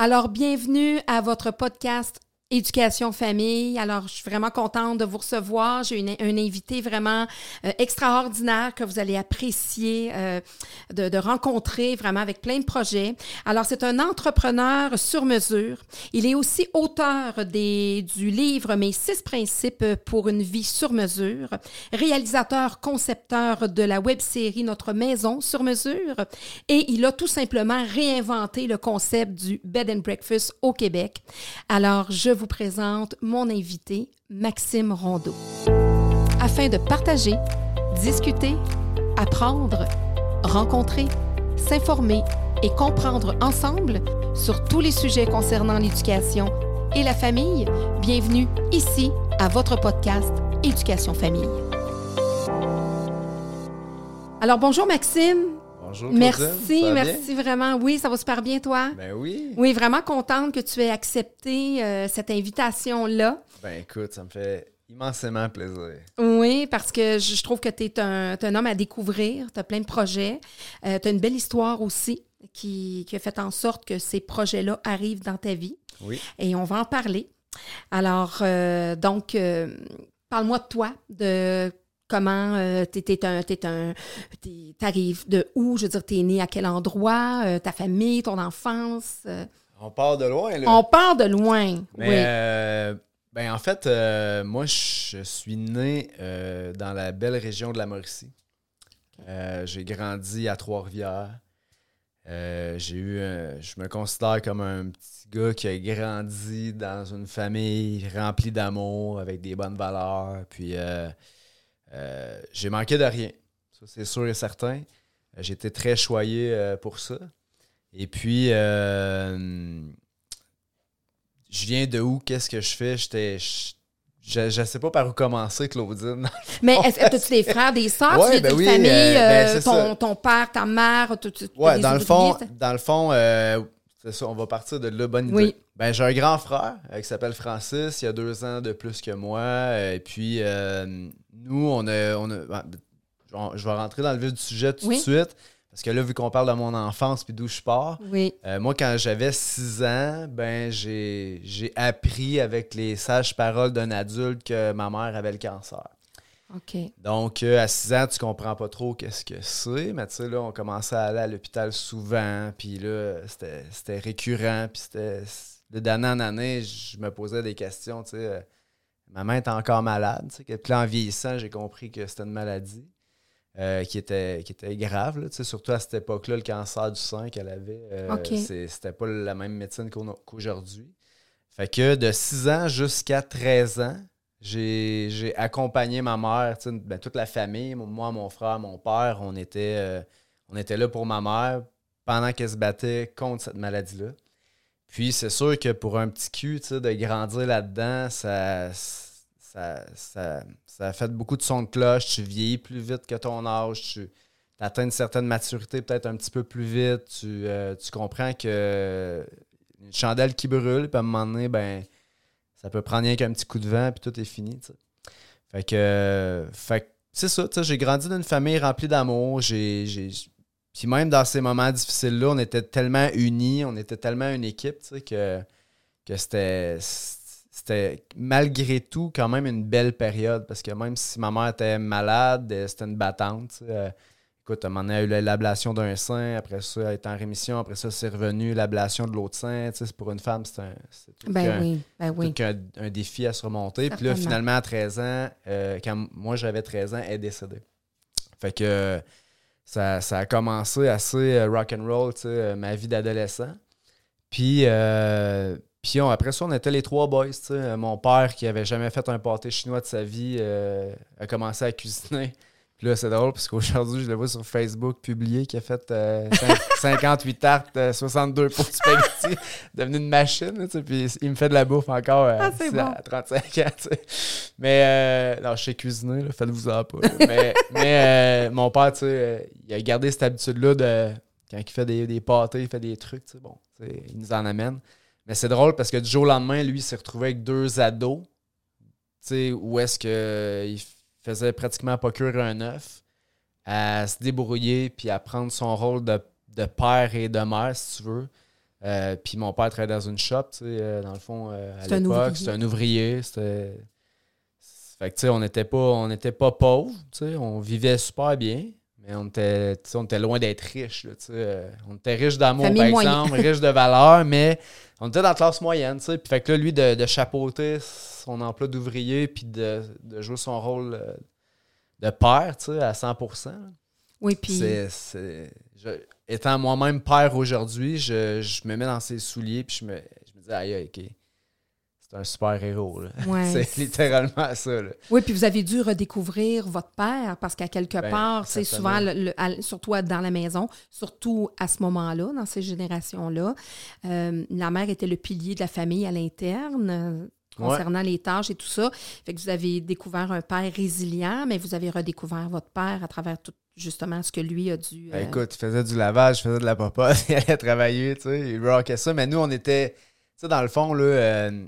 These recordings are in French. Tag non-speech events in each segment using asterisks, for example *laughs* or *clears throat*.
Alors, bienvenue à votre podcast Éducation famille. Alors, je suis vraiment contente de vous recevoir. J'ai une, un invité vraiment euh, extraordinaire que vous allez apprécier euh, de, de, rencontrer vraiment avec plein de projets. Alors, c'est un entrepreneur sur mesure. Il est aussi auteur des, du livre Mes six principes pour une vie sur mesure, réalisateur, concepteur de la web série Notre maison sur mesure et il a tout simplement réinventé le concept du bed and breakfast au Québec. Alors, je vous présente mon invité, Maxime Rondeau. Afin de partager, discuter, apprendre, rencontrer, s'informer et comprendre ensemble sur tous les sujets concernant l'éducation et la famille, bienvenue ici à votre podcast Éducation Famille. Alors bonjour Maxime, Bonjour. Merci, merci vraiment. Oui, ça va super bien, toi? Ben oui. Oui, vraiment contente que tu aies accepté euh, cette invitation-là. Ben écoute, ça me fait immensément plaisir. Oui, parce que je trouve que tu es, un, un homme à découvrir, tu as plein de projets, euh, tu as une belle histoire aussi qui, qui, a fait en sorte que ces projets-là arrivent dans ta vie. Oui. Et on va en parler. Alors, euh, donc, parle-moi de toi, de comment euh, t'es un t'es un t'arrives de où? Je veux dire t'es né à quel endroit? Euh, ta famille ton enfance euh? on part de loin là. On part de loin Mais, oui. ben en fait moi je suis né dans la belle région de la Mauricie. J'ai grandi à Trois-Rivières. J'ai eu un- je me considère comme un petit gars qui a grandi dans une famille remplie d'amour avec des bonnes valeurs puis euh, j'ai manqué de rien. Ça, c'est sûr et certain. Euh, été très choyé euh, pour ça. Et puis, euh, je viens de où? Qu'est-ce que je fais? J'étais. Je, je sais pas par où commencer, Claudine. *laughs* mais est-ce que tu des frères des sœurs? Ouais, tu ben oui, famille ben, ton, ton père ta mère tu, tu- Ouais, dans le fond, dans le fond, c'est ça, on va partir de là, bonne idée. Oui. Ben, j'ai un grand frère euh, qui s'appelle Francis, il a deux ans de plus que moi. euh, Et puis, euh, nous, on a. On a ben, je vais- rentrer dans le vif du sujet tout Oui. de suite. Parce que là, vu qu'on parle de mon enfance puis d'où je pars, oui euh, moi, quand j'avais 6 ans, ben j'ai appris avec les sages paroles d'un adulte que ma mère avait le cancer. Donc, euh, à 6 ans, tu comprends pas trop qu'est-ce que c'est, mais tu sais, là, on commençait à aller à l'hôpital souvent, puis là, c'était récurrent, puis c'était... De d'année en année, je me posais des questions, tu sais, euh, ma main est encore malade, tu sais, puis là, en vieillissant, j'ai compris que c'était une maladie euh, qui, était, qui était grave, là, tu sais, surtout à cette époque-là, le cancer du sein qu'elle avait, c'était pas la même médecine qu'aujourd'hui. Fait que de 6 ans jusqu'à 13 ans, j'ai accompagné ma mère, ben, toute la famille, moi, mon frère, mon père, on était, euh, on était là pour ma mère pendant qu'elle se battait contre cette maladie-là. Puis c'est sûr que pour un petit cul, de grandir là-dedans, ça, ça, ça, ça fait beaucoup de sons de cloche. Tu vieillis plus vite que ton âge, tu atteins une certaine maturité peut-être un petit peu plus vite. Tu, euh, tu comprends que une chandelle qui brûle, puis à un moment donné, ben, ça peut prendre rien qu'un petit coup de vent, puis tout est fini. Fait que, euh, fait c'est ça, j'ai grandi dans une famille remplie d'amour. J'ai, puis même dans ces moments difficiles-là, on était tellement unis, on était tellement une équipe, que, que c'était, c'était malgré tout quand même une belle période. Parce que même si ma mère était malade, euh, c'était une battante. Écoute, à un moment donné, elle a eu l'ablation d'un sein, après ça, elle est en rémission, après ça, c'est revenu l'ablation de l'autre sein. Tu sais, pour une femme, c'est un, c'est tout ben oui ben oui tout un défi à surmonter. Puis là, finalement, à 13 ans, euh, quand moi j'avais 13 ans, elle est décédée. Fait que ça, ça a commencé assez euh, rock and roll, tu sais, euh, ma vie d'adolescent. Puis, euh, puis on- après ça, on était les trois boys. tu sais. Mon père, qui avait jamais fait un pâté chinois de sa vie, euh, a commencé à cuisiner. Puis là, c'est drôle parce qu'aujourd'hui, je le vois sur Facebook publié qu'il a fait euh, cin- 58 *laughs* tartes, euh, 62 pour spaghetti, *laughs* devenu une machine. là, tu sais, puis il me fait de la bouffe encore euh, Ah, à bon. 35 ans. tu sais. Mais euh, non, je sais cuisiner, là, faites-vous-en pas. là. mais *laughs* mais euh, mon père, tu sais, euh, il a gardé cette habitude-là de quand il fait des, des pâtés, il fait des trucs, tu sais, bon, tu sais, il nous en amène. Mais c'est drôle parce que du jour au lendemain, lui, il s'est retrouvé avec deux ados, tu sais, où est-ce que euh, il faisait pratiquement pas cuire un œuf, à se débrouiller puis à prendre son rôle de, de père et de mère, si tu veux, Euh, puis mon père travaillait dans une shop, tu sais, euh, dans le fond, euh, à l'époque. C'était un ouvrier. C'était. Fait que, tu sais, on n'était pas, on pas pauvres, tu sais, on vivait super bien, mais on était, on était loin d'être euh, On était riches d'amour, par exemple, riches de valeur, mais on était dans la classe moyenne. Puis fait que là, lui, de, de chapeauter son emploi d'ouvrier, puis de, de jouer son rôle euh, de père, à 100 là. Oui, puis étant moi-même père aujourd'hui, je, je me mets dans ses souliers puis je me, je me dis, aïe, aïe, ok, c'est un super héros. là. Ouais, *laughs* c'est littéralement ça. Là. oui, puis vous avez dû redécouvrir votre père parce qu'à quelque Ben, part, c'est souvent, le- le- à- surtout dans la maison, surtout à ce moment-là, dans ces générations-là, euh, la mère était le pilier de la famille à l'interne. euh, concernant les tâches et tout ça. Fait que vous avez découvert un père résilient, mais vous avez redécouvert votre père à travers tout justement ce que lui a dû. Ben, euh, écoute, il faisait du lavage, il faisait de la popote, *laughs* il allait travailler, tu sais, il rockait ça. Mais nous, on était, tu sais, dans le fond, là, euh,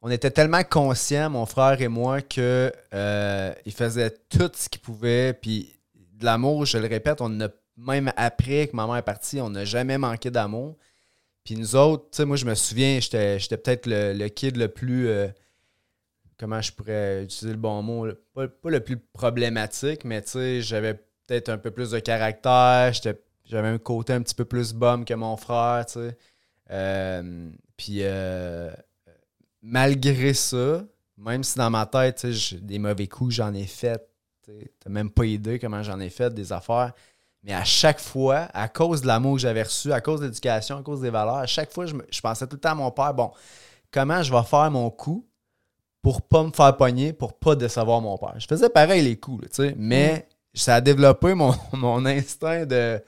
on était tellement conscients, mon frère et moi, que euh, il faisait tout ce qu'il pouvait. Puis de l'amour, je le répète, on a même après que ma mère est partie, on n'a jamais manqué d'amour. Puis nous autres, tu sais, moi, je me souviens, j'étais peut-être le, kid le plus. euh, comment je pourrais utiliser le bon mot? Pas, le plus problématique, mais tu sais, j'avais peut-être un peu plus de caractère. J'avais un côté un petit peu plus bum que mon frère, tu sais. Euh, puis euh, malgré ça, même si dans ma tête, des mauvais coups, j'en ai fait. T'as même pas idée comment j'en ai fait des affaires. Mais à chaque fois, à cause de l'amour que j'avais reçu, à cause de l'éducation, à cause des valeurs, à chaque fois, je, me- je pensais tout le temps à mon père, bon, comment je vais faire mon coup pour pas me faire pogner, pour pas décevoir mon père? Je faisais pareil les coups, là, tu sais, mais ça a développé mon, *laughs* mon instinct de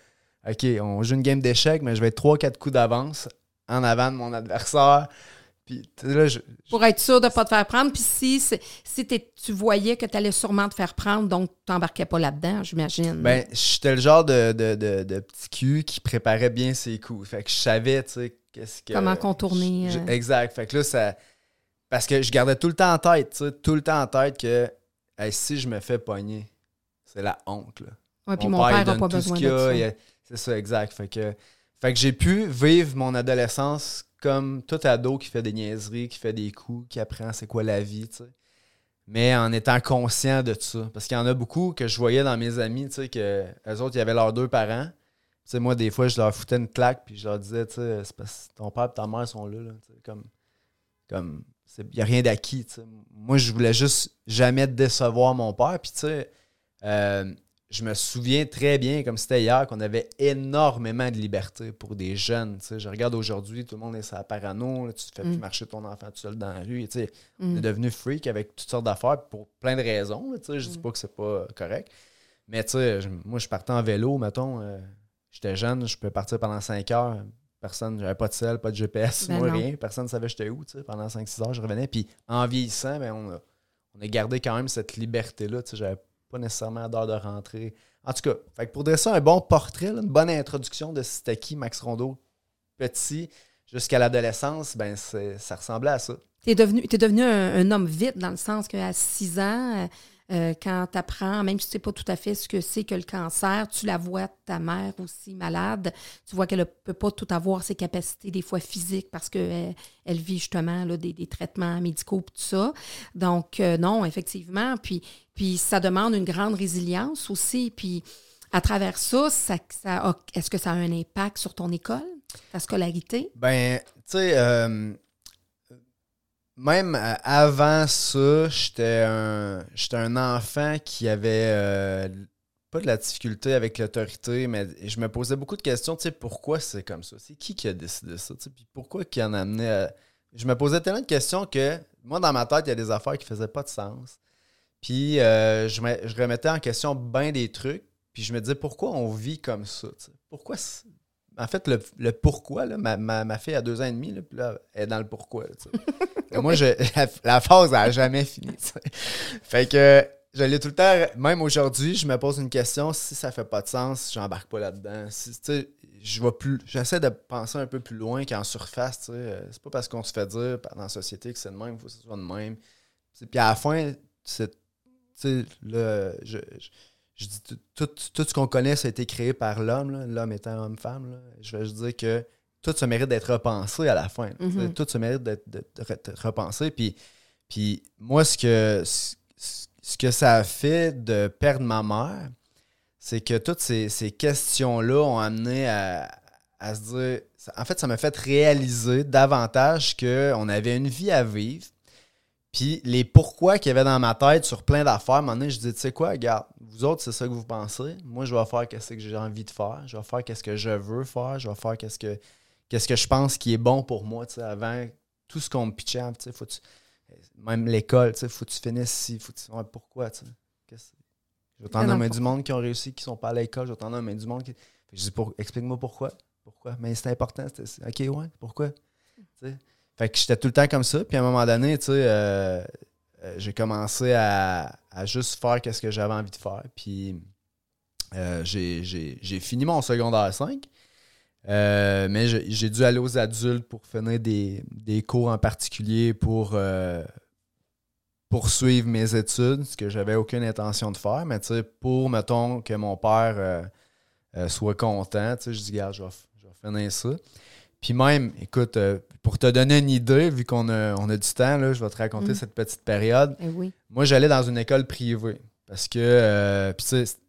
OK, on joue une game d'échecs, mais je vais être 3-4 coups d'avance en avant de mon adversaire. Puis tu sais, là, je, pour être sûr de ne pas te faire prendre. Puis si, si tu voyais que tu allais sûrement te faire prendre, donc tu n'embarquais pas là-dedans, j'imagine. Ben, j'étais le genre de, de, de, de petit cul qui préparait bien ses coups. Fait que je savais, tu sais, qu'est-ce que. Comment contourner, je- euh. exact. Fait que là, ça. Parce que je gardais tout le temps en tête, tu sais, tout le temps en tête que hey, si je me fais pogner, c'est la honte, là. Ouais, puis mon, mon, père, n'a pas besoin ce de ça. C'est ça, exact. Fait que, fait que j'ai pu vivre mon adolescence comme tout ado qui fait des niaiseries, qui fait des coups, qui apprend c'est quoi la vie. Mais en étant conscient de ça. Parce qu'il y en a beaucoup que je voyais dans mes amis, tu sais, que autres, ils avaient leurs deux parents. Tu moi, des fois, je leur foutais une claque, puis je leur disais, tu sais, c'est parce que ton père et ta mère sont là, tu sais, comme... Comme... Il n'y a rien d'acquis. Moi, je voulais juste jamais décevoir mon père, puis tu sais... euh, je me souviens très bien, comme c'était hier, qu'on avait énormément de liberté pour des jeunes. Je regarde aujourd'hui, tout le monde est la parano, là, tu ne fais plus Mm. marcher ton enfant tout seul dans la rue. sais. On Mm. est devenu freak avec toutes sortes d'affaires pour plein de raisons. là, je dis Mm. pas que c'est pas correct. Mais moi, je partais en vélo, mettons. euh, J'étais jeune, je pouvais partir pendant 5 heures. Personne, j'avais pas de sel, pas de GPS, Ben moi non. rien. Personne ne savait j'étais où. Pendant 5-6 heures, je revenais. Puis en vieillissant, ben, on, a, on a gardé quand même cette liberté-là. J'avais pas nécessairement d'heure de rentrer. En tout cas, fait que pour dresser un bon portrait, une bonne introduction de c'était qui Max Rondeau, petit jusqu'à l'adolescence, ben ça ressemblait à ça. Tu es devenu, devenu un, un homme vite dans le sens qu'à 6 ans, euh, euh, quand tu apprends, même si tu sais pas tout à fait ce que c'est que le cancer, tu la vois ta mère aussi malade, tu vois qu'elle ne peut pas tout avoir ses capacités des fois physiques parce qu'elle elle vit justement là, des, des traitements médicaux et tout ça. Donc euh, non, effectivement, puis, puis ça demande une grande résilience aussi, puis à travers ça, ça, est-ce que ça a un impact sur ton école, ta scolarité? Ben, tu sais, euh, même euh, avant ça, j'étais un, un enfant qui avait euh, pas de la difficulté avec l'autorité, mais je me posais beaucoup de questions. Tu sais, pourquoi c'est comme ça? C'est qui qui a décidé ça? Puis pourquoi qui en a amené à... Je me posais tellement de questions que moi, dans ma tête, il y a des affaires qui faisaient pas de sens. Puis euh, je, me- je remettais en question bien des trucs. Puis je me disais, pourquoi on vit comme ça? tu sais? En fait, le, le pourquoi, là, ma, ma, ma fille a deux ans et demi, là, puis là, elle est dans le pourquoi. là, *laughs* moi, je, la, la phase n'a jamais fini. Fait que je l'ai tout le temps, même aujourd'hui, je me pose une question, si ça fait pas de sens, j'embarque pas là-dedans. Si, tu sais, je vais plus, j'essaie de penser un peu plus loin qu'en surface. Euh, C'est pas parce qu'on se fait dire dans la société que c'est de même, il faut que ce soit de même. Puis à la fin, c'est, tu sais, là, je, je, je dis tout, tout, tout ce qu'on connaît, ça a été créé par l'homme, l'homme étant homme-femme. Je juste dire que tout se mérite d'être repensé à la fin. Mhm. Tout se mérite d'être d'être re- repensé. Puis, puis moi, ce que, ce ce que ça a fait de perdre ma mère, c'est que toutes ces, ces questions-là ont amené à, à se dire. En fait, ça m'a fait réaliser davantage qu'on avait une vie à vivre. Puis les pourquoi qu'il y avait dans ma tête sur plein d'affaires, à un moment donné, je dis, tu sais quoi, regarde, vous autres, c'est ça que vous pensez. Moi, je vais faire ce que j'ai envie de faire. Je vais faire ce que je veux faire. Je vais faire ce que, qu'est-ce que je pense qui est bon pour moi. Tu sais, avant, tout ce qu'on me pitchait, tu sais, faut tu- même l'école, tu sais, faut que tu finisses ici. Faut tu- ouais, pourquoi, tu sais? Je vais t'en nommer du monde qui ont réussi, qui sont pas à l'école. Je vais t'en nommer du monde qui. Je dis, pour... explique-moi pourquoi. Pourquoi? Mais c'est important. OK, ouais, pourquoi? Tu sais? Fait j'étais tout le temps comme ça. Puis à un moment donné, tu sais, euh, euh, j'ai commencé à, à juste faire ce que j'avais envie de faire. Puis euh, j'ai- fini mon secondaire 5. Euh, mais j'ai dû aller aux adultes pour finir des, des cours en particulier pour poursuivre mes études, ce que j'avais aucune intention de faire. Mais pour, mettons, que mon père soit content, je dis, f- je vais finir ça. Puis même, écoute, euh, pour te donner une idée, vu qu'on a, on a du temps, là, je vais te raconter Mm. cette petite période. Eh oui. Moi, j'allais dans une école privée. Parce que euh,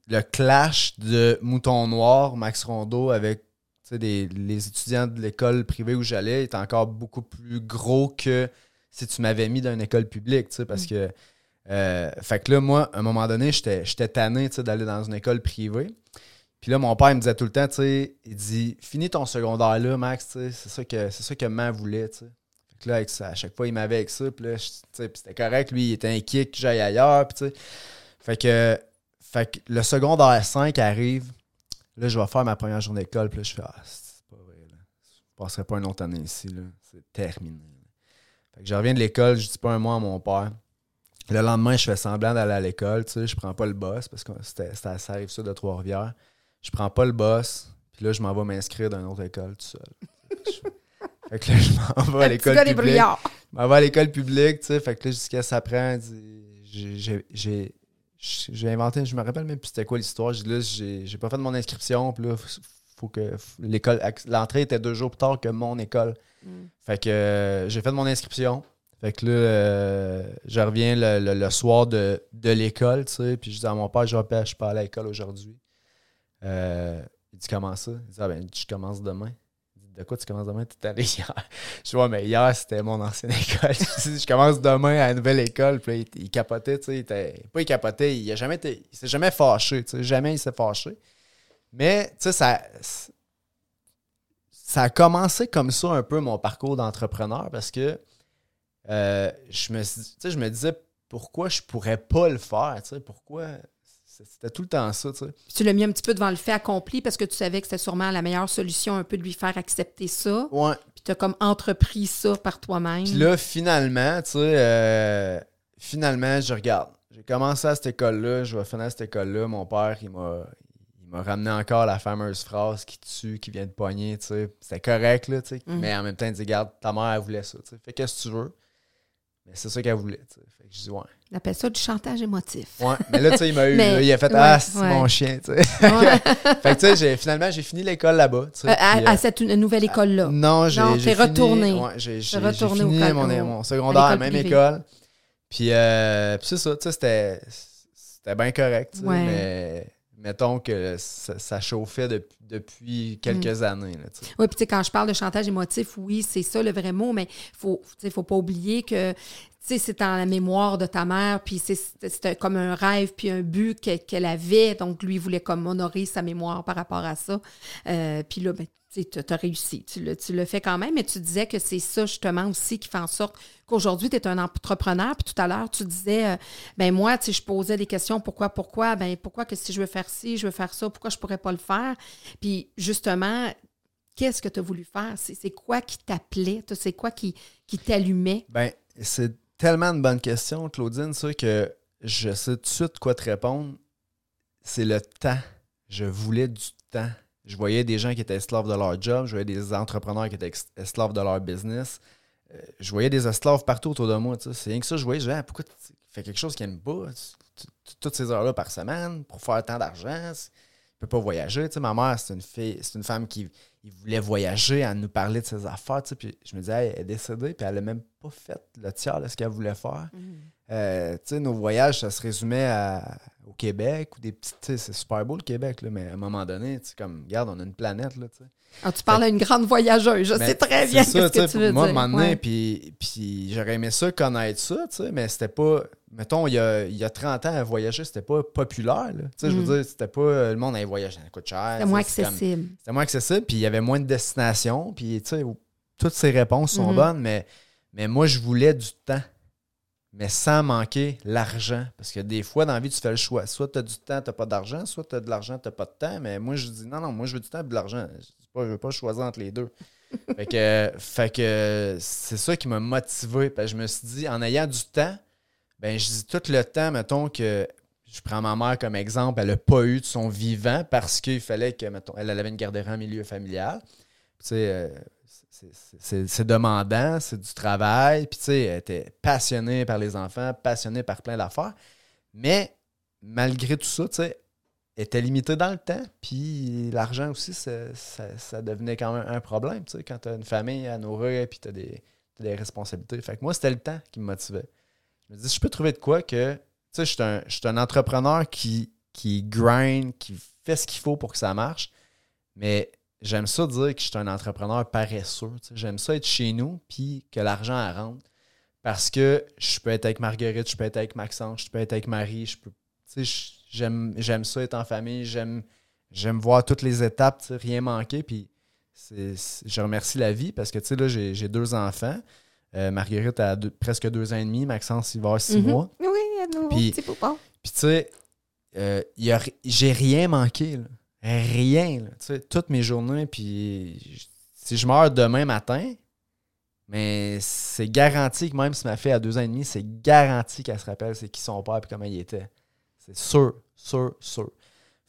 le clash de Mouton Noir, Max Rondeau, avec des- les étudiants de l'école privée où j'allais, était encore beaucoup plus gros que si tu m'avais mis dans une école publique. Parce Mm. que. euh, fait que là, moi, à un moment donné, j'étais tanné d'aller dans une école privée. Puis là, mon père me disait tout le temps, tu sais, il dit Finis ton secondaire là, Max, tu sais, c'est ça que c'est ça que maman voulait, tu sais. Fait que là, avec ça, à chaque fois, il m'avait avec ça, puis là, c'était correct, lui, il était inquiet que j'aille ailleurs, puis tu sais. Fait que, fait que le secondaire 5 arrive, là, je vais faire ma première journée d'école, puis là, je fais Ah, c'est pas vrai, là. Je passerai pas une autre année ici, là. C'est terminé. Fait que je reviens de l'école, je dis pas un mot à mon père. Le lendemain, je fais semblant d'aller à l'école, tu sais, je prends pas le bus parce que ça arrive ça de Trois-Rivières. Je prends pas le bus, puis là, je m'en vais m'inscrire dans une autre école tout seul. *laughs* Fait que là, je m'en vais à l'école publique. Je m'en vais à l'école publique, tu sais. Fait que là, que ça prend. J'ai- J'ai inventé, je me rappelle même plus c'était quoi l'histoire. J'ai là, j'ai pas fait mon inscription, puis là, faut que l'école, l'entrée était deux jours plus tard que mon école. Mm. Fait que euh, j'ai fait mon inscription. Fait que là, euh, je reviens le, le- le soir de, de l'école, tu sais, puis je dis à mon père, je je suis pas à l'école aujourd'hui. Euh, il dit comment ça? Il dit, ah ben, je commence demain. Il dit, de quoi tu commences demain? Tu es allé hier. *laughs* Je ouais, mais hier, c'était mon ancienne *laughs* école. je, commence demain à la nouvelle école. Puis il, capotait, tu sais. Il pas il capotait, il a jamais été, il s'est jamais fâché, tu sais. Jamais il s'est fâché. Mais, tu sais, ça, ça a commencé comme ça un peu mon parcours d'entrepreneur parce que euh, je, me, je me disais pourquoi je pourrais pas le faire, pourquoi c'était tout le temps ça, tu sais. Tu l'as mis un petit peu devant le fait accompli parce que tu savais que c'était sûrement la meilleure solution un peu de lui faire accepter ça. Ouais. Puis tu as comme entrepris ça par toi-même. Puis là, finalement, tu sais, euh, finalement, je regarde. J'ai commencé à cette école-là, je vais finir à cette école-là. Mon père, il m'a, il m'a ramené encore la fameuse phrase qui tue, qui vient de pogner, tu sais. C'était correct, là, tu sais. Mhm. Mais en même temps, il dit, regarde, ta mère, elle voulait ça, tu sais. Fais qu'est-ce que tu veux. Mais c'est ça qu'elle voulait, tu sais. Fait que je dis, ouais. On appelle ça du chantage émotif. Ouais. Mais là, tu sais, il m'a eu, *laughs* Mais- là, il a fait, ouais, ah, c'est ouais. mon chien, tu sais. *laughs* Fait que, tu sais, finalement, j'ai fini l'école là-bas, tu sais. Euh, à, à euh, cette nouvelle école-là. non, j'ai Non, j'ai t'es retourné. Ouais, j'ai retourné au fini col- mon, au- mon secondaire à la même privée. école. Puis, euh, puis c'est ça, tu sais, c'était c'était bien correct, mais mettons que ça, ça chauffait depuis, depuis quelques années, là. Oui, puis tu sais, quand je parle de chantage émotif, oui, c'est ça le vrai mot, mais faut, tu sais, faut pas oublier que sais, c'est dans la mémoire de ta mère, puis c'est- c'était comme un rêve, puis un but que- qu'elle avait. Donc, lui, il voulait comme honorer sa mémoire par rapport à ça. Euh, puis là, ben, tu as réussi. Tu le, fais quand même, mais tu disais que c'est ça, justement, aussi qui fait en sorte qu'aujourd'hui, tu es un entrepreneur. Puis tout à l'heure, tu disais, euh, ben moi, tu je posais des questions, pourquoi, pourquoi? Ben pourquoi que si je veux faire ci, je veux faire ça, pourquoi je pourrais pas le faire? Puis justement, qu'est-ce que tu as voulu faire? C'est quoi qui t'appelait? C'est quoi qui, qui t'allumait? Ben, c'est tellement une bonne question, Claudine, ça, que je sais tout de suite quoi te répondre. C'est le temps. Je voulais du temps. Je voyais des gens qui étaient esclaves de leur job, je voyais des entrepreneurs qui étaient esclaves de leur business. Euh, je voyais des esclaves partout autour de moi. tu. C'est rien que ça, je voyais, je Ah, pourquoi tu fais quelque chose qu'il n'aime pas? Tu- tu- Toutes ces heures-là par semaine pour faire tant d'argent. Il peut pas voyager. Tu ma mère, c'est une fille, c'est une femme qui, il voulait voyager, elle nous parlait de ses affaires, tu sais, puis je me disais, Hey, elle est décédée, puis elle a même pas fait le tiers de ce qu'elle voulait faire. Euh, tu sais, nos voyages, ça se résumait à- au Québec ou des petites. C'est super beau le Québec, là, mais à un moment donné, tu sais, comme, regarde, on a une planète, là, tu sais. Ah, tu parles à une grande voyageuse. Je Mais sais très bien ça, ce que tu veux moi, dire. à un moment donné, puis, puis j'aurais aimé ça, connaître ça, tu sais, mais c'était pas. Mettons, il y a, il y a 30 ans, voyager, c'était pas populaire. Tu sais, je veux dire, c'était pas. euh, Le monde allait voyager, ça coûte cher. Mm. C'est tu moins accessible. C'était moins accessible, puis il y avait moins de destinations, puis tu sais, toutes ces réponses sont Mhm. bonnes, mais, mais moi, je voulais du temps, mais sans manquer l'argent. Parce que des fois, dans la vie, tu fais le choix. Soit tu as du temps, tu pas d'argent, soit tu as de l'argent, tu pas de temps. Mais moi, je dis non, non, moi, je veux du temps et de l'argent. Je je veux pas choisir entre les deux. *laughs* fait que, fait que c'est ça qui m'a motivé. Parce que je me suis dit, en ayant du temps, ben je dis tout le temps, mettons que je prends ma mère comme exemple, elle n'a pas eu de son vivant parce qu'il fallait que, mettons, elle, avait une garderie en milieu familial. Tu sais, euh, c'est- demandant, c'est du travail. Puis, tu sais, elle était passionnée par les enfants, passionnée par plein d'affaires. Mais, malgré tout ça, tu sais, elle était limitée dans le temps. Puis, l'argent aussi, ça, ça- ça devenait quand même un problème, tu sais, quand tu as une famille à nourrir puis tu as des, des responsabilités. Fait que moi, c'était le temps qui me motivait. Je me dis, je peux trouver de quoi que, tu sais, je suis un, un entrepreneur qui, qui grind, qui fait ce qu'il faut pour que ça marche. Mais j'aime ça dire que je suis un entrepreneur paresseux. tu sais. J'aime ça être chez nous puis que l'argent rentre. Parce que je peux être avec Marguerite, je peux être avec Maxence, je peux être avec Marie, je peux. tu sais, je- J'aime, j'aime ça être en famille, j'aime, j'aime voir toutes les étapes, rien manquer. Puis je remercie la vie parce que tu sais, là, j'ai, j'ai deux enfants. Euh, Marguerite a deux- presque deux ans et demi, Maxence, il va avoir six Mhm. mois. Oui, à nouveau, Puis- petit poupon. Puis tu sais, euh, j'ai rien manqué. là. Rien. là. Tu sais, toutes mes journées, puis si je meurs demain matin, mais c'est garanti que même si ma fille a deux ans et demi, c'est garanti qu'elle se rappelle c'est qui son père et comment il était. C'est sûr, sûr, sûr.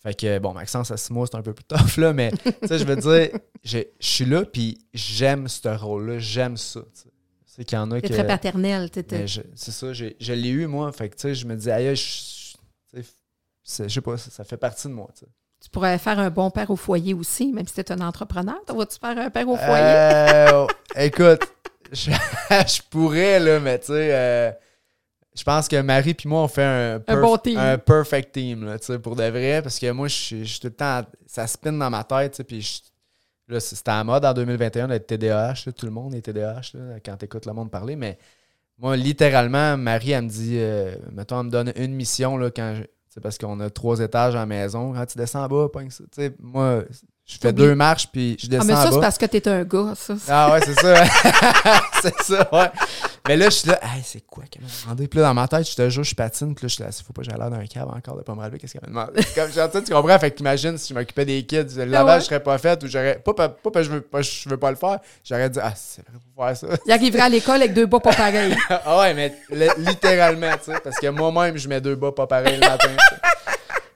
Fait que, bon, Maxence à six mois, c'est un peu plus *laughs* tough, là, mais tu sais, je veux dire, je suis là, puis j'aime ce rôle-là, j'aime ça. C'est qu'il y en a C'est que... très paternel. Mais je- C'est ça, je l'ai eu, moi. Fait que, tu sais, je me dis, aïe, je, je- tu sais, c'est- pas, ça, ça fait partie de moi, tu sais. Tu pourrais faire un bon père au foyer aussi, même si tu es un entrepreneur. Vas-tu faire un père au foyer? Euh, écoute, *laughs* je, *laughs* je pourrais, là, mais tu sais, euh, je pense que Marie puis moi, on fait un, perf- bon team. un perfect team, là, tu sais, pour de vrai, parce que moi, je suis suis tout le temps, ça spin dans ma tête, tu sais, puis je- là, c'était à mode en 2021 d'être TDAH, tout le monde est TDAH, quand t'écoutes le monde parler, mais moi, littéralement, Marie, elle me dit, euh, mettons, elle me donne une mission, là, quand c'est parce qu'on a trois étages la maison. Quand tu descends en bas. Tu moi, je fais deux marches, puis je Ah, descends mais ça, c'est parce que t'es un gars, ça. Ah ouais, c'est ça. *laughs* c'est ça, ouais. Mais là, je suis là, hey, c'est quoi qu'elle m'a demandé? Puis là, dans ma tête, je te jure, je patine. Puis là, je suis là, faut pas que j'aille l'air d'un câble encore de pas me relever. Qu'est-ce qu'elle m'a demandé? *laughs* Comme, genre, tu comprends? Fait que t'imagines si je m'occupais des kids, le lavage Ah ouais. serait pas fait ou j'aurais. Pas, pas, pas je veux pas, je veux pas le faire. J'aurais dit, ah, c'est vrai, faut faire ça. Il arriverait à l'école avec deux bas pas pareils. *laughs* ah ouais, mais li- littéralement, tu sais. Parce que moi-même, je mets deux bas pas pareil le matin.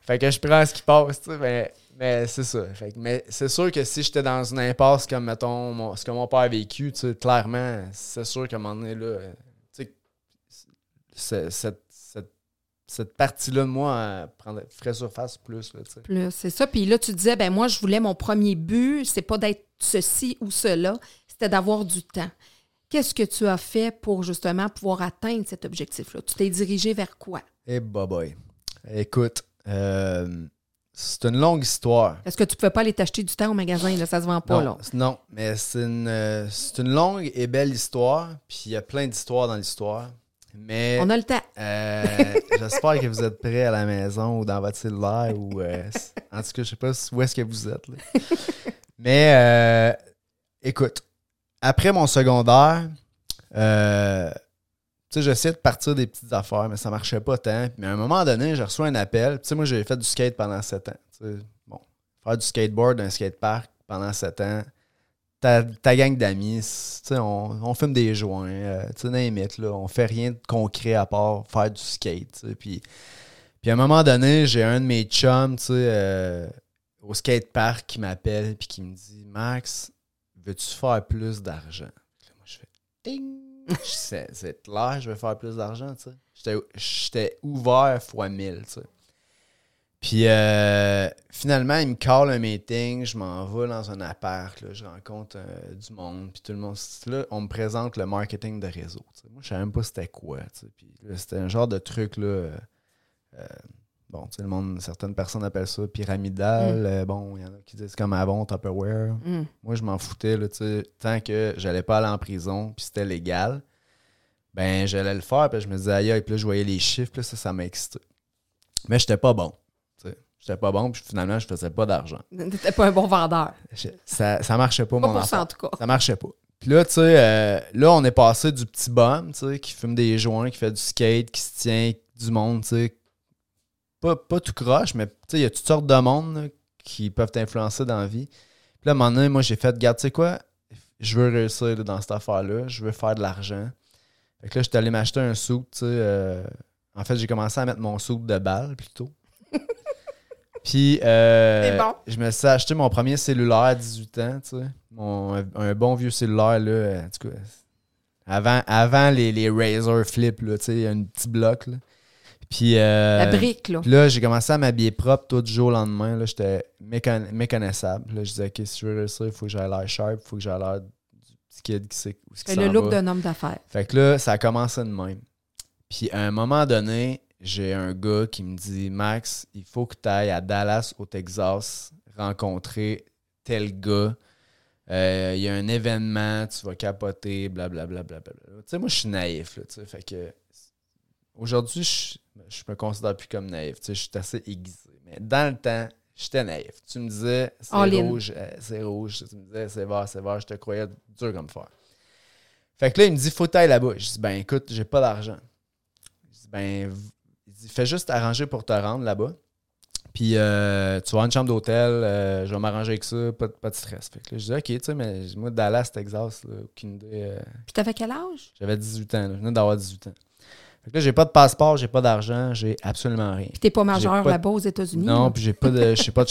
Fait que je prends ce qui passe, tu sais. Mais, mais c'est ça. Fait que- mais c'est sûr que si j'étais dans une impasse comme, mettons, mon- ce que mon père a vécu, tu sais, clairement, c'est sûr qu'à un moment donné, là, tu sais, c'est- cette, cette, cette partie-là de moi euh, prendrait, ferait surface plus, là, tu sais. Plus, c'est ça. Puis là, tu disais, ben moi, je voulais mon premier but, c'est pas d'être ceci ou cela, c'était d'avoir du temps. Qu'est-ce que tu as fait pour justement pouvoir atteindre cet objectif-là? Tu t'es dirigé vers quoi? Eh, bye bye. Écoute, euh, c'est une longue histoire. Est-ce que tu pouvais pas aller t'acheter du temps au magasin? Là, ça se vend pas, non, là. non, mais c'est une, euh, c'est une longue et belle histoire. Puis il y a plein d'histoires dans l'histoire. Mais On a le temps. euh, *laughs* j'espère que vous êtes prêts à la maison ou dans votre cellulaire. Ou, euh, en tout cas, je sais pas où est-ce que vous êtes. là. *laughs* mais euh, écoute, après mon secondaire, euh, sais, j'essayais de partir des petites affaires, mais ça marchait pas tant. Mais à un moment donné, j'ai reçu un appel. Tu sais, moi, j'ai fait du skate pendant sept ans. Tu sais, bon, faire du skateboard d'un skatepark pendant sept ans. Ta, gang d'amis, tu sais, on, on fume des joints, euh, tu là, on fait rien de concret à part faire du skate. Puis, puis à un moment donné, j'ai un de mes chums, tu sais, euh, au skatepark qui m'appelle puis qui me dit Max, veux-tu faire plus d'argent? Moi, je fais ding! C'est clair, je vais faire plus d'argent, tu sais. J'étais- ouvert fois 1000, tu sais. Puis euh, finalement, il me call un meeting, je m'en vais dans un appart, je rencontre euh, du monde, puis tout le monde. Là, on me présente le marketing de réseau. Moi, je savais même pas c'était quoi. Puis c'était un genre de truc, là. euh, bon, tu sais, le monde, certaines personnes appellent ça pyramidal. euh, bon, il y en a qui disent comme avant, Tupperware. Mm. Moi, je m'en foutais, là, tu sais, tant que j'allais pas aller en prison, puis c'était légal, ben, j'allais le faire, puis je me disais, aïe, puis là, je voyais les chiffres, puis là, ça, ça m'excitait. Mais j'étais pas bon. J'étais pas bon, puis finalement, je faisais pas d'argent. *laughs* T'étais pas un bon vendeur. Ça, ça marchait pas, Pas mon pour ça, en tout cas. Ça marchait pas. Puis là, tu sais, euh, là, on est passé du petit bum, tu sais, qui fume des joints, qui fait du skate, qui se tient du monde, tu sais. Pas, pas tout croche, mais il y a toutes sortes de monde là, qui peuvent t'influencer dans la vie. Puis là, à un moment donné, moi, j'ai fait, garde, tu sais quoi, je veux réussir là, dans cette affaire-là, je veux faire de l'argent. Fait que là, j'étais allé m'acheter un suit, tu sais. euh, en fait, j'ai commencé à mettre mon suit de balle plutôt. *laughs* Puis, euh, bon. je me suis acheté mon premier cellulaire à 18 ans, tu sais. Mon, un, bon vieux cellulaire, là, en tout cas, avant, avant les, les Razer Flip, là, tu sais, un petit bloc, là. Puis, euh, La brique, là. là, j'ai commencé à m'habiller propre tout du jour au lendemain. Là, j'étais mécon- méconnaissable. Là, je disais, OK, si je veux réussir, il faut que j'aille l'air sharp, il faut que j'aille l'air du petit kid qui sait où ce le look d'un homme d'affaires. Fait que là, ça a commencé de même. Puis à un moment donné, j'ai un gars qui me dit Max, il faut que tu ailles à Dallas, au Texas, rencontrer tel gars. Euh, Il y a un événement, tu vas capoter, blablabla. Bla, bla, bla. Tu sais, moi, je suis naïf. Là, tu sais, fait que aujourd'hui, je, je me considère plus comme naïf. Tu sais, je suis assez aiguisé. Mais dans le temps, j'étais naïf. Tu me disais, c'est rouge, euh, c'est rouge. Tu me disais, c'est vert, c'est vert. Je te croyais dur comme fer. Fait que là, il me dit, faut que t'ailles là-bas. Je dis, ben écoute, j'ai pas d'argent. Je dis, ben, il dit, fais juste arranger pour te rendre là-bas. Puis euh, tu vas une chambre d'hôtel, euh, je vais m'arranger avec ça, pas, de- pas de stress. Fait que là, je dis, ok, tu sais, mais moi, Dallas, Texas, là, aucune idée. euh, Puis t'avais quel âge? J'avais 18 ans, là, je venais d'avoir 18 ans. Fait que là, j'ai pas de passeport, j'ai pas d'argent, j'ai absolument rien. Puis t'es pas majeur de- là-bas aux États-Unis? Non, puis j'ai pas de j'ai pas de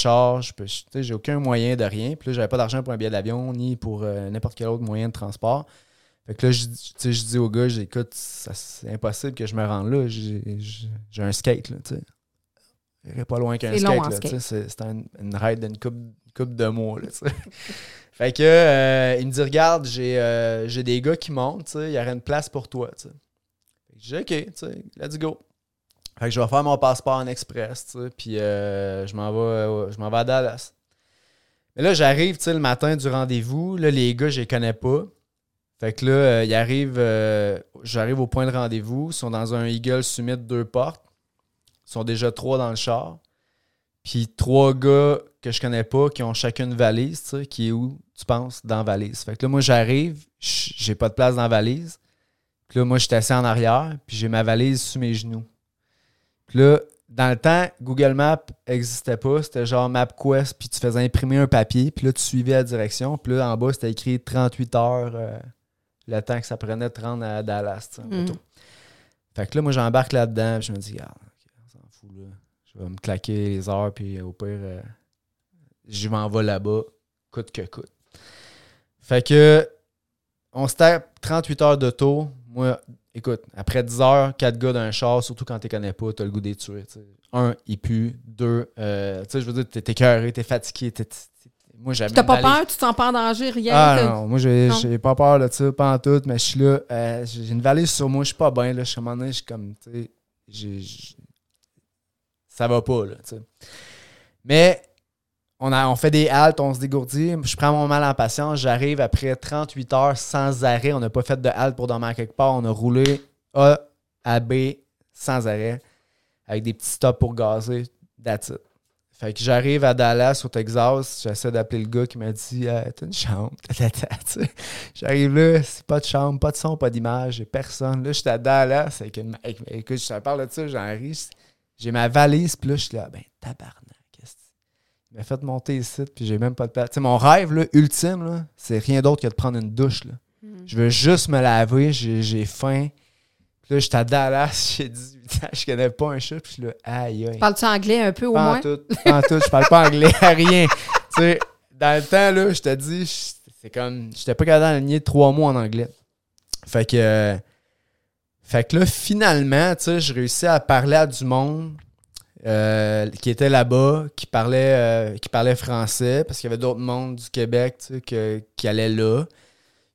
sais, j'ai aucun moyen de rien. Puis là, j'avais pas d'argent pour un billet d'avion ni pour euh, n'importe quel autre moyen de transport. Fait que là, je, dis- je au gars, je dis, écoute, ça- c'est impossible que je me rende là. J'ai un skate, là, tu sais. J'irai pas loin qu'un skate, là, tu sais. skate. C'est un- une ride d'une coupe, coupe de mois, là, tu sais. Fait que, euh, il me dit, regarde, j'ai euh, j'ai des gars qui montent, tu sais, il y aurait une place pour toi, tu sais. Dis, OK, let's go. Fait que je vais faire mon passeport en express, puis euh, je m'en vais, euh, vais à Dallas. Mais là, j'arrive, le matin du rendez-vous, là, les gars, je les connais pas. Fait que là, euh, j'arrive au point de rendez-vous, ils sont dans un Eagle Summit deux portes. Ils sont déjà trois dans le char. Puis trois gars que je connais pas qui ont chacune une valise, qui est où, tu penses, dans la valise. Fait que là, moi, j'arrive, j'ai pas de place dans la valise. Puis là, moi, je suis assis en arrière, puis j'ai ma valise sous mes genoux. Puis là, dans le temps, Google Maps existait pas. C'était genre MapQuest, puis tu faisais imprimer un papier, puis là, tu suivais la direction. Puis là, en bas, c'était écrit 38 heures, euh, le temps que ça prenait de te rendre à Dallas, Mm. Fait que là, moi, j'embarque là-dedans, puis je me dis, regarde, ok, on s'en fout, là. Je vais me claquer les heures, puis au pire, euh, je m'en vais là-bas, coûte que coûte. Fait que, on se tape 38 heures d'auto. Moi, écoute, après 10 heures, 4 gars d'un char, surtout quand tu connais pas, tu as le goût des tuer. tu sais. Un, il pue. Deux, euh, tu sais, je veux dire, t'es écœuré, t'es fatigué. t'es- moi, T'as une pas peur? Tu te sens pas en danger? Rien? ah non, moi j'ai pas peur de ça, pas en tout, mais je suis là, euh, j'ai une valise sur moi, je suis pas bien, là, je suis je suis comme, tu sais, ça va pas, là, tu sais. Mais on, a, on fait des haltes, on se dégourdit, je prends mon mal en patience, j'arrive après 38 heures sans arrêt, on n'a pas fait de halte pour dormir quelque part, on a roulé A à B sans arrêt, avec des petits stops pour gazer, that's it. Fait que j'arrive à Dallas, au Texas. J'essaie d'appeler le gars qui m'a dit euh, T'as une chambre? *laughs* J'arrive là, c'est pas de chambre, pas de son, pas d'image, j'ai personne. Là, j'étais à Dallas. Avec une, écoute, je te parle de ça, j'en ris. J'ai ma valise, puis là, je suis là Ben, tabarnak. Qu'est-ce que c'est? Il m'a fait monter ici, puis j'ai même pas de place. Tu sais, mon rêve là, ultime, là, c'est rien d'autre que de prendre une douche. Là. Mhm. Je veux juste me laver, j'ai faim. Puis là, j'étais à Dallas, *laughs* j'ai 18 ans, je connais pas un chat, puis je suis là, aïe, aïe. Parles-tu anglais un peu au Pas en moins? tout, pas en tout. Je parle pas anglais à rien. tu sais, dans le temps, là, je te dis, c'est comme. J'étais pas capable d'aligner trois mots en anglais. Fait que. euh, fait que là, finalement, tu sais, je réussis à parler à du monde. Euh, qui était là-bas, qui parlait, euh, qui parlait français, parce qu'il y avait d'autres mondes du Québec tu sais, que- qui allaient là.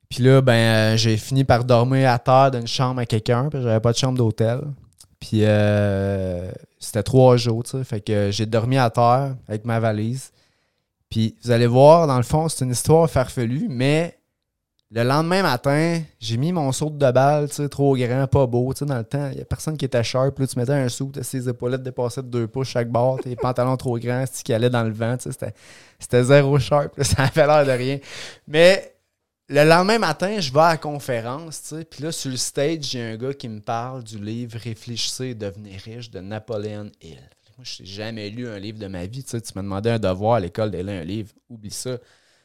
Puis là, ben, euh, j'ai fini par dormir à terre d'une chambre à quelqu'un, que j'avais pas de chambre d'hôtel. Puis euh, c'était trois jours, tu sais. Fait que j'ai dormi à terre avec ma valise. Puis vous allez voir, dans le fond, c'est une histoire farfelue, mais le lendemain matin, j'ai mis mon saut de balle, tu sais, trop grand, pas beau. Tu sais, dans le temps, il n'y a personne qui était sharp. Là, tu mettais un saut, ses épaulettes dépassaient de deux pouces chaque bord, tes *laughs* pantalons trop grands, c'est qui allait dans le vent. Tu sais, c'était, c'était zéro sharp. là, *laughs* ça avait l'air de rien. Mais le lendemain matin, je vais à la conférence, tu sais, puis là, sur le stage, a un gars qui me parle du livre Réfléchissez et devenez riche de Napoléon Hill. Moi, je n'ai jamais lu un livre de ma vie. Tu sais, tu m'as demandé un devoir à l'école lire un livre. Oublie ça.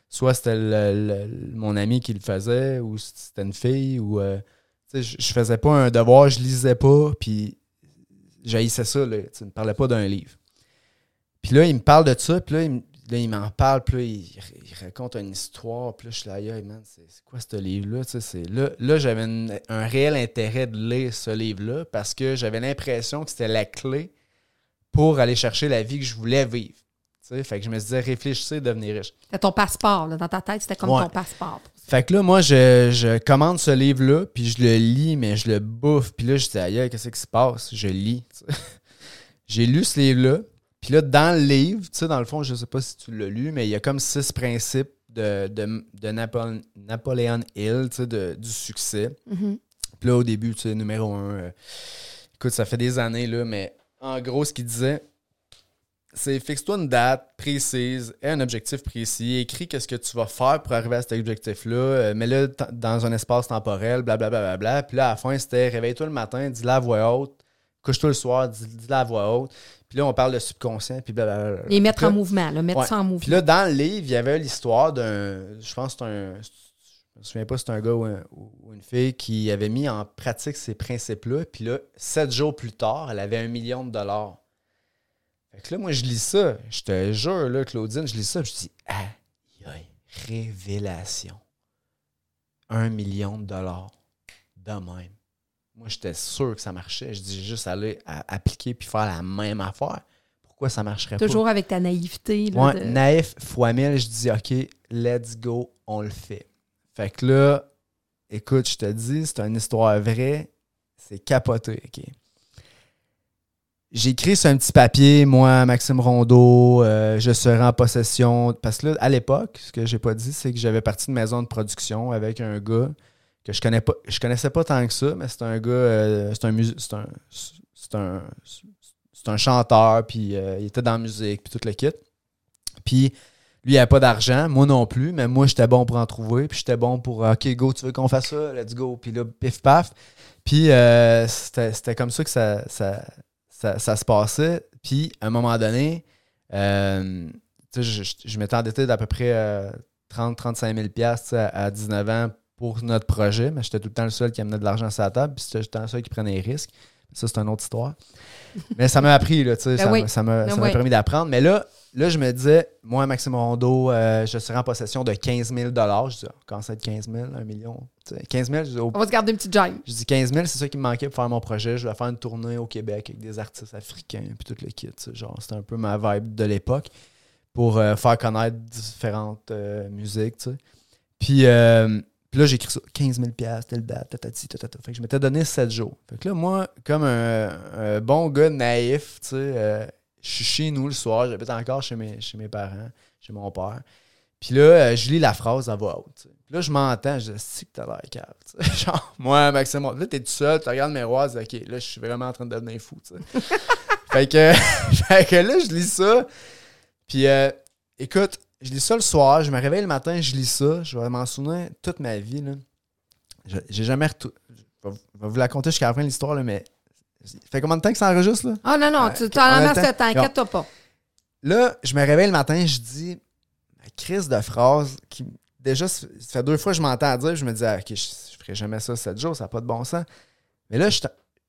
Soit c'était mon ami qui le faisait, ou c'était une fille, ou. euh, je, je faisais pas un devoir, je lisais pas, puis j'haïssais ça. Là, tu me parlait pas d'un livre. Puis là, il me parle de ça, puis là, il, m'en parle, puis il, raconte une histoire, puis là, je suis là, man, c'est quoi ce livre-là? Là, là j'avais un réel intérêt de lire ce livre-là parce que j'avais l'impression que c'était la clé pour aller chercher la vie que je voulais vivre. Fait que je me disais, réfléchissez, devenir riche. C'était ton passeport, là, dans ta tête, c'était comme Ouais. ton passeport. Fait que là, moi, je, je commande ce livre-là, puis je le lis, mais je le bouffe. Puis là, je dis, aïe, qu'est-ce qui se passe? Je lis. *laughs* J'ai lu ce livre-là. Puis là, dans le livre, tu sais, dans le fond, je sais pas si tu l'as lu, mais il y a comme six principes de, de, de Napo- Napoléon Hill, tu sais, de- du succès. Mhm. Puis là, au début, tu sais, numéro un, euh, écoute, ça fait des années, là, mais en gros, ce qu'il disait, c'est fixe-toi une date précise et un objectif précis. Écris qu'est-ce que tu vas faire pour arriver à cet objectif-là. euh, Mets-le dans un espace temporel, blablabla. Bla, bla, bla. Puis là, à la fin, c'était réveille-toi le matin, dis-le à voix haute. Couche-toi le soir, dis- dis-le à voix haute. Puis là, on parle de subconscient, puis blablabla. Les mettre en mouvement, là, mettre Ouais. ça en mouvement. puis là, dans le livre, il y avait l'histoire d'un. Je pense que c'est un. Je me souviens pas si c'est un gars ou, un- ou une fille qui avait mis en pratique ces principes-là. Puis là, sept jours plus tard, elle avait un million de dollars. Fait que là, moi, je lis ça. Je te jure, là, Claudine, je lis ça. Je dis, aïe, aïe, révélation. Un million de dollars. De même. Moi, j'étais sûr que ça marchait. Je dis juste aller à- appliquer puis faire la même affaire. Pourquoi ça marcherait pas? Toujours avec ta naïveté. Là, Ouais, de- naïf fois mille, je dis OK, let's go, on le fait. Fait que là, écoute, je te dis, c'est une histoire vraie, c'est capoté, OK? J'ai écrit sur un petit papier, moi, Maxime Rondeau, euh, je serai en possession. Parce que là, à l'époque, ce que j'ai pas dit, c'est que j'avais parti de maison de production avec un gars que je connais pas, je connaissais pas tant que ça, mais c'est un gars, euh, c'est un, c'est un, c'est un, un chanteur, puis euh, il était dans la musique, puis tout le kit. Puis lui, il avait pas d'argent, moi non plus, mais moi, j'étais bon pour en trouver, puis j'étais bon pour, OK, go, tu veux qu'on fasse ça, let's go. Puis là, pif paf. Puis c'était comme ça que ça, ça, ça se passait. Puis à un moment donné, euh, je, je, je m'étais endetté d'à peu près 30-35 000 piastres, tu sais, à, à 19 ans pour notre projet, mais j'étais tout le temps le seul qui amenait de l'argent sur la table, puis j'étais tout le temps le seul qui prenait les risques. Ça, c'est une autre histoire. Mais ça m'a appris, là, Ben ça oui. m'a- Ben ça m'a oui. permis d'apprendre. Mais là, là, je me disais, moi, Maxime Rondeau, euh, je serais en possession de 15 000 Je dis, quand c'est 15 000, 1 million, tu sais, 15 000, je dis, oh, On va se garder une petite gêne. je dis 15 000, c'est ça qui me manquait pour faire mon projet. Je vais faire une tournée au Québec avec des artistes africains puis tout le kit. Genre, c'était un peu ma vibe de l'époque pour euh, faire connaître différentes euh, musiques, tu sais. Puis, euh, puis là, j'ai écrit ça, 15 000 telle date, tatati, tatata. Fait que je m'étais donné 7 jours. Fait que là, moi, comme un, un bon gars naïf, tu sais, je suis chez nous le soir, j'habite encore chez mes, chez mes parents, chez mon père. Puis là, euh, je lis la phrase à voix haute. Puis là, je m'entends, je dis, c'est que t'as l'air cave. *laughs* Genre, moi, Maxime, là, t'es tout seul, tu regardes le miroir, dis, OK, là, je suis vraiment en train de devenir fou. *laughs* fait, que, *laughs* fait que là, je lis ça. Puis, euh, écoute, je lis ça le soir, je me réveille le matin, je lis ça. Je vais m'en souvenir toute ma vie. Là. Je- J'ai jamais retourné. Je vais vous la conter jusqu'à la fin de l'histoire, là, mais. Ça fait combien de temps que ça enregistre, là? Ah non, non, Ouais, tu t'en on a le as temps. ce temps, inquiète-toi pas. Là, je me réveille le matin, je dis ma crise de phrase qui déjà ça fait deux fois que je m'entends dire, je me dis ah, OK, je, je ferai jamais ça sept jours, ça n'a pas de bon sens. Mais là je,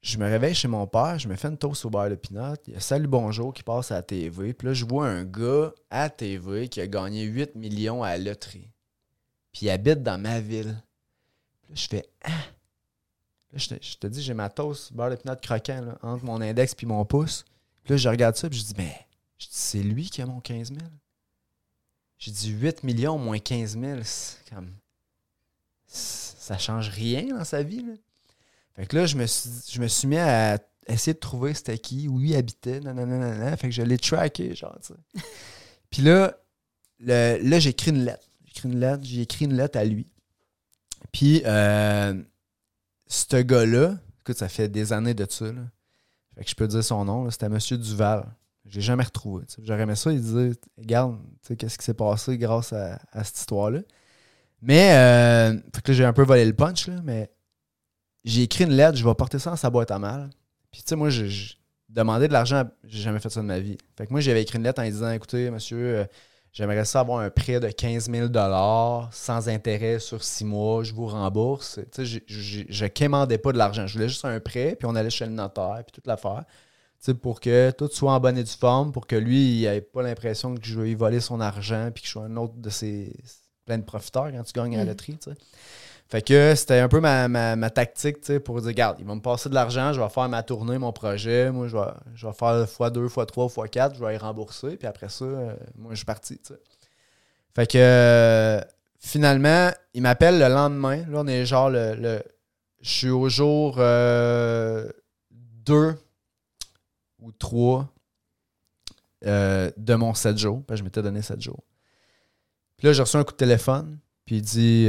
je me réveille chez mon père, je me fais une toast au beurre de pinot, il y a Salut bonjour qui passe à la TV, puis là je vois un gars à la TV qui a gagné 8 millions à la loterie. Puis il habite dans ma ville. Puis là je fais ah. Là, je te, je te dis, j'ai ma toast beurre pinot croquant entre mon index puis mon pouce. Puis là, je regarde ça, puis je dis, mais c'est lui qui a mon 15 000. J'ai dit 8 millions moins 15 000, c'est comme. Ça change rien dans sa vie. Là. Fait que là, je me suis, je me suis mis à essayer de trouver c'était qui, où il habitait, nanana, Fait que je l'ai tracké, genre. Puis là, le, là, j'ai écrit une lettre. J'ai écrit une lettre, j'ai écrit une lettre à lui. Puis, euh, ce gars-là, écoute, ça fait des années de ça, là. Fait que je peux dire son nom, c'était M. Duval. J'ai jamais retrouvé. J'aurais aimé ça, il disait Regarde, qu'est-ce qui s'est passé grâce à, cette histoire-là. Mais, euh, fait que j'ai un peu volé le punch, là, mais j'ai écrit une lettre, je vais porter ça dans sa boîte à mal. Puis, tu sais, moi, je, demandais de l'argent, j'ai jamais fait ça de ma vie. Fait que moi, j'avais écrit une lettre en disant Écoutez, monsieur, euh, j'aimerais ça avoir un prêt de 15 000 sans intérêt sur six mois, je vous rembourse. Tu sais, je ne quémandais pas de l'argent. Je voulais juste un prêt, puis on allait chez le notaire, puis toute l'affaire. Tu sais, pour que tout soit en bonne et due forme, pour que lui, il n'ait pas l'impression que je vais lui voler son argent, puis que je sois un autre de ses plein de profiteurs quand tu gagnes à la mm. loterie. Tu sais. Fait que c'était un peu ma, ma, tactique pour dire, regarde, il va me passer de l'argent, je vais faire ma tournée, mon projet. Moi, je vais, je vais faire x2, x3, x4, je vais y rembourser. Puis après ça, euh, moi, je suis parti. Fait que euh, finalement, il m'appelle le lendemain. Là, on est genre le. je suis au jour 2 euh, ou 3 de mon 7 jours. je m'étais donné 7 jours. Puis là, j'ai reçu un coup de téléphone. Puis il dit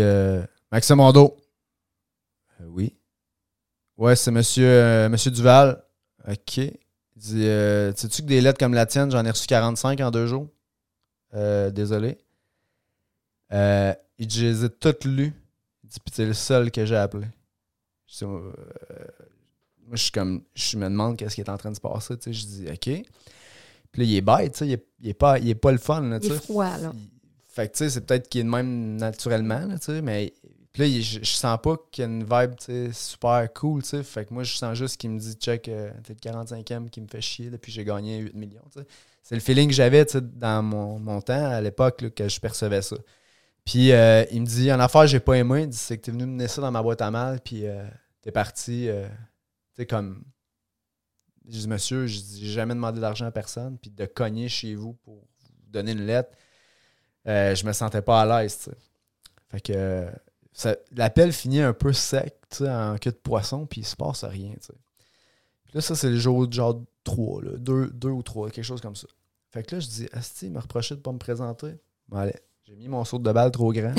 Maxime Mondo. Euh, oui. Ouais, c'est monsieur, euh, monsieur Duval. OK. Il dit euh, Sais-tu que des lettres comme la tienne, j'en ai reçu 45 en deux jours? Désolé. il dit Je les ai toutes lues. Il dit Puis c'est le seul que j'ai appelé. moi, je suis comme. Je me demande qu'est-ce qui est en train de se passer. Je dis OK. Puis là, il est bête, il est, il est, pas, il est pas le fun. Là, il est froid, là. Fait que, tu sais, c'est peut-être qu'il est de même naturellement, là, tu sais, mais là, je, sens pas qu'il y a une vibe super cool. sais Fait que moi, je sens juste qu'il me dit check, euh, t'es le 45e qui me fait chier depuis j'ai gagné 8 millions. C'est le feeling que j'avais dans mon, mon, temps à l'époque que je percevais ça. Puis euh, il me dit en affaire, j'ai pas aimé. Il dit c'est que t'es venu me mener ça dans ma boîte à mal, puis euh, t'es parti. sais, comme. Je dis monsieur, j'ai jamais demandé d'argent à personne, puis de cogner chez vous pour vous donner une lettre, je me sentais pas à l'aise. Fait que l'appel finit un peu sec, en queue de poisson, puis il se passe rien, là, ça, c'est le jour genre 3, là, 2, ou 3, quelque chose comme ça. Fait que là, je dis, Asti, il m'a reproché de pas me présenter. Bon, allez, j'ai mis mon saut de balle trop grand.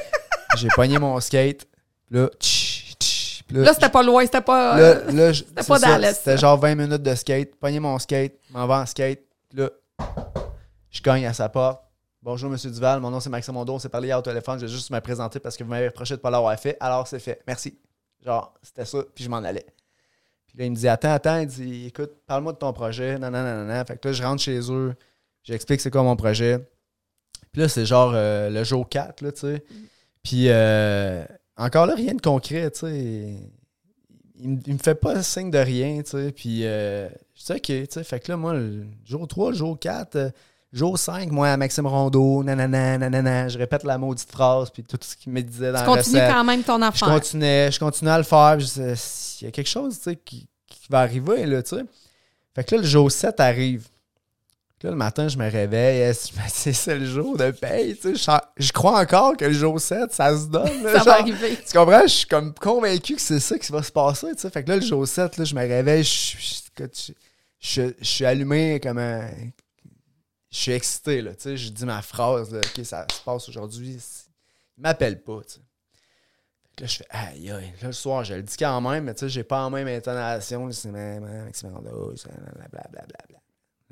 *laughs* j'ai pogné mon skate. Là, là, c'était pas loin, c'était pas. Là, c'était pas Dallas. C'était genre 20 minutes de skate. Pogné mon skate, m'en vais en skate. Là, je gagne à sa porte. Bonjour, Monsieur Duval. Mon nom, c'est Maxime Mondo. On s'est parlé hier au téléphone. Je vais juste me présenter parce que vous m'avez reproché de ne pas l'avoir fait. Alors, c'est fait. Merci. Genre, c'était ça. Puis je m'en allais. Puis là, il me dit Attends, attends. Il dit Écoute, parle-moi de ton projet. Non, non, non, non. Fait que là, je rentre chez eux. J'explique c'est quoi mon projet. Puis là, c'est genre euh, le jour 4, là, tu sais. Puis euh, encore là, rien de concret, tu sais. Il, me fait pas signe de rien, tu sais. Puis euh, je dis OK, tu sais. Fait que là, moi, jour 3, le jour 4 Jour 5, moi, Maxime Rondeau, nanana, nanana, je répète la maudite phrase, puis tout ce qu'il me disait dans tu la recette. quand même ton affaire. Je continuais, je continuais à le faire. Il y a quelque chose, tu sais, qui, va arriver, là, tu sais. Fait que là, le jour 7 arrive. Là, le matin, je me réveille. C'est le jour de paye. Tu sais, je, crois encore que le jour 7, ça se donne. ça va arriver. Tu comprends? Je suis comme convaincu que c'est ça qui va se passer. Tu sais. Fait que là, le jour 7, là, je me réveille. Je, je, je suis allumé comme un, je suis excité, là, tu sais, je dis ma phrase, OK, ça se passe aujourd'hui, il m'appelle pas, tu sais. Là, je fais, aïe, aïe. Là, le soir, je le dis quand même, mais tu sais, j'ai pas en même intonation. C'est même, blablabla.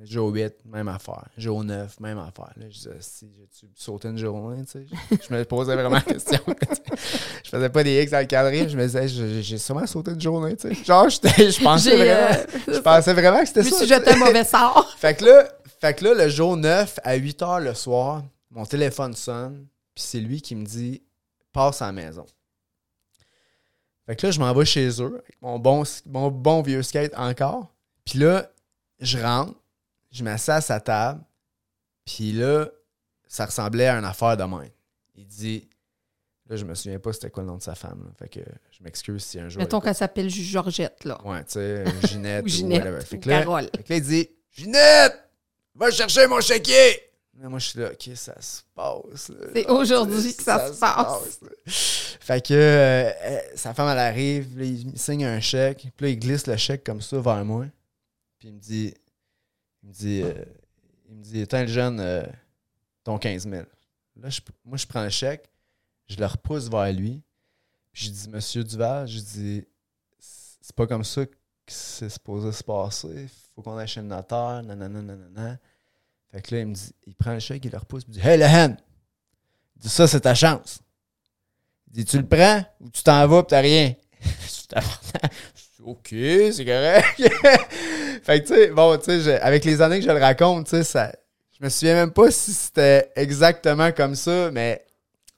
Jour 8, même affaire. Jour 9, même affaire. Là, je disais, si j'ai sauté une journée, tu sais. Je me posais vraiment la question. je faisais pas des X dans le cadre, je me disais, j'ai sûrement sauté une journée, tu sais. Genre, je pensais vraiment, euh, je pensais vraiment que c'était ça. Je me suis un mauvais sort. fait que là, fait que là, le jour 9, à 8 h le soir, mon téléphone sonne, puis c'est lui qui me dit passe à la maison. Fait que là, je m'en vais chez eux, avec mon bon, mon bon vieux skate encore. Puis là, je rentre, je m'assieds à sa table, puis là, ça ressemblait à une affaire de même. Il dit Là, je me souviens pas c'était quoi le nom de sa femme. Fait que je m'excuse si un jour. Mettons qu'elle s'appelle Georgette, là. Ouais, tu sais, Ginette *laughs* ou, Ginette, whatever. Fait que là, Fait que là, il dit Ginette, va chercher mon chéquier. moi, je suis là, OK, ça se passe. C'est aujourd'hui que ça, se passe. fait que euh, euh, sa femme, elle arrive, il signe un chèque, puis là, il glisse le chèque comme ça vers moi. Puis il me dit, il me dit, euh, il me dit, le jeune, ton 15 000. Là, moi, je prends le chèque, je le repousse vers lui, puis je dis, Monsieur Duval, je dis, c'est pas comme ça que c'est supposé se passer. Faut qu'on aille chez le notaire. Fait que là, il me dit, il prend le chèque, il le repousse, il dit Hey, le hen! Il dit ça, c'est ta chance. Il dit Tu le prends ou tu t'en vas pis t'as rien? *laughs* *laughs* OK, c'est correct. *laughs* fait que, tu sais, bon, tu sais, avec les années que je le raconte, tu sais, ça, je me souviens même pas si c'était exactement comme ça, mais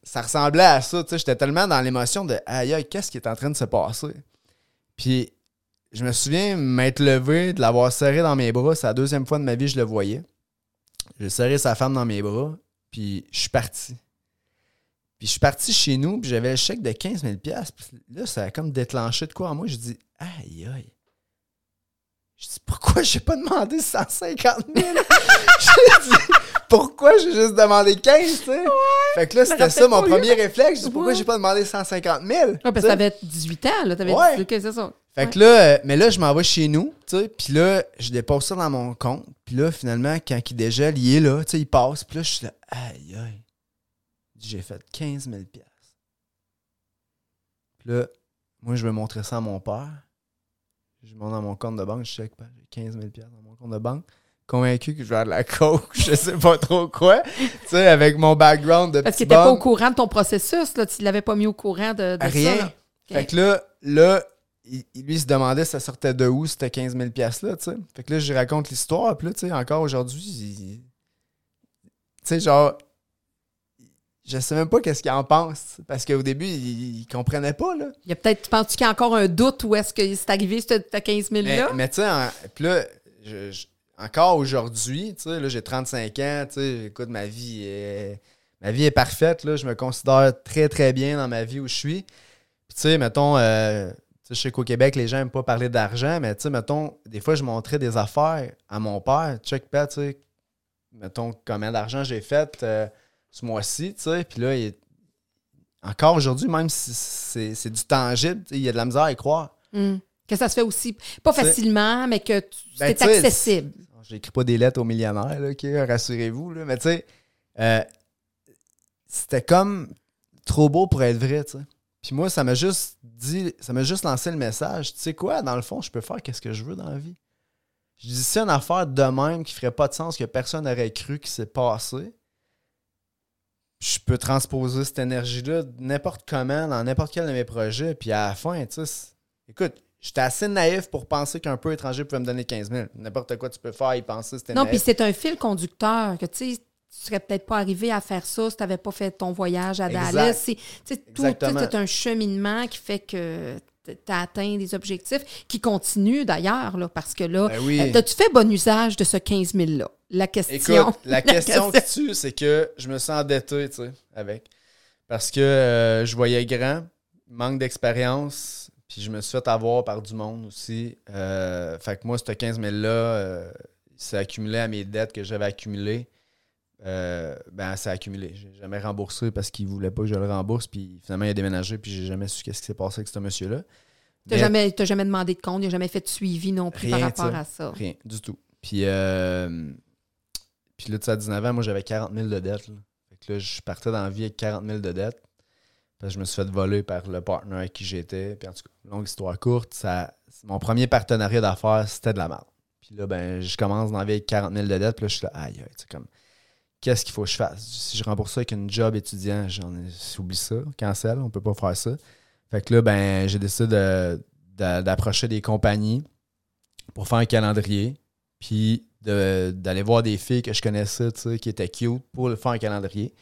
ça ressemblait à ça, tu sais. J'étais tellement dans l'émotion de aïe, aïe, qu'est-ce qui est en train de se passer? Puis, je me souviens m'être levé, de l'avoir serré dans mes bras. C'est la deuxième fois de ma vie que je le voyais. J'ai serré sa femme dans mes bras, puis je suis parti. Puis je suis parti chez nous, puis j'avais le chèque de 15 000 Puis là, ça a comme déclenché de quoi en moi. Je dis, aïe, aïe. Je dis, pourquoi j'ai pas demandé 150 000? *laughs* je dis, pourquoi j'ai juste demandé 15, tu sais? fait que là, c'était ça mon premier réflexe. Je dis, pourquoi j'ai pas demandé 150 000? Ouais, parce que t'avais 18 ans, là. T'avais ouais. dit, c'est ça. Fait que là, euh, mais là, je m'en vais chez nous, tu sais, puis là, je dépose ça dans mon compte. Puis là, finalement, quand il dégèle, il est là, tu sais, il passe. Puis là, je suis là, aïe, aïe. J'ai fait 15 000 Puis là, moi, je vais montrer ça à mon père. Je monte dans mon compte de banque, je check, j'ai 15 000 dans mon compte de banque. Convaincu que je vais avoir de la coke, *laughs* je sais pas trop quoi, tu sais, avec mon background de Parce qu'il était pas au courant de ton processus, là, tu l'avais pas mis au courant de, de Rien. Ça, Fait que là, là, il, lui, se demandait ça sortait de où, c'était 15 000 là, tu sais. Fait que là, je raconte l'histoire, puis là, tu sais, encore aujourd'hui, tu sais, genre, je sais même pas qu'est-ce qu'il en pense. Parce qu'au début, il, il, comprenait pas, là. Il y a peut-être, tu penses qu'il y a encore un doute où est-ce que c'est arrivé, ce 15 000 là? Mais, tu sais, puis là, encore aujourd'hui, tu sais, là, j'ai 35 ans, tu sais, écoute, ma vie est, ma vie est parfaite, là. Je me considère très, très bien dans ma vie où je suis. Puis, tu sais, mettons, euh, je sais qu'au Québec, les gens n'aiment pas parler d'argent, mais tu sais, mettons, des fois, je montrais des affaires à mon père. Check pas, tu sais, mettons, combien d'argent j'ai fait euh, ce mois-ci, tu sais. Puis là, encore aujourd'hui, même si c'est du tangible, il y a de la misère à y croire. Hmm. Que ça se fait aussi, pas facilement, mais que ben, c'est accessible. J'écris pas des lettres aux millionnaires, là, rassurez-vous, là, mais tu sais, euh, c'était comme trop beau pour être vrai, tu sais. Puis moi, ça m'a juste dit, ça m'a juste lancé le message. Tu sais quoi, dans le fond, je peux faire qu'est-ce que je veux dans la vie. Je dis, c'est une affaire de même qui ferait pas de sens, que personne n'aurait cru qui s'est passé. Je peux transposer cette énergie-là n'importe comment, dans n'importe quel de mes projets. Puis à la fin, tu sais, écoute, j'étais assez naïf pour penser qu'un peu étranger pouvait me donner 15 000. N'importe quoi tu peux faire, y penser, c'était Non, puis c'est un fil conducteur que, tu sais, tu serais peut-être pas arrivé à faire ça si tu n'avais pas fait ton voyage à Dallas. C'est, tout, c'est un cheminement qui fait que tu as atteint des objectifs qui continuent d'ailleurs, là, parce que là, ben as-tu fait bon usage de ce 15 000-là? La question. *laughs* la, question, que tu, c'est que je me sens endetté, tu sais, avec. Parce que euh, je voyais grand, manque d'expérience, puis je me suis fait avoir par du monde aussi. Euh, fait que moi, ce 15 000-là, euh, c'est accumulé à mes dettes que j'avais accumulées. Euh, ben, ça a accumulé. J'ai jamais remboursé parce qu'il voulait pas que je le rembourse. Puis finalement, il a déménagé. Puis j'ai jamais su qu'est-ce qui s'est passé avec ce monsieur-là. Tu n'as jamais, jamais demandé de compte. Il n'a jamais fait de suivi non plus par rapport à ça. Rien, du tout. Puis, euh, puis là, tu sais, à 19 ans, moi, j'avais 40 000 de dettes. Fait que là, je partais dans la vie avec 40 000 de dettes. Parce que je me suis fait voler par le partenaire avec qui j'étais. Puis en tout cas, longue histoire courte, ça, mon premier partenariat d'affaires, c'était de la merde. Puis là, ben, je commence dans la vie avec 40 000 de dettes. Puis là, je suis là, aïe, aïe, tu comme qu'est-ce qu'il faut que je fasse? Si je rembourse ça avec une job étudiant, j'en oublie ça, cancel, on peut pas faire ça. Fait que là, ben, j'ai décidé d'approcher des compagnies pour faire un calendrier, puis d'aller voir des filles que je connaissais, tu sais, qui étaient cute pour faire un calendrier.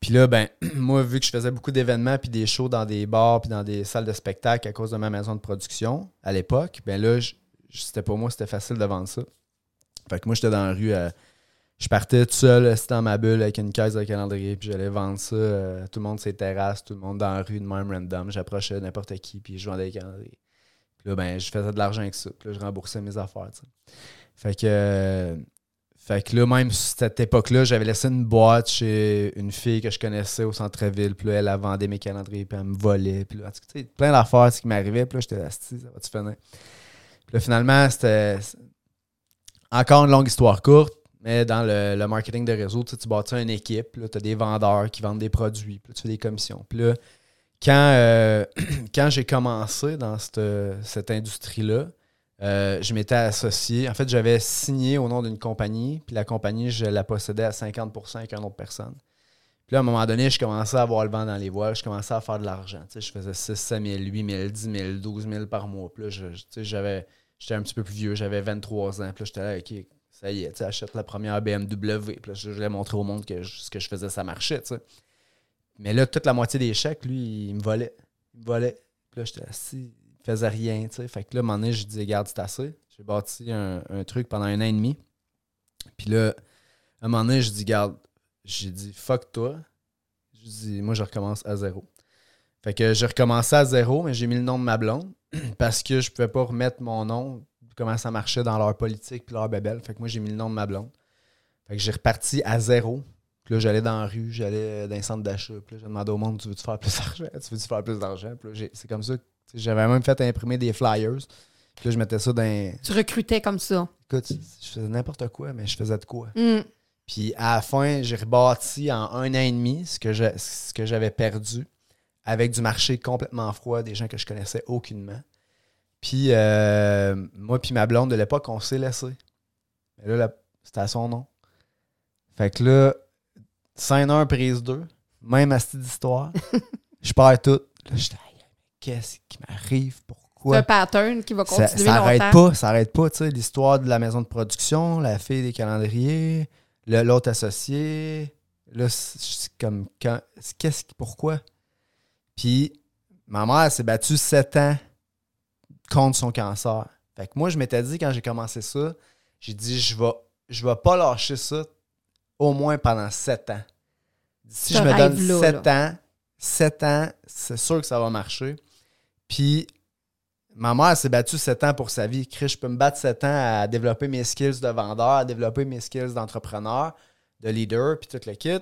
Puis là, ben, *clears throat* moi, vu que je faisais beaucoup d'événements puis des shows dans des bars puis dans des salles de spectacle à cause de ma maison de production à l'époque, ben là, c'était pour moi, c'était facile de vendre ça. Fait que moi, j'étais dans la rue à je partais tout seul, dans ma bulle avec une caisse de calendrier, puis j'allais vendre ça. Euh, tout le monde ses terrasses, tout le monde dans la rue de même random. J'approchais n'importe qui, puis je vendais des calendriers. Puis là, ben, je faisais de l'argent avec ça. Puis là, je remboursais mes affaires, tu sais. Fait que, euh, fait que là, même cette époque-là, j'avais laissé une boîte chez une fille que je connaissais au centre-ville. Puis là, elle, a vendé mes calendriers, puis elle me volait. Puis là, tu sais, plein d'affaires qui m'arrivait. Puis là, j'étais là, ça va-tu finir? Puis là, finalement, c'était encore une longue histoire courte. Mais dans le, marketing de réseau, tu, bâtis une équipe, tu as des vendeurs qui vendent des produits, puis tu fais des commissions. Puis là, quand, euh, *clears throat* quand j'ai commencé dans cette, cette industrie-là, euh, je m'étais associé. En fait, j'avais signé au nom d'une compagnie, puis la compagnie, je la possédais à 50% avec une autre personne. Puis là, à un moment donné, je commençais à avoir le vent dans les voiles, je commençais à faire de l'argent. Je faisais 6, 7 000, 8 000, 10 000, 12 000 par mois. Puis là, j'étais un petit peu plus vieux, j'avais 23 ans. Puis là, j'étais là, OK, ça y est, tu achète la première BMW. Là, je voulais montrer au monde que ce que je faisais, ça marchait. Mais là, toute la moitié des chèques, lui, il me volait. Il me volait. Puis là, j'étais assis, il faisait rien. Fait que là, à un moment donné, je disais, garde, c'est assez. J'ai bâti un, un truc pendant un an et demi. Puis là, à un moment donné, je dis, garde, j'ai dit, fuck toi. Je dis, moi, je recommence à zéro. Fait que j'ai recommencé à zéro, mais j'ai mis le nom de ma blonde *clears throat* parce que je pouvais pas remettre mon nom, comment ça marchait dans leur politique puis leur bébelle. Fait que moi, j'ai mis le nom de ma blonde. Fait que j'ai reparti à zéro. Puis là, j'allais dans la rue, j'allais dans un centre d'achat. Puis là, j'ai demandé au monde, tu veux-tu faire plus d'argent? Tu veux-tu faire plus d'argent? Puis c'est comme ça. J'avais même fait imprimer des flyers. Puis là, je mettais ça dans... Tu recrutais comme ça. Écoute, je faisais n'importe quoi, mais je faisais de quoi. Hmm. Puis à la fin, j'ai rebâti en un an et demi ce que je- ce que j'avais perdu avec du marché complètement froid, des gens que je connaissais aucunement. Puis euh, moi puis ma blonde de l'époque, on s'est laissé. Mais là, c'était à son nom. Fait que là, scène 1, prise 2, même à cette histoire, *laughs* je perds tout. Là, Aïe, qu'est-ce qui m'arrive? C'est Pourquoi? un pattern qui va Ça, continuer ça arrête longtemps. pas, ça arrête pas, tu sais, l'histoire de la maison de production, la fille des calendriers, le- l'autre associé. Là, c'est c'est comme quand. c'est- Qu'est-ce qui. Pourquoi? Puis ma mère s'est battue sept ans contre son cancer. Fait que moi, je m'étais dit quand j'ai commencé ça, j'ai dit je vais je vais pas lâcher ça au moins pendant sept ans. Si je me donne sept ans, sept ans, c'est sûr que ça va marcher. Puis ma mère s'est battue sept ans pour sa vie. Chris, je peux me battre sept ans à développer mes skills de vendeur, à développer mes skills d'entrepreneur, de leader, puis tout le kit.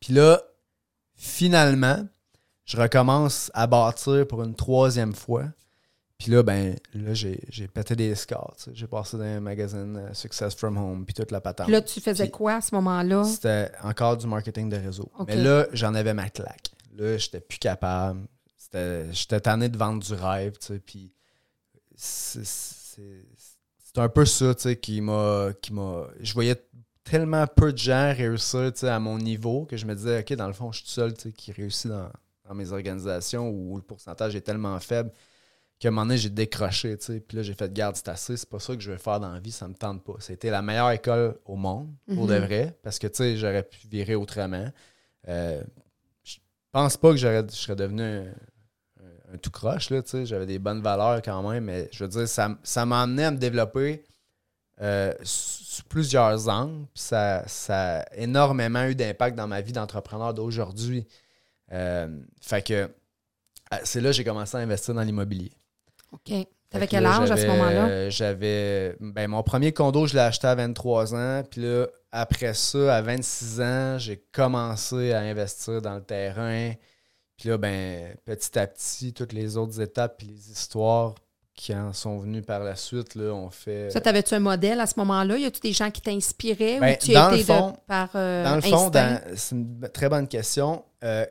Puis là, finalement, je recommence à bâtir pour une troisième fois. Puis là, ben, là, j'ai pété des scores. J'ai passé dans un magazine euh, Success from Home, puis toute la patente. Là, tu faisais quoi à ce moment-là? C'était encore du marketing de réseau. Mais là, j'en avais ma claque. Là, j'étais plus capable. J'étais tanné de vendre du rêve, tu sais, puis c'est un peu ça, tu sais, qui m'a... qui m'a- Je voyais tellement peu de gens réussir, tu sais, à mon niveau que je me disais, OK, dans le fond, je suis tout seul, tu sais, qui réussit dans, dans mes organisations où le pourcentage est tellement faible qu'à un moment donné, j'ai décroché, tu sais. Puis là, j'ai fait, garde, c'est assez, c'est pas ça que je veux faire dans la vie, ça me tente pas. C'était la meilleure école au monde, pour de Mhm. vrai, parce que, tu sais, j'aurais pu virer autrement. Euh, je pense pas que je serais devenu un, un- un tout croche, là, tu sais. J'avais des bonnes valeurs quand même, mais je veux dire, ça, ça m'a amené à me développer euh, sous plusieurs angles. Puis ça, ça a énormément eu d'impact dans ma vie d'entrepreneur d'aujourd'hui. Euh, fait que euh, c'est là que j'ai commencé à investir dans l'immobilier. OK. T'avais que quel âge à ce moment-là? J'avais. Ben, mon premier condo, je l'ai acheté à 23 ans. Puis là, après ça, à 26 ans, j'ai commencé à investir dans le terrain. Puis là, ben, petit à petit, toutes les autres étapes et les histoires qui en sont venues par la suite, là, on fait. Ça, t'avais-tu un modèle à ce moment-là? Y a-tu des gens qui t'inspiraient Ben, ou tu dans le étais fond- de, par euh, Dans le fond, c'est une très bonne question. Euh,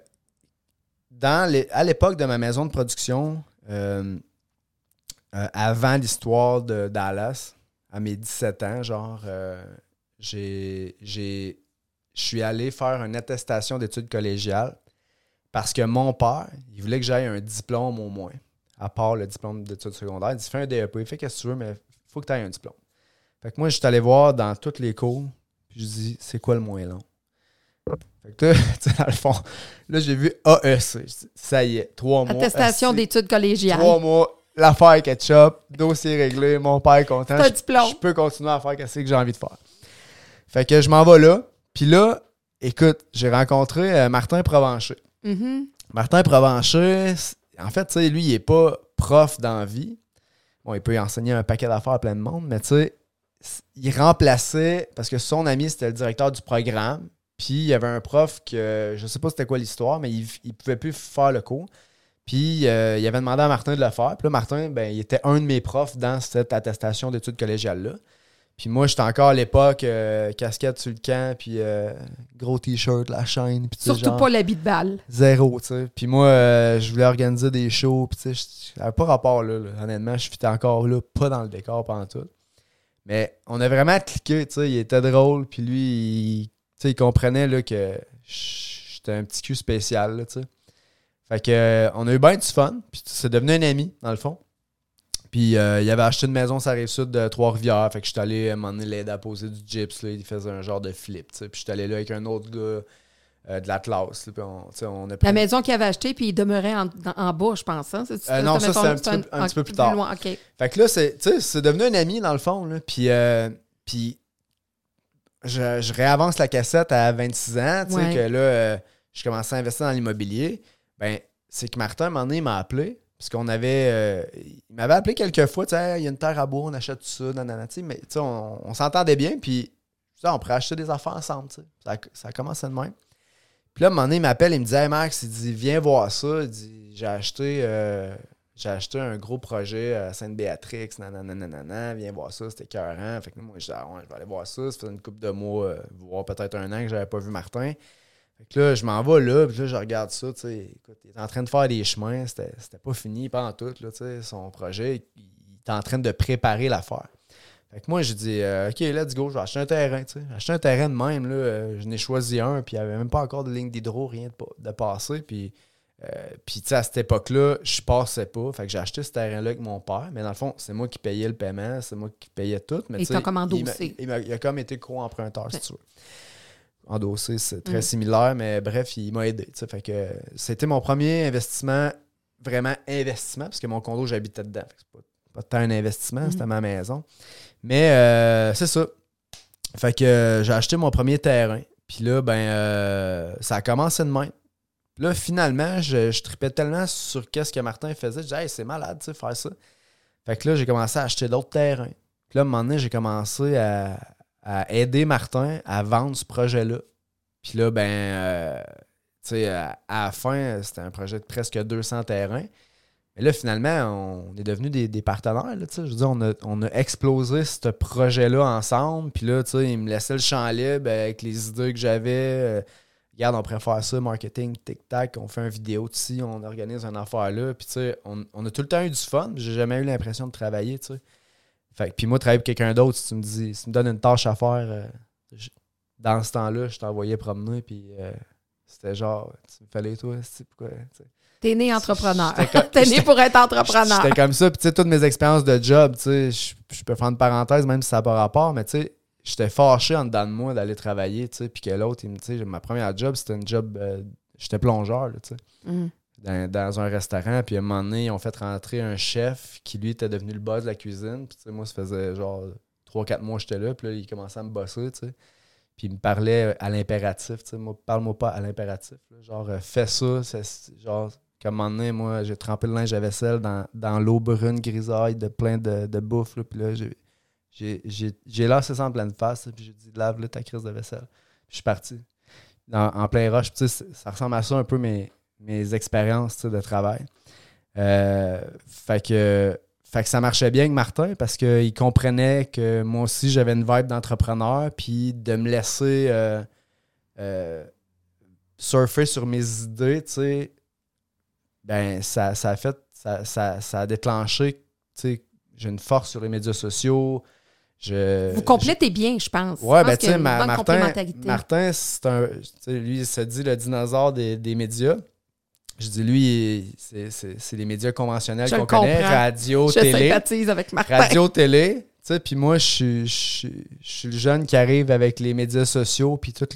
dans les- à l'époque de ma maison de production, euh, euh, avant l'histoire de Dallas, à mes 17 ans, genre, euh, j'ai, je suis allé faire une attestation d'études collégiales parce que mon père, il voulait que j'aille un diplôme au moins, à part le diplôme d'études secondaires. Il dit Fais un DEP, fais ce que tu veux, mais il faut que tu aies un diplôme. Fait que moi, je suis allé voir dans tous les cours, puis je dis C'est quoi le moins long? Fait que là, *laughs* tu sais, dans le fond, là, j'ai vu AEC. Je dis, Ça y est, trois mois. Attestation d'études collégiales. Trois mois, l'affaire ketchup, dossier réglé, mon père est content. Je-. Je peux continuer à faire ce que j'ai envie de faire. Fait que je m'en vais là. Puis là, écoute, j'ai rencontré euh, Martin Provencher. Mhm. Martin Provencher, en fait, tu sais, lui, il est pas prof d'envie. Bon, il peut y enseigner un paquet d'affaires à plein de monde, mais tu sais, il remplaçait, parce que son ami, c'était le directeur du programme, puis il y avait un prof que, je sais pas c'était quoi l'histoire, mais il, il pouvait plus faire le cours. Puis euh, il avait demandé à Martin de le faire. Puis là, Martin, ben, il était un de mes profs dans cette attestation d'études collégiales-là. Puis moi, j'étais encore à l'époque, euh, casquette sur le camp, puis euh, gros t-shirt, la chaîne. Puis, Surtout pas l'habit de balle. Zéro, tu sais. Puis moi, je voulais organiser des shows, puis tu sais, j'avais pas rapport là, Honnêtement, je fitais encore là, pas dans le décor pendant tout. Mais on a vraiment cliqué, tu sais. Il était drôle, puis lui, il, il comprenait là, que j'étais un petit cul spécial, tu sais. Fait que, euh, on a eu bien du fun. Puis c'est devenu un ami, dans le fond. Puis euh, il avait acheté une maison sur la rive sud de Trois-Rivières. Fait que je suis allé donné l'aider à poser du gyps. Là. Il faisait un genre de flip. Puis je suis allé là avec un autre gars euh, de l'Atlas. La maison qu'il avait achetée, puis il demeurait en, en bas, je pense. Hein? non, ça, c'est un, petit, peu, plus tard. Fait que là, c'est devenu un ami, dans le fond. Là. Puis, puis je, je, réavance la cassette à 26 ans. Tu sais, que là, je commençais à investir dans l'immobilier. Ben, c'est que Martin, à un moment donné, m'a appelé. Parce qu'on avait. Euh, il m'avait appelé quelques fois, tu sais, il y a une terre à bois, on achète tout ça, nanana, mais tu sais, on, s'entendait bien, puis on pourrait acheter des affaires ensemble, tu sais. Ça, ça a commencé de même. Puis là, à un moment donné, il m'appelle, il me dit, hey Max, il dit, viens voir ça. Il dit, j'ai acheté, euh, j'ai acheté un gros projet à Sainte-Béatrix, nanana, viens voir ça, c'était écœurant. Fait que moi, je dis, ah, ouais, je vais aller voir ça. Ça faisait une couple de mois, euh, voire peut-être un an que j'avais pas vu Martin. Fait que là, je m'en vais là, puis là, je regarde ça, tu sais. Écoute, il est en train de faire des chemins, c'était pas fini, pas en tout, là, tu sais. Son projet, il, est en train de préparer l'affaire. Fait que moi, je dis, euh, OK, let's go, je vais acheter un terrain, tu sais. Acheter un terrain de même, là, euh, je n'ai choisi un, puis il n'y avait même pas encore de ligne d'hydro, rien de, de passer, puis. Euh, puis, tu sais, à cette époque-là, je passais pas. Fait que j'ai acheté ce terrain-là avec mon père. Mais dans le fond, c'est moi qui payais le paiement, c'est moi qui payais tout. Mais, Et t'as comme Il, il, a comme été co-emprunteur, si tu veux endossé, c'est très mm. similaire, mais bref, il m'a aidé. Fait que c'était mon premier investissement, vraiment investissement, parce que mon condo, j'habitais dedans. C'est pas, pas tant un investissement, mm. c'était ma maison. Mais euh, c'est ça. Fait que j'ai acheté mon premier terrain. Puis là, ben, euh, ça a commencé de même. Là, finalement, je, je tripais tellement sur qu'est-ce que Martin faisait. Je disais, hey, c'est malade, tu sais, faire ça. Fait que là, j'ai commencé à acheter d'autres terrains. Puis là, à un moment donné, j'ai commencé à, à aider Martin à vendre ce projet-là. Puis là, ben, euh, tu sais, à, la fin, c'était un projet de presque 200 terrains. Mais là, finalement, on est devenus des, partenaires. Je veux dire, on a, on a explosé ce projet-là ensemble. Puis là, tu sais, il me laissait le champ libre avec les idées que j'avais. Euh, regarde, on préfère ça, marketing, tic-tac, on fait une vidéo ici, on organise une affaire là. Puis, tu sais, on, on, a tout le temps eu du fun. J'ai jamais eu l'impression de travailler, tu sais. Fait puis moi, travailler pour quelqu'un d'autre, si tu me dis, si tu me donnes une tâche à faire, euh, dans ce temps-là, je t'envoyais promener, puis euh, c'était genre, tu me fallait toi, c'est pourquoi. T'es né entrepreneur. *laughs* T'es né pour être entrepreneur. C'était comme ça. Puis, tu sais, toutes mes expériences de job, tu sais, je peux faire une parenthèse, même si ça n'a pas rapport, mais tu sais, j'étais fâché en dedans de moi d'aller travailler, tu sais, puis que l'autre, il me dit, ma première job, c'était une job, euh, j'étais plongeur, tu sais. Mm dans, un restaurant. Puis à un moment donné, ils ont fait rentrer un chef qui, lui, était devenu le boss de la cuisine. Puis moi, ça faisait genre 3-4 mois que j'étais là. Puis là, il commençait à me bosser, tu sais. Puis il me parlait à l'impératif, tu sais. Moi, parle-moi pas à l'impératif. Genre, euh, fais ça. Genre, comme un moment donné, moi, j'ai trempé le linge à vaisselle dans, dans l'eau brune grisaille de plein de, de bouffe. Là. Puis là, j'ai lancé ça en pleine face. Puis j'ai dit, lave-le ta crise de vaisselle. Puis je suis parti. en plein rush. Puis, ça ressemble à ça un peu, mais mes expériences de travail. Euh, fait, que, fait que ça marchait bien avec Martin parce qu'il comprenait que moi aussi j'avais une vibe d'entrepreneur, puis de me laisser euh, euh, surfer sur mes idées, tu sais, ben ça, a fait, ça, ça, a déclenché, tu sais, j'ai une force sur les médias sociaux. Je, Vous complétez bien, je pense. Ouais, ben tu sais, Martin, Martin c'est un, lui, il se dit le dinosaure des, des médias. Je dis, lui, c'est les médias conventionnels qu'on connaît, radio, je télé. avec Martin. Radio, télé. Tu sais, puis moi, je suis, le jeune qui arrive avec les médias sociaux, puis tout,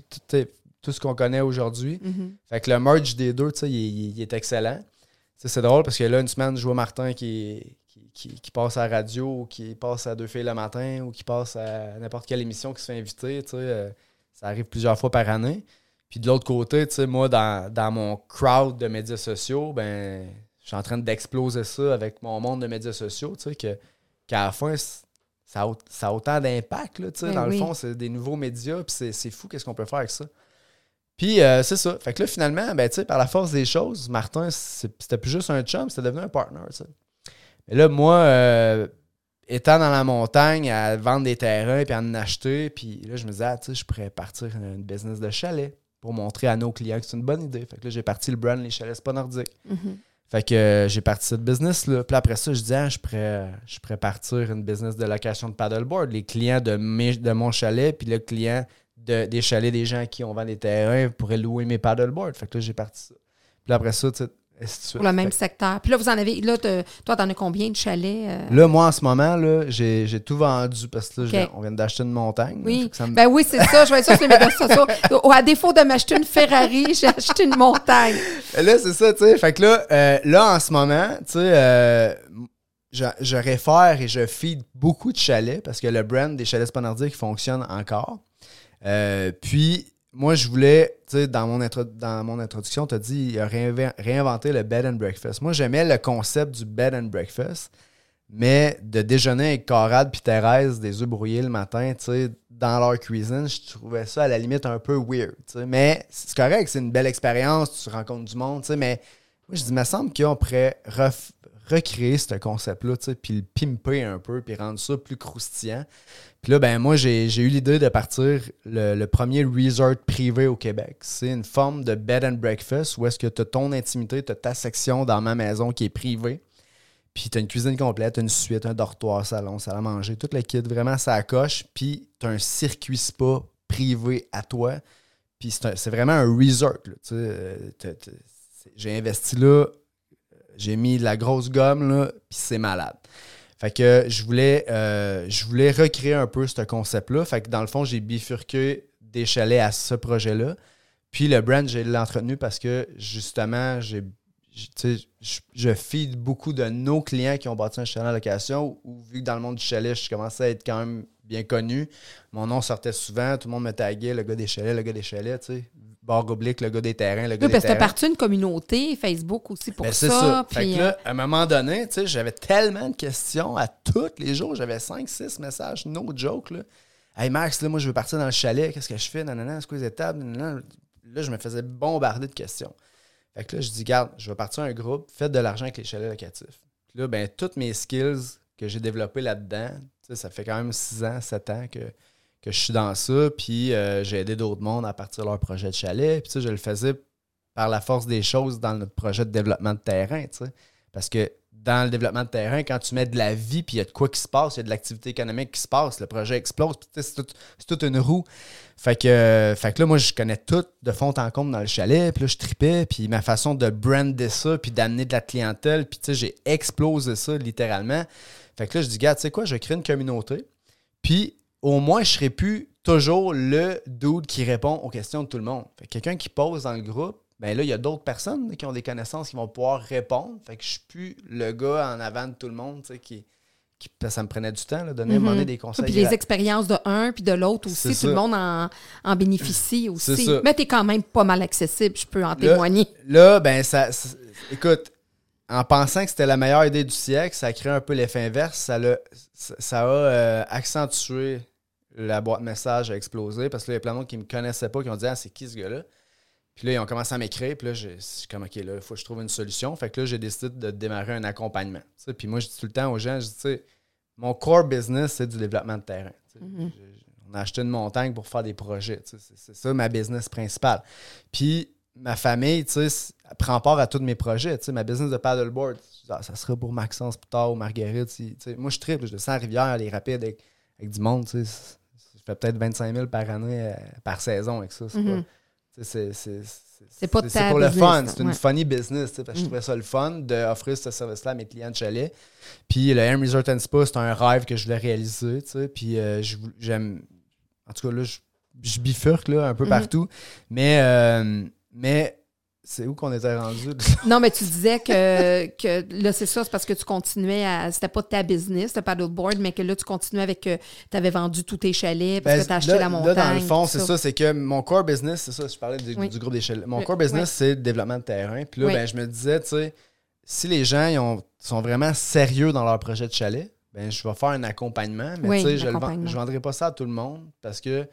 tout, ce qu'on connaît aujourd'hui. Mm-hmm. Fait que le merge des deux, tu sais, il, est excellent. C'est drôle parce que là, une semaine, je vois Martin qui, qui, qui, passe à la radio, ou qui passe à Deux filles le matin, ou qui passe à n'importe quelle émission qui se fait inviter. Tu sais, euh, ça arrive plusieurs fois par année. Puis de l'autre côté, tu sais, moi, dans, mon crowd de médias sociaux, ben, suis en train d'exploser ça avec mon monde de médias sociaux, tu sais, que, qu'à la fin, ça a, ça a autant d'impact, tu sais. Ben dans oui. le fond, c'est des nouveaux médias, puis c'est, c'est fou qu'est-ce qu'on peut faire avec ça. Puis euh, c'est ça. Fait que là, finalement, ben, tu sais, par la force des choses, Martin, c'est- c'était plus juste un chum, c'était devenu un partner, tu sais. Mais là, moi, euh, étant dans la montagne, à vendre des terrains, puis à en acheter, puis là, je me disais, ah, tu sais, je pourrais partir une business de chalet pour montrer à nos clients que c'est une bonne idée. Fait que là, j'ai parti le brand Les Chalets C'est pas nordique. Mhm. Fait que euh, j'ai parti cette business-là. Puis après ça, je disais, ah, je pourrais, je pourrais partir une business de location de paddleboard. Les clients de, mes- de mon chalet, puis le client de, des chalets des gens à qui on vend des terrains pourraient louer mes paddleboards. Fait que là, j'ai parti ça. Puis après ça, Pour le même secteur. Puis là, vous en avez. Là, te- toi, t'en as combien de chalets? euh? Là, moi, en ce moment, là, j'ai, tout vendu parce que là, on vient d'acheter une montagne. Oui. Ça me- Ben oui, c'est ça. Je vais être sur les médias sociaux. Au- À défaut de m'acheter une Ferrari, *laughs* j'ai acheté une montagne. Là, c'est ça, tu sais. Fait que là, euh, là, en ce moment, tu sais, euh, je, je réfère et je feed beaucoup de chalets parce que le brand des chalets spanardiques fonctionne encore. Puis, moi, je voulais, tu sais, dans, mon intro- dans mon introduction, tu as dit, il a réinven- réinventé le bed and breakfast. Moi, j'aimais le concept du bed and breakfast, mais de déjeuner avec Corade puis Thérèse des œufs brouillés le matin, tu sais, dans leur cuisine, je trouvais ça à la limite un peu weird, tu sais. Mais c'est correct, c'est une belle expérience, tu rencontres du monde, tu sais, mais moi, je dis, il me semble qu'on pourrait ref- recréer ce concept-là, puis le pimper un peu, puis rendre ça plus croustillant. Puis là, ben moi, j'ai eu l'idée de partir le, premier resort privé au Québec. C'est une forme de bed and breakfast où est-ce que tu as ton intimité, tu as ta section dans ma maison qui est privée. Puis tu as une cuisine complète, une suite, un dortoir, salon, salle à manger, tout le kit, vraiment ça coche. Puis tu as un circuit spa privé à toi. Puis c'est vraiment un resort. euh, J'ai investi là, j'ai mis de la grosse gomme, là, puis c'est malade. Fait que je voulais, euh, je voulais recréer un peu ce concept-là. Fait que dans le fond, j'ai bifurqué des chalets à ce projet-là. Puis le brand, j'ai l'entretenu parce que justement, j'ai, je, je feed beaucoup de nos clients qui ont bâti un chalet en location ou vu que dans le monde du chalet, je commençais à être quand même bien connu. Mon nom sortait souvent, tout le monde me taguait, le gars des chalets, le gars des chalets, tu sais. Barre oblique, le gars des terrains, le gars Oui, des parce que t'as terrains. parti une communauté, Facebook aussi pour Ben, ça. c'est ça. Fait que là, à un moment donné, tu sais, j'avais tellement de questions à tous les jours. J'avais 5-6 messages, no joke. Là. Hey Max, là, moi, je veux partir dans le chalet. Qu'est-ce que je fais? Nanana, c'est quoi les étapes? Nanana. Là, je me faisais bombarder de questions. Fait que là, je dis, garde, je vais partir un groupe, faites de l'argent avec les chalets locatifs. Puis là, ben, toutes mes skills que j'ai développées là-dedans, tu sais, ça fait quand même 6 ans, 7 ans que, que je suis dans ça. Puis euh, j'ai aidé d'autres mondes à partir de leur projet de chalet. Puis sais, je le faisais par la force des choses dans notre projet de développement de terrain, tu sais. Parce que dans le développement de terrain, quand tu mets de la vie, puis il y a de quoi qui se passe, il y a de l'activité économique qui se passe, le projet explose, puis c'est tout- c'est toute une roue. Fait que, fait que là, moi, je connais tout de fond en comble dans le chalet, puis là, je tripais, puis ma façon de brander ça, puis d'amener de la clientèle, puis tu sais, j'ai explosé ça littéralement. Fait que là, je dis, gars, tu sais quoi, je crée une communauté, puis au moins, je serai plus toujours le dude qui répond aux questions de tout le monde. Fait que quelqu'un qui pose dans le groupe, ben là, il y a d'autres personnes qui ont des connaissances qui vont pouvoir répondre. Fait que je suis plus le gars en avant de tout le monde, tu sais, qui, qui- que ça me prenait du temps, là, donner, Mhm. demander des conseils. Puis les expériences de un puis de l'autre aussi, tout le monde en, en bénéficie aussi. Mais t'es quand même pas mal accessible, je peux en témoigner. Là, ben, ça. écoute, en pensant que c'était la meilleure idée du siècle, ça a créé un peu l'effet inverse. Ça, l'a- ça, ça a euh, accentué la boîte message a explosé parce que là, il y a plein de monde qui me connaissaient pas, qui ont dit Ah, c'est qui ce gars-là? Puis là, ils ont commencé à m'écrire. Puis là, je suis comme OK, là, il faut que je trouve une solution. Fait que là, j'ai décidé de démarrer un accompagnement. Puis moi, je dis tout le temps aux gens, je dis, tu sais, mon core business, c'est du développement de terrain. Mhm. On a acheté une montagne pour faire des projets. C'est ça ma business principale. Puis ma famille, tu sais, prend part à tous mes projets. Tu sais, ma business de paddleboard, ah, ça sera pour Maxence plus tard ou Marguerite. si- tu sais. moi, je triple, je descends à Rivière, les rapides avec, avec du monde. tu sais. Fais peut-être 25 000 par année, euh, par saison avec ça. C'est Mhm. c'est- pas pour le fun. C'est une ouais. funny business. parce que Je Mm. trouvais ça le fun d'offrir ce service-là à mes clients de chalet. Puis le M Resort and Spa, c'est un rêve que je voulais réaliser. Puis euh, j'aime. En tout cas, là, je, je bifurque là, un peu Mhm. partout. Mais, euh, mais c'est où qu'on était rendu? *laughs* Non, mais tu disais que, que là, c'est ça, c'est parce que tu continuais à. C'était pas ta business, le paddleboard, mais que là, tu continuais avec que tu avais vendu tous tes chalets, parce Ben, que tu as acheté là- la montagne. Là, dans le fond, c'est ça. c'est que mon core business, c'est ça, je parlais du, Oui. du groupe des chalets. Mon core business, oui. c'est le développement de terrain. Puis là, Oui. ben, je me disais, tu sais, si les gens ils ont- sont vraiment sérieux dans leur projet de chalet, ben, je vais faire un accompagnement. Mais tu sais, je ne vendrai pas ça à tout le monde parce que,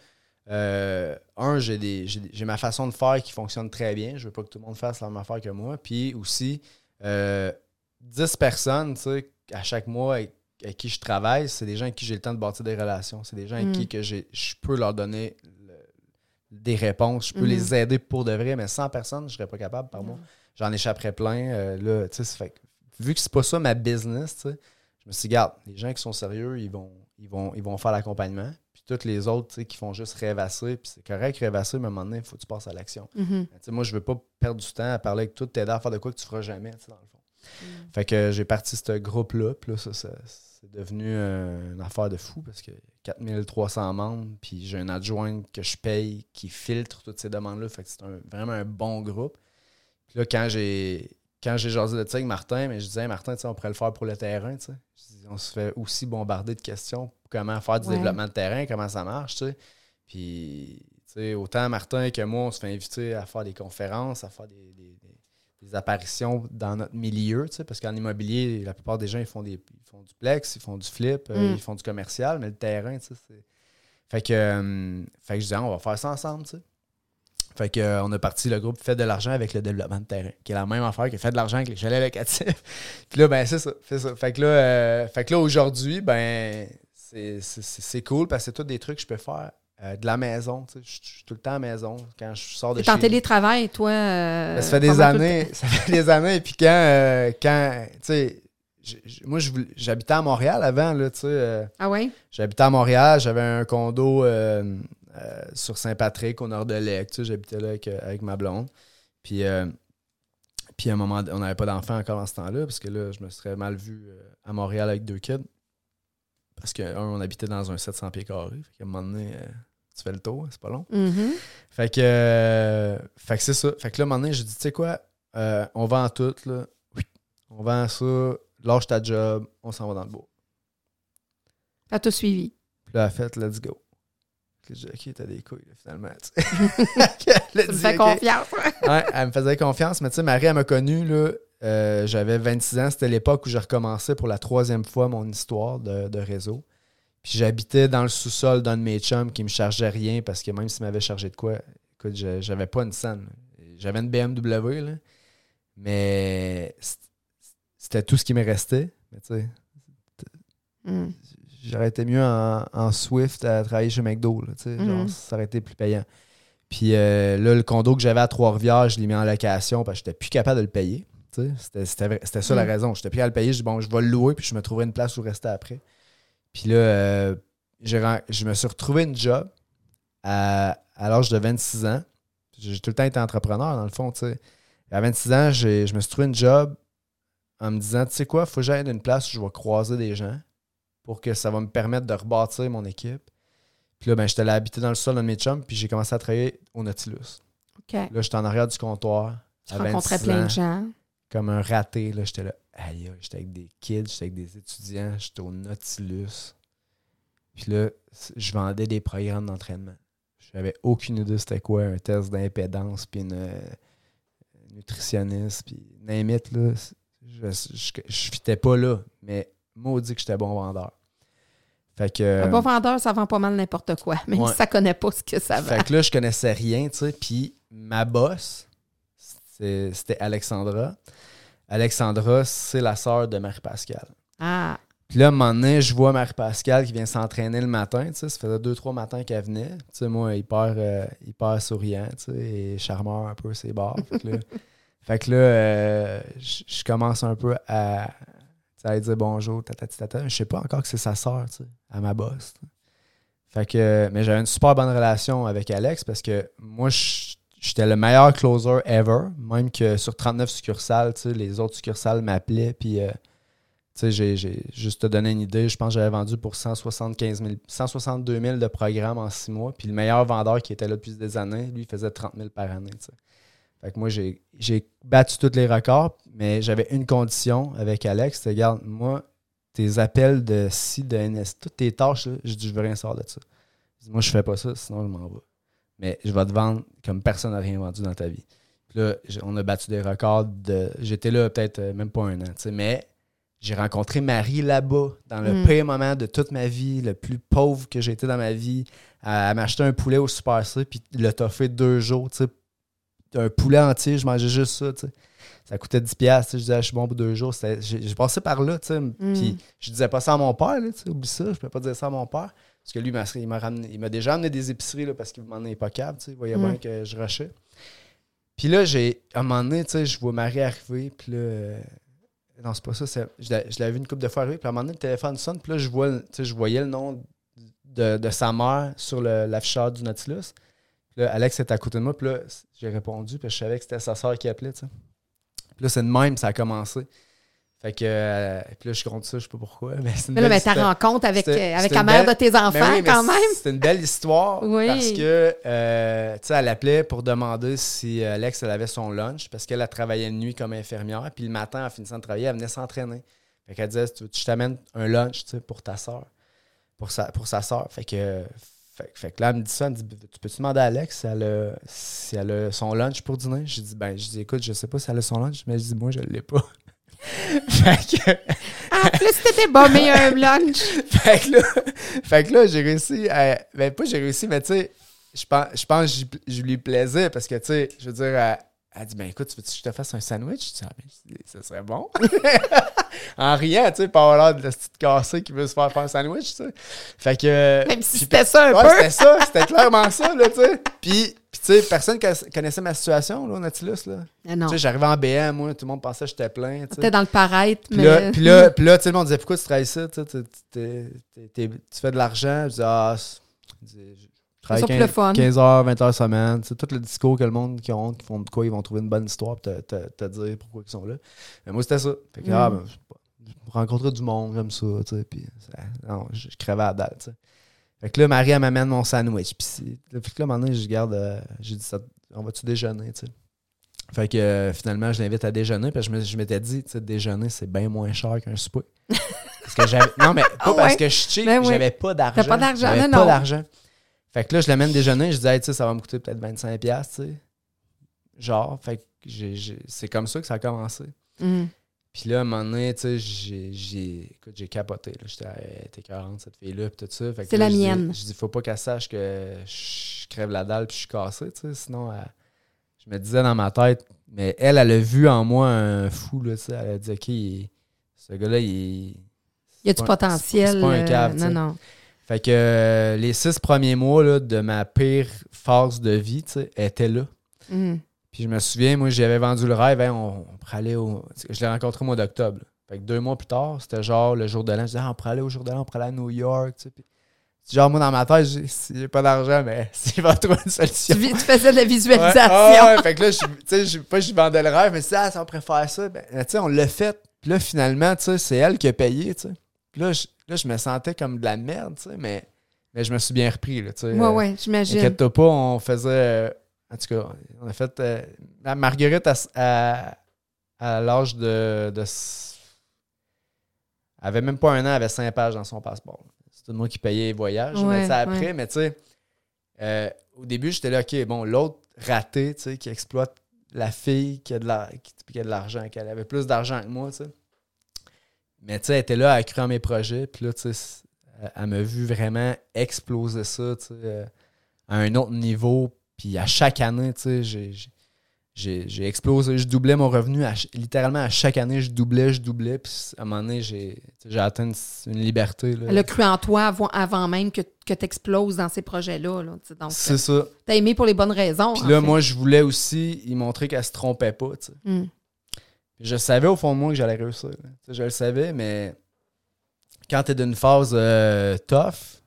euh, un, j'ai des- j'ai ma façon de faire qui fonctionne très bien. Je veux pas que tout le monde fasse la même affaire que moi. Puis aussi, euh, 10 personnes, tu sais, à chaque mois avec, avec qui je travaille, c'est des gens avec qui j'ai le temps de bâtir des relations. C'est des gens avec Mm. qui que j'ai- je peux leur donner le- des réponses. Je peux Mhm. les aider pour de vrai, mais 100 personnes, je serais pas capable par mois. Non. J'en échapperais plein. euh, là, tu sais, ça fait que vu que c'est pas ça ma business, tu sais, je me suis dit, garde, les gens qui sont sérieux, ils vont, ils vont, ils vont faire l'accompagnement. Tous les autres, qui font juste rêvasser, puis c'est correct rêvasser, mais à un moment donné, il faut que tu passes à l'action. Mhm. Moi, je veux pas perdre du temps à parler avec tout, t'aider à faire de quoi que tu feras jamais, dans le fond. Mm. Fait que j'ai parti ce groupe-là, puis là, ça, ça- c'est devenu euh, une affaire de fou parce que 4300 membres, puis j'ai un adjoint que je paye qui filtre toutes ces demandes-là. Fait que c'est vraiment un bon groupe. Puis là, quand j'ai quand j'ai jasé de ça avec Martin, mais je disais, Hey, Martin, on pourrait le faire pour le terrain, On se fait aussi bombarder de questions. Comment faire du Ouais. développement de terrain, comment ça marche, tu sais. Puis, autant Martin que moi, on se fait inviter à faire des conférences, à faire des, des- apparitions dans notre milieu, parce qu'en immobilier, la plupart des gens, ils font, des, ils font du plex, ils font du flip, euh, Mm. ils font du commercial, mais le terrain, tu sais, c'est... Fait que, euh, fait que je disais, on va faire ça ensemble, tu sais. Fait que, euh, on a parti le groupe Fait de l'argent avec le développement de terrain, qui est la même affaire que Fait de l'argent avec les chalets locatifs. *laughs* Puis là, ben, c'est ça, ça. Fait que là, euh, fait que là aujourd'hui, ben, c'est, cool parce que c'est tous des trucs que je peux faire euh, de la maison. tu sais. Je suis tout le temps à la maison quand je sors de T'es en télétravail, toi. euh, Ben, ça fait des années. *laughs* Ça fait des années. Et puis quand, euh, quand tu sais, moi, j'habitais à Montréal avant, là, tu sais. Ah ouais? j'habitais à Montréal, j'avais un condo euh, sur Saint-Patrick, au nord de l'Ec. Tu sais, j'habitais là avec, euh, avec ma blonde. Puis, euh, puis à un moment, on n'avait pas d'enfant encore dans ce temps-là, parce que là, je me serais mal vu à Montréal avec deux kids. Parce que, un, on habitait dans un 700 pieds carrés. Fait qu'à un moment donné, tu fais le tour, c'est pas long. Mhm. Fait que, euh, fait que c'est ça. Fait que là, à un moment donné, j'ai dit, tu sais quoi, euh, on vend tout, là. Oui. On vend ça, lâche ta job, on s'en va dans le bois. Elle t'a suivi. Puis là, elle a fait, let's go. Dit, ok, t'as des couilles, là, finalement. *laughs* Elle me dit, fais OK. confiance. Ouais, elle me faisait confiance, mais tu sais, Marie, elle m'a connu, là. euh, J'avais 26 ans, c'était l'époque où je recommençais pour la troisième fois mon histoire de, de réseau. Puis j'habitais dans le sous-sol d'un de mes chums qui me chargeait rien parce que même s'il m'avait chargé de quoi, écoute, j'avais pas une scène. J'avais une BMW, là, mais c'était tout ce qui me restait. Mais tu sais, Mm. J'aurais été mieux en, en Swift à travailler chez McDo. Là, genre, Mhm. ça aurait été plus payant. Puis euh, là, le condo que j'avais à Trois-Rivières, je l'ai mis en location parce que j'étais plus capable de le payer. C'était, ça la Mhm. raison. J'étais plus capable de le payer. Je dis, bon, je vais le louer puis je me trouverai une place où rester après. Puis là, euh, je me suis retrouvé une job à, à l'âge de 26 ans. J'ai tout le temps été entrepreneur, dans le fond. À 26 ans, je me suis trouvé une job en me disant, tu sais quoi, il faut que j'aille à une place où je vais croiser des gens pour que ça va me permettre de rebâtir mon équipe. Puis là, ben, j'étais allé habiter dans le sol de mes chums, puis j'ai commencé à travailler au Nautilus. Là, j'étais en arrière du comptoir. Tu à rencontrais 26 plein ans, de gens. Comme un raté. Là, j'étais là. Aïe, j'étais avec des kids, j'étais avec des étudiants, j'étais au Nautilus. Puis là, je vendais des programmes d'entraînement. J'avais aucune idée c'était quoi un test d'impédance, puis une euh, nutritionniste, puis it, là. je, je fitais pas là, mais maudit que j'étais bon vendeur. Fait que. Un bon vendeur, ça vend pas mal n'importe quoi, *laughs* même ouais. si ça connaît pas ce que ça vend. Fait que là, je connaissais rien, tu sais. Puis ma boss, c'est- c'était Alexandra. Alexandra, c'est la sœur de Marie-Pascale. Ah, Puis là, un moment donné, je vois Marie-Pascale qui vient s'entraîner le matin, tu sais. Ça faisait deux, trois matins qu'elle venait. Tu sais, moi, hyper, euh, hyper souriant, tu sais, et charmeur un peu, ses bars. Fait que là, *laughs* fait que là, euh, je commence un peu à, sais, lui dire bonjour, tata. Je sais pas encore que c'est sa sœur, à ma boss. tu sais. Fait que, mais j'avais une super bonne relation avec Alex parce que moi, j'étais le meilleur closer ever. Même que sur 39 succursales, les autres succursales m'appelaient. Puis, euh, j'ai, juste te donner une idée, je pense que j'avais vendu pour 175 000, 162 000 de programmes en six mois. Puis le meilleur vendeur qui était là depuis des années, lui, faisait 30 000 par année. Fait que moi, j'ai, battu tous les records, mais j'avais une condition avec Alex. C'était, regarde, moi, tes appels de ci, de NS, toutes tes tâches, là, je dis, je veux rien savoir de ça. Je dis, moi, je fais pas ça, sinon je m'en vais. Mais je vais te vendre comme personne n'a rien vendu dans ta vie. Puis là, on a battu des records de. J'étais là peut-être euh, même pas un an, tu sais, mais j'ai rencontré Marie là-bas, dans le Mm. pire moment de toute ma vie, le plus pauvre que j'ai été dans ma vie. Elle, elle m'a acheté un poulet au Super C, puis l'a toffé deux jours, tu sais. Un poulet entier, je mangeais juste ça, tu sais. Ça coûtait 10$, piastres, je disais, ah, je suis bon pour deux jours. J'ai passé par là, tu sais. Puis je disais pas ça à mon père, là, tu sais, oublie ça, je peux pas dire ça à mon père. Parce que lui, il m'a- il m'a ramené- il m'a déjà amené des épiceries là, parce qu'il m'en est pas capable, tu sais. Il voyait Mm. bien que je rushais. Puis là, j'ai, à un moment donné, tu sais, je vois Marie arriver, puis là, euh, non, c'est pas ça, c'est- je l'avais vu une couple de fois arriver, puis à un moment donné, le téléphone sonne, puis là, je, vois, le- tu sais, je voyais le nom de, de sa mère sur l'afficheur du Nautilus. Là, Alex était à côté de moi, puis là, j'ai répondu, puis je savais que c'était sa soeur qui appelait, tu sais. Puis là, c'est de même, ça a commencé. Fait que, euh, puis là, je compte ça, je sais pas pourquoi, mais c'est Mais là, mais ta rencontre avec, euh, avec la mère belle- de tes enfants, oui, quand même. C'est une belle histoire Oui. parce que, euh, tu sais, elle appelait pour demander si Alex, elle avait son lunch parce qu'elle a travaillé de nuit comme infirmière. Puis le matin, en finissant de travailler, elle venait s'entraîner. Fait qu'elle disait, tu, tu t'amènes un lunch, tu sais, pour ta soeur, pour sa, pour sa soeur. Fait que, fait, fait que là, elle me dit ça, elle me dit, tu peux-tu demander à Alex si elle, a, si elle a son lunch pour dîner? J'ai dit, ben, je dis, écoute, je sais pas si elle a son lunch, mais je dis, moi, je l'ai pas. *laughs* fait que, En plus, t'étais bombé un lunch. *laughs* fait que là, fait que là j'ai réussi à. Ben, pas j'ai réussi, mais tu sais, je pense, je pense que je lui plaisais parce que, tu sais, je veux dire, elle, elle dit, ben écoute, tu veux que je te fasse un sandwich? Je dis, ah, ben, dis, ça serait bon. en riant, tu sais, pas l'air de la petite cassée qui veut se faire faire un sandwich, tu sais. Fait que. Même si c'était ça un Ouais, peu. c'était ça, c'était clairement ça, là, tu sais. Puis, puis tu sais, personne conna- connaissait ma situation, là, au Nautilus, là. Ah non. Tu sais, j'arrivais en BM, moi, tout le monde pensait que j'étais plein, tu sais. T'étais dans le paraître, Puis mais. là, puis là, puis là, tu sais, le monde disait pourquoi tu travailles ça? Tu, sais, tu- fais de l'argent. Je disais, ah, c'est- je disais, je travaille ça pour 15, le fun. 15 heures, 20 heures semaine. Tu sais, tout le discours que le monde qui ont, qui font de quoi, ils vont trouver une bonne histoire pour te, te- te dire pourquoi ils sont là. Mais moi, c'était ça. Fait que, Mm. ah, ben, rencontrais du monde, j'aime ça, tu sais. Puis, ça- non, je, je crevais à la dalle, tu sais. Fait que là, Marie, elle m'amène mon sandwich. Puis, c'est- que là, maintenant, je garde, euh, j'ai dit, ça, on va-tu déjeuner, tu sais? Fait que euh, finalement, je l'invite à déjeuner. Puis je m'étais dit, tu sais, déjeuner, c'est bien moins cher qu'un souper. *laughs* parce que j'avais. Non, mais pas Ah parce ouais? que je suis cheap, Ben j'avais pas d'argent. T'as pas d'argent, non, pas d'argent. Fait que là, je l'amène déjeuner. Je dis, hey, tu sais, ça va me coûter peut-être 25$, piastres, tu sais. Genre, fait que c'est comme ça que ça a commencé. Hum. Puis là, à un moment donné, tu sais, j'ai, j'ai, écoute, j'ai capoté. J'étais, elle était 40, cette fille-là, puis tout ça. Fait que C'est la mienne. Je dis, faut pas qu'elle sache que je crève la dalle puis je suis cassé, tu sais. Sinon, elle- je me disais dans ma tête, mais elle, elle a vu en moi un fou, là, tu sais. Elle a dit, OK, il- ce gars-là, il. Il y a du pas- potentiel. C'est pas un euh, cave, tu non, non. Fait que euh, les six premiers mois là, de ma pire phase de vie, étaient là. Hum. Puis je me souviens, moi, j'avais vendu le rêve, hein, on, on pourrait aller au. Je l'ai rencontré au mois d'octobre. Fait que deux mois plus tard, c'était genre le jour de l'an. Je disais, ah, on pourrait aller au jour de l'an, on pourrait aller à New York, tu sais. Puis, genre, moi, dans ma tête, j'ai si pas d'argent, mais *laughs* s'il va trouver une solution. Tu, faisais de la Ouais, visualisation. ah ouais, fait que là, je- pas je vendais le rêve, mais c'est ah, ça, on faire ça. Ben, tu sais, on l'a fait. Puis là, finalement, tu sais, c'est elle qui a payé, tu sais. Puis là je, là, je me sentais comme de la merde, tu sais, mais, mais je me suis bien repris, là, tu sais. Ouais, Euh, ouais, j'imagine. Inquiète-toi pas, on faisait. euh, en tout cas, on a fait. euh, la Marguerite, à, à, à l'âge de, de. s- Elle avait même pas un an, elle avait cinq pages dans son passeport. C'était moi qui payais les voyages. Ouais, mais ça après, ouais. mais tu sais, euh, au début, j'étais là, OK, bon, l'autre raté, tu sais, qui exploite la fille qui a de la- qui, qui a de l'argent, qui avait plus d'argent que moi, tu sais. Mais tu sais, elle était là, elle a cru en mes projets, puis là, tu sais, elle- m'a vu vraiment exploser ça, tu sais, euh, à un autre niveau. Puis à chaque année, tu sais, j'ai- explosé. Je doublais mon revenu. à littéralement, à chaque année, je doublais, je doublais. Puis à un moment donné, j'ai atteint une, une liberté. là. Elle a cru en toi avant, avant même que, que tu exploses dans ces projets-là. là, tu sais. Donc, C'est ça. t'as aimé pour les bonnes raisons. Puis là, fait. moi, je voulais aussi y montrer qu'elle se trompait pas, tu sais. Hum. Je savais au fond de moi que j'allais réussir. Tu Je le savais, mais quand tu es d'une phase euh, tough,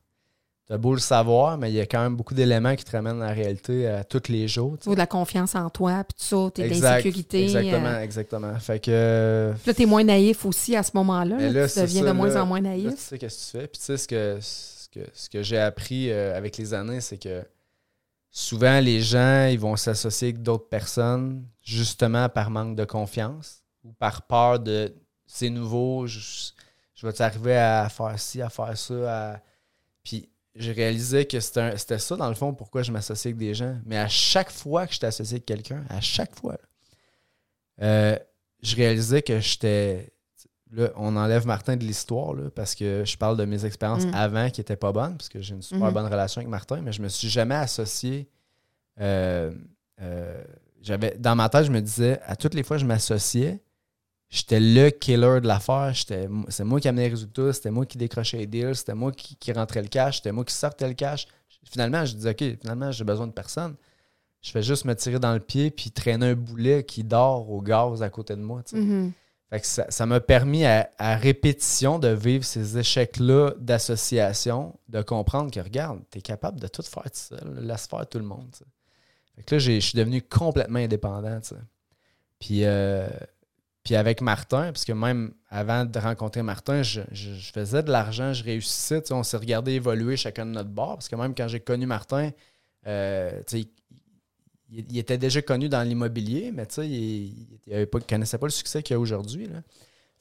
t'as beau le savoir, mais il y a quand même beaucoup d'éléments qui te ramènent à la réalité à tous les jours. tu Tu de la confiance en toi, puis tout ça, t'es Exact, d'insécurité. Exactement, euh, exactement. Fait que. euh, puis là, t'es moins naïf aussi à ce moment-là. Mais là, là, tu deviens ça, de moins là. en moins Là, tu naïf. sais qu'est-ce que tu fais. Puis tu sais, ce que, ce que, ce que j'ai appris euh, avec les années, c'est que souvent, les gens, ils vont s'associer avec d'autres personnes justement par manque de confiance ou par peur de c'est nouveau, je, je vais arriver à faire ci, à faire ça. à- Puis je réalisais que c'était ça, dans le fond, pourquoi je m'associais avec des gens. Mais à chaque fois que j'étais associé avec quelqu'un, à chaque fois, euh, je réalisais que j'étais. Là, on enlève Martin de l'histoire, parce que je parle de mes expériences Mm. avant qui n'étaient pas bonnes, parce que j'ai une super Mhm. bonne relation avec Martin, mais je me suis jamais associé. euh, euh, j'avais Dans ma tête, je me disais, à toutes les fois que je m'associais, j'étais le killer de l'affaire. C'est moi qui amenais les résultats, c'était moi qui décrochais les deals, c'était moi qui, qui rentrais le cash, c'était moi qui sortais le cash. Finalement, je disais, OK, finalement, j'ai besoin de personne. Je fais juste me tirer dans le pied puis traîner un boulet qui dort au gaz à côté de moi. Mhm. Fait que ça ça m'a permis à, à répétition de vivre ces échecs-là d'association, de comprendre que, regarde, tu es capable de tout faire tout seul, laisse faire tout le monde. Fait que là, je suis devenu complètement indépendant. Puis, euh, puis avec Martin, parce que même avant de rencontrer Martin, je, je- faisais de l'argent, je réussissais. On s'est regardé évoluer chacun de notre bord. Parce que même quand j'ai connu Martin, euh, il, il était déjà connu dans l'immobilier, mais il ne connaissait pas le succès qu'il a aujourd'hui.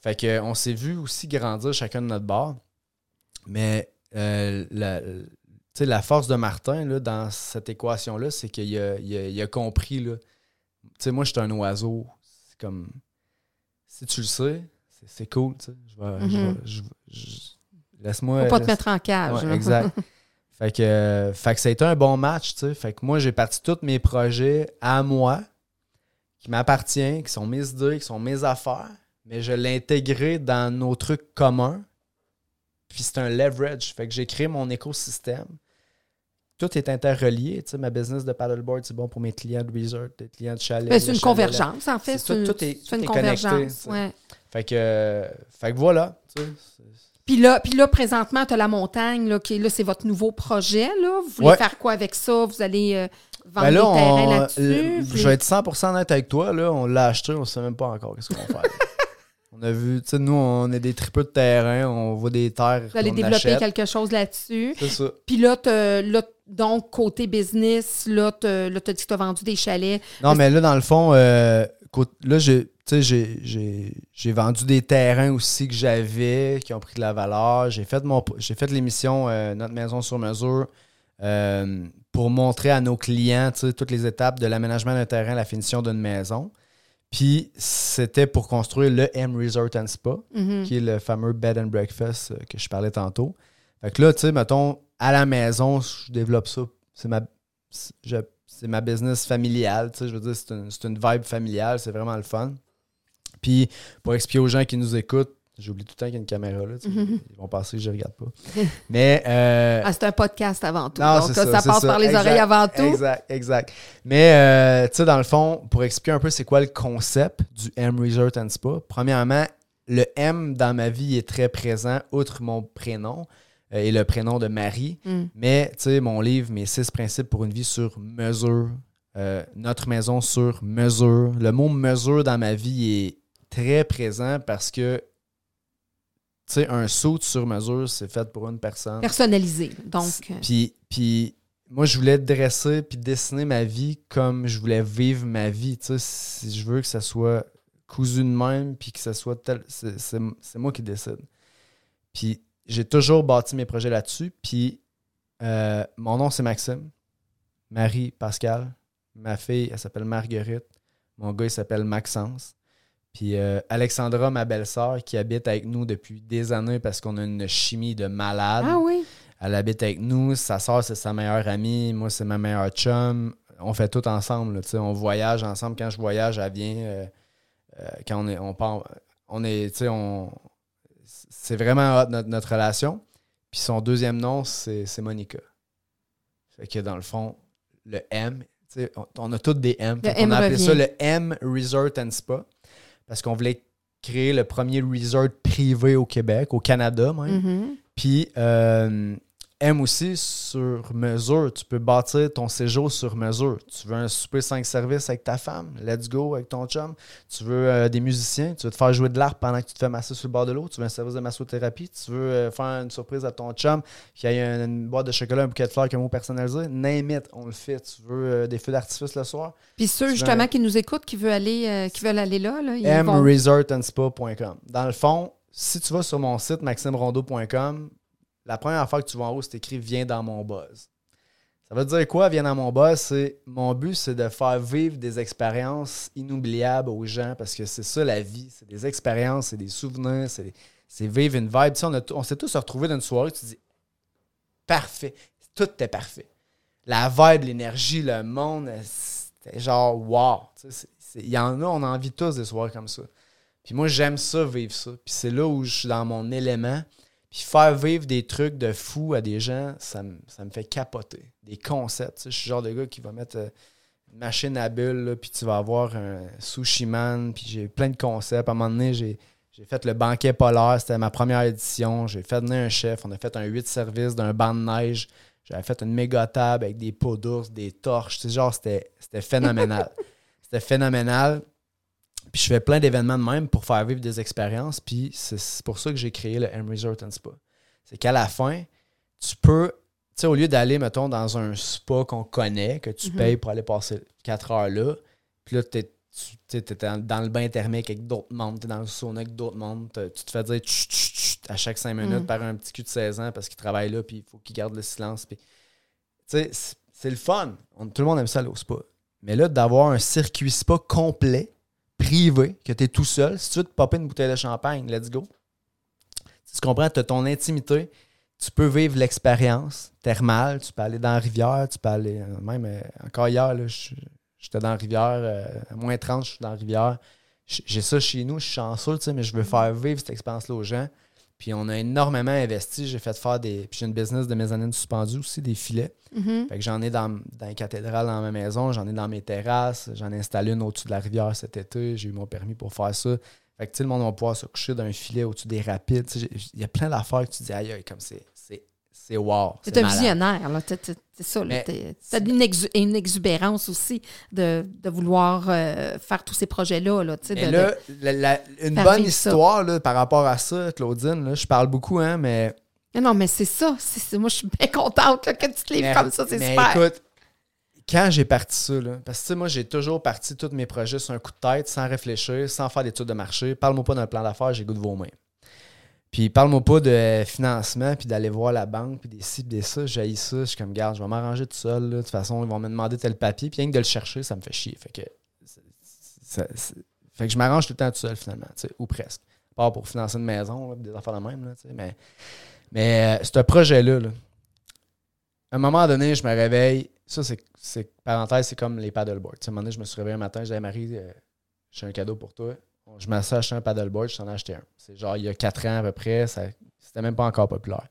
Fait que, on s'est vu aussi grandir chacun de notre bord. Mais euh, la, la force de Martin là, dans cette équation-là, c'est qu'il a, il a- il a compris. là. Moi, je suis un oiseau. C'est comme. Si tu le sais, c'est- cool. tu sais. Je vais- Mhm. vais- je vais- je- Laisse-moi. Faut pas te mettre en cage. Ouais, exact. *laughs* fait, que, euh, fait que ça a été un bon match, tu sais. Fait que moi, j'ai parti tous mes projets à moi, qui m'appartiennent, qui sont mes idées, qui sont mes affaires, mais je l'ai intégré dans nos trucs communs. Puis c'est un leverage. Fait que j'ai créé mon écosystème. Tout est interrelié. Tu sais, ma business de paddleboard, c'est bon pour mes clients de resort, des clients de chalet. Ben, c'est une chalet, convergence, en fait. C'est tout- tout est- une connecté, convergence. sais. ouais. Fait que, euh, fait que voilà. tu sais, c'est- Puis là, puis là, présentement, tu as la montagne, là, qui là, c'est votre nouveau projet. Là. Vous voulez Ouais. faire quoi avec ça? Vous allez euh, vendre Ben là, des terrains là-dessus? euh, Vous je vais être 100% honnête avec toi. Là, on l'a acheté, on sait même pas encore qu'est-ce qu'on va faire. *laughs* on a vu, tu sais, nous, on est des tripeux de terrain, on voit des terres. Vous allez développer achète. quelque chose là-dessus. C'est ça. Puis là, là, donc, côté business, là, tu as dit que tu as vendu des chalets. Non, mais là, dans le fond, euh, là, j'ai, tu sais, j'ai, j'ai, j'ai vendu des terrains aussi que j'avais, qui ont pris de la valeur. J'ai fait, mon, j'ai fait l'émission euh, Notre maison sur mesure euh, pour montrer à nos clients toutes les étapes de l'aménagement d'un terrain à la finition d'une maison. Puis, c'était pour construire le M Resort and Spa, Mhm. qui est le fameux bed and breakfast que je parlais tantôt. Fait que là, tu sais, mettons, à la maison, je développe ça. C'est ma, c'est- je- c'est ma business familiale, tu sais, je veux dire, c'est une, c'est une vibe familiale, c'est vraiment le fun. Puis, pour expliquer aux gens qui nous écoutent, j'oublie tout le temps qu'il y a une caméra là, Mhm. ils vont penser que je regarde pas. *laughs* Mais, euh, Ah, c'est un podcast avant tout. non, donc, ça, ça, passe ça. par les Exact, oreilles avant tout. Exact, exact. Mais, euh, tu sais, dans le fond, pour expliquer un peu c'est quoi le concept du M Resort and Spa, premièrement, le M dans ma vie est très présent, outre mon prénom et le prénom de Marie. Mm. Mais, tu sais, mon livre, mes six principes pour une vie sur mesure, euh, notre maison sur mesure. Le mot mesure dans ma vie est très présent parce que, tu sais, un saut sur mesure, c'est fait pour une personne. Personnalisé. Donc, euh, Puis, puis moi, je voulais dresser puis dessiner ma vie comme je voulais vivre ma vie. Tu sais, si je veux que ça soit cousu de même puis que ça soit tel. C'est moi qui décide. Puis j'ai toujours bâti mes projets là-dessus. Puis euh, mon nom, c'est Maxime. Marie, Pascal. Ma fille, elle s'appelle Marguerite. Mon gars, il s'appelle Maxence. Puis euh, Alexandra, ma belle-sœur, qui habite avec nous depuis des années parce qu'on a une chimie de malade. ah oui. Elle habite avec nous. Sa soeur, c'est sa meilleure amie. Moi, c'est ma meilleure chum. On fait tout ensemble. là, tu sais. on voyage ensemble. Quand je voyage, elle vient. euh, quand on est. On part, on est. tu sais, on- C'est vraiment hot, notre, notre relation. Puis son deuxième nom, c'est c'est Monica. Fait que dans le fond, le M, on, on a tous des M. Le M a appelé revient. ça le M Resort and Spa. Parce qu'on voulait créer le premier resort privé au Québec, au Canada même. Mhm. Puis, euh, M aussi, sur mesure. Tu peux bâtir ton séjour sur mesure. Tu veux un souper 5 services avec ta femme, let's go avec ton chum. Tu veux euh, des musiciens, tu veux te faire jouer de l'art pendant que tu te fais masser sur le bord de l'eau. Tu veux un service de massothérapie. Tu veux euh, faire une surprise à ton chum, qu'il y ait une, une boîte de chocolat, un bouquet de fleurs, qu'un mot personnalisé. Name it, on le fait. Tu veux euh, des feux d'artifice le soir. Puis ceux, Tu justement, qui nous écoutent, qui veulent aller, qui veulent aller là, là ils vont... mresortandspa.com. Dans le fond, si tu vas sur mon site maximerondeau.com, la première fois que tu vas en haut, c'est écrit Viens dans mon buzz. Ça veut dire quoi, Viens dans mon buzz? C'est mon but, c'est de faire vivre des expériences inoubliables aux gens parce que c'est ça la vie. C'est des expériences, c'est des souvenirs, c'est vivre une vibe. Tu sais, on, s'est tous retrouvés dans une soirée, tu dis parfait. Tout était parfait. La vibe, l'énergie, le monde, c'était genre wow. Il y en a, on a envie tous des soirées comme ça. Puis moi, j'aime ça, vivre ça. Puis c'est là où je suis dans mon élément. Puis faire vivre des trucs de fou à des gens, ça, me, fait capoter. Des concepts. je suis le genre de gars qui va mettre euh, une machine à bulles, puis tu vas avoir un sushi man, puis j'ai plein de concepts. À un moment donné, j'ai, fait le banquet polaire, c'était ma première édition. J'ai fait venir un chef, on a fait un 8 services d'un banc de neige. J'avais fait une méga table avec des pots d'ours, des torches. genre, c'était, c'était phénoménal. *laughs* c'était phénoménal. Puis je fais plein d'événements de même pour faire vivre des expériences. Puis c'est pour ça que j'ai créé le M Resort and Spa. C'est qu'à la fin, tu peux, tu sais, au lieu d'aller, mettons, dans un spa qu'on connaît, que tu mhm. payes pour aller passer 4 heures là, puis là, tu es, dans le bain thermique avec d'autres membres, tu es dans le sauna avec d'autres membres, tu te fais dire à chaque 5 minutes mhm. par un petit cul de 16 ans parce qu'il travaille là, puis il faut qu'il garde le silence. Puis, c'est le fun. tout le monde aime ça aller au spa. Mais là, d'avoir un circuit spa complet, privé, que tu es tout seul, si tu veux te popper une bouteille de champagne, let's go. tu comprends, tu as ton intimité, tu peux vivre l'expérience thermale, tu peux aller dans la rivière, tu peux aller, euh, même euh, encore hier, j'étais dans la rivière, euh, à moins 30, je suis dans la rivière. J'ai ça chez nous, je suis chanceux, mais je veux faire vivre cette expérience-là aux gens. Puis on a énormément investi. J'ai fait faire des. Puis j'ai une business de mezzanine suspendue aussi, des filets. Mm-hmm. Fait que j'en ai dans, dans les cathédrales dans ma maison, j'en ai dans mes terrasses, j'en ai installé une au-dessus de la rivière cet été. J'ai eu mon permis pour faire ça. Fait que, sais, le monde va pouvoir se coucher d'un filet au-dessus des rapides. Il y a plein d'affaires que tu dis, aïe, aïe, comme c'est c'est wow. C'est un visionnaire, là. C'est ça. Tu as une, exubérance aussi de, vouloir euh, faire tous ces projets-là. Là, là une bonne histoire là, par rapport à ça, Claudine, là, je parle beaucoup, hein, mais. Non, mais c'est ça. moi, je suis bien contente que tu te livres comme ça. C'est super. Écoute, quand j'ai parti ça, là, parce que moi, j'ai toujours parti tous mes projets sur un coup de tête, sans réfléchir, sans faire d'études de marché. Parle-moi pas d'un plan d'affaires, j'ai goût de vos mains. Puis parle-moi pas de financement, puis d'aller voir la banque, puis des ci, des ça. J'ai ça. Je suis comme, garde, je vais m'arranger tout seul. De toute façon, ils vont me demander tel papier. Puis rien que de le chercher, ça me fait chier. Fait que, fait que je m'arrange tout le temps tout seul, finalement, ou presque. Pas pour financer une maison, des affaires de même. Là, mais mais euh, ce projet-là, à un moment donné, je me réveille. Ça, c'est parenthèse, c'est comme les paddleboards. à un moment donné, je me suis réveillé un matin, je disais, Marie, euh, j'ai un cadeau pour toi je me suis acheté un paddleboard, je t'en ai acheté un. C'est genre il y a quatre ans à peu près, c'était même pas encore populaire.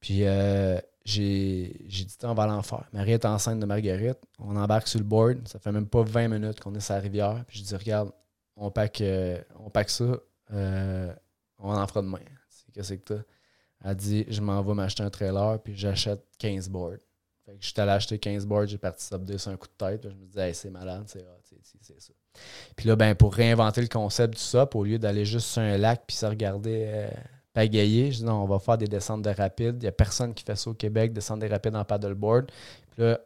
Puis euh, j'ai, dit, on va aller en faire. Marie est enceinte de Marguerite, on embarque sur le board, ça fait même pas 20 minutes qu'on est sur la rivière. Puis je dis, regarde, on pack, euh, on ça, euh, on en fera demain. Qu'est-ce que t'as? Elle dit, je m'en vais m'acheter un trailer, puis j'achète 15 boards. Fait que je suis allé acheter 15 boards, j'ai parti subder sur un coup de tête. je me disais, c'est malade, c'est, c'est ça. Puis là, ben, pour réinventer le concept du SOP, au lieu d'aller juste sur un lac puis se regarder euh, pagayer, je dis non, on va faire des descentes de rapides. Il n'y a personne qui fait ça au Québec, descendre des rapides en paddleboard. Puis là,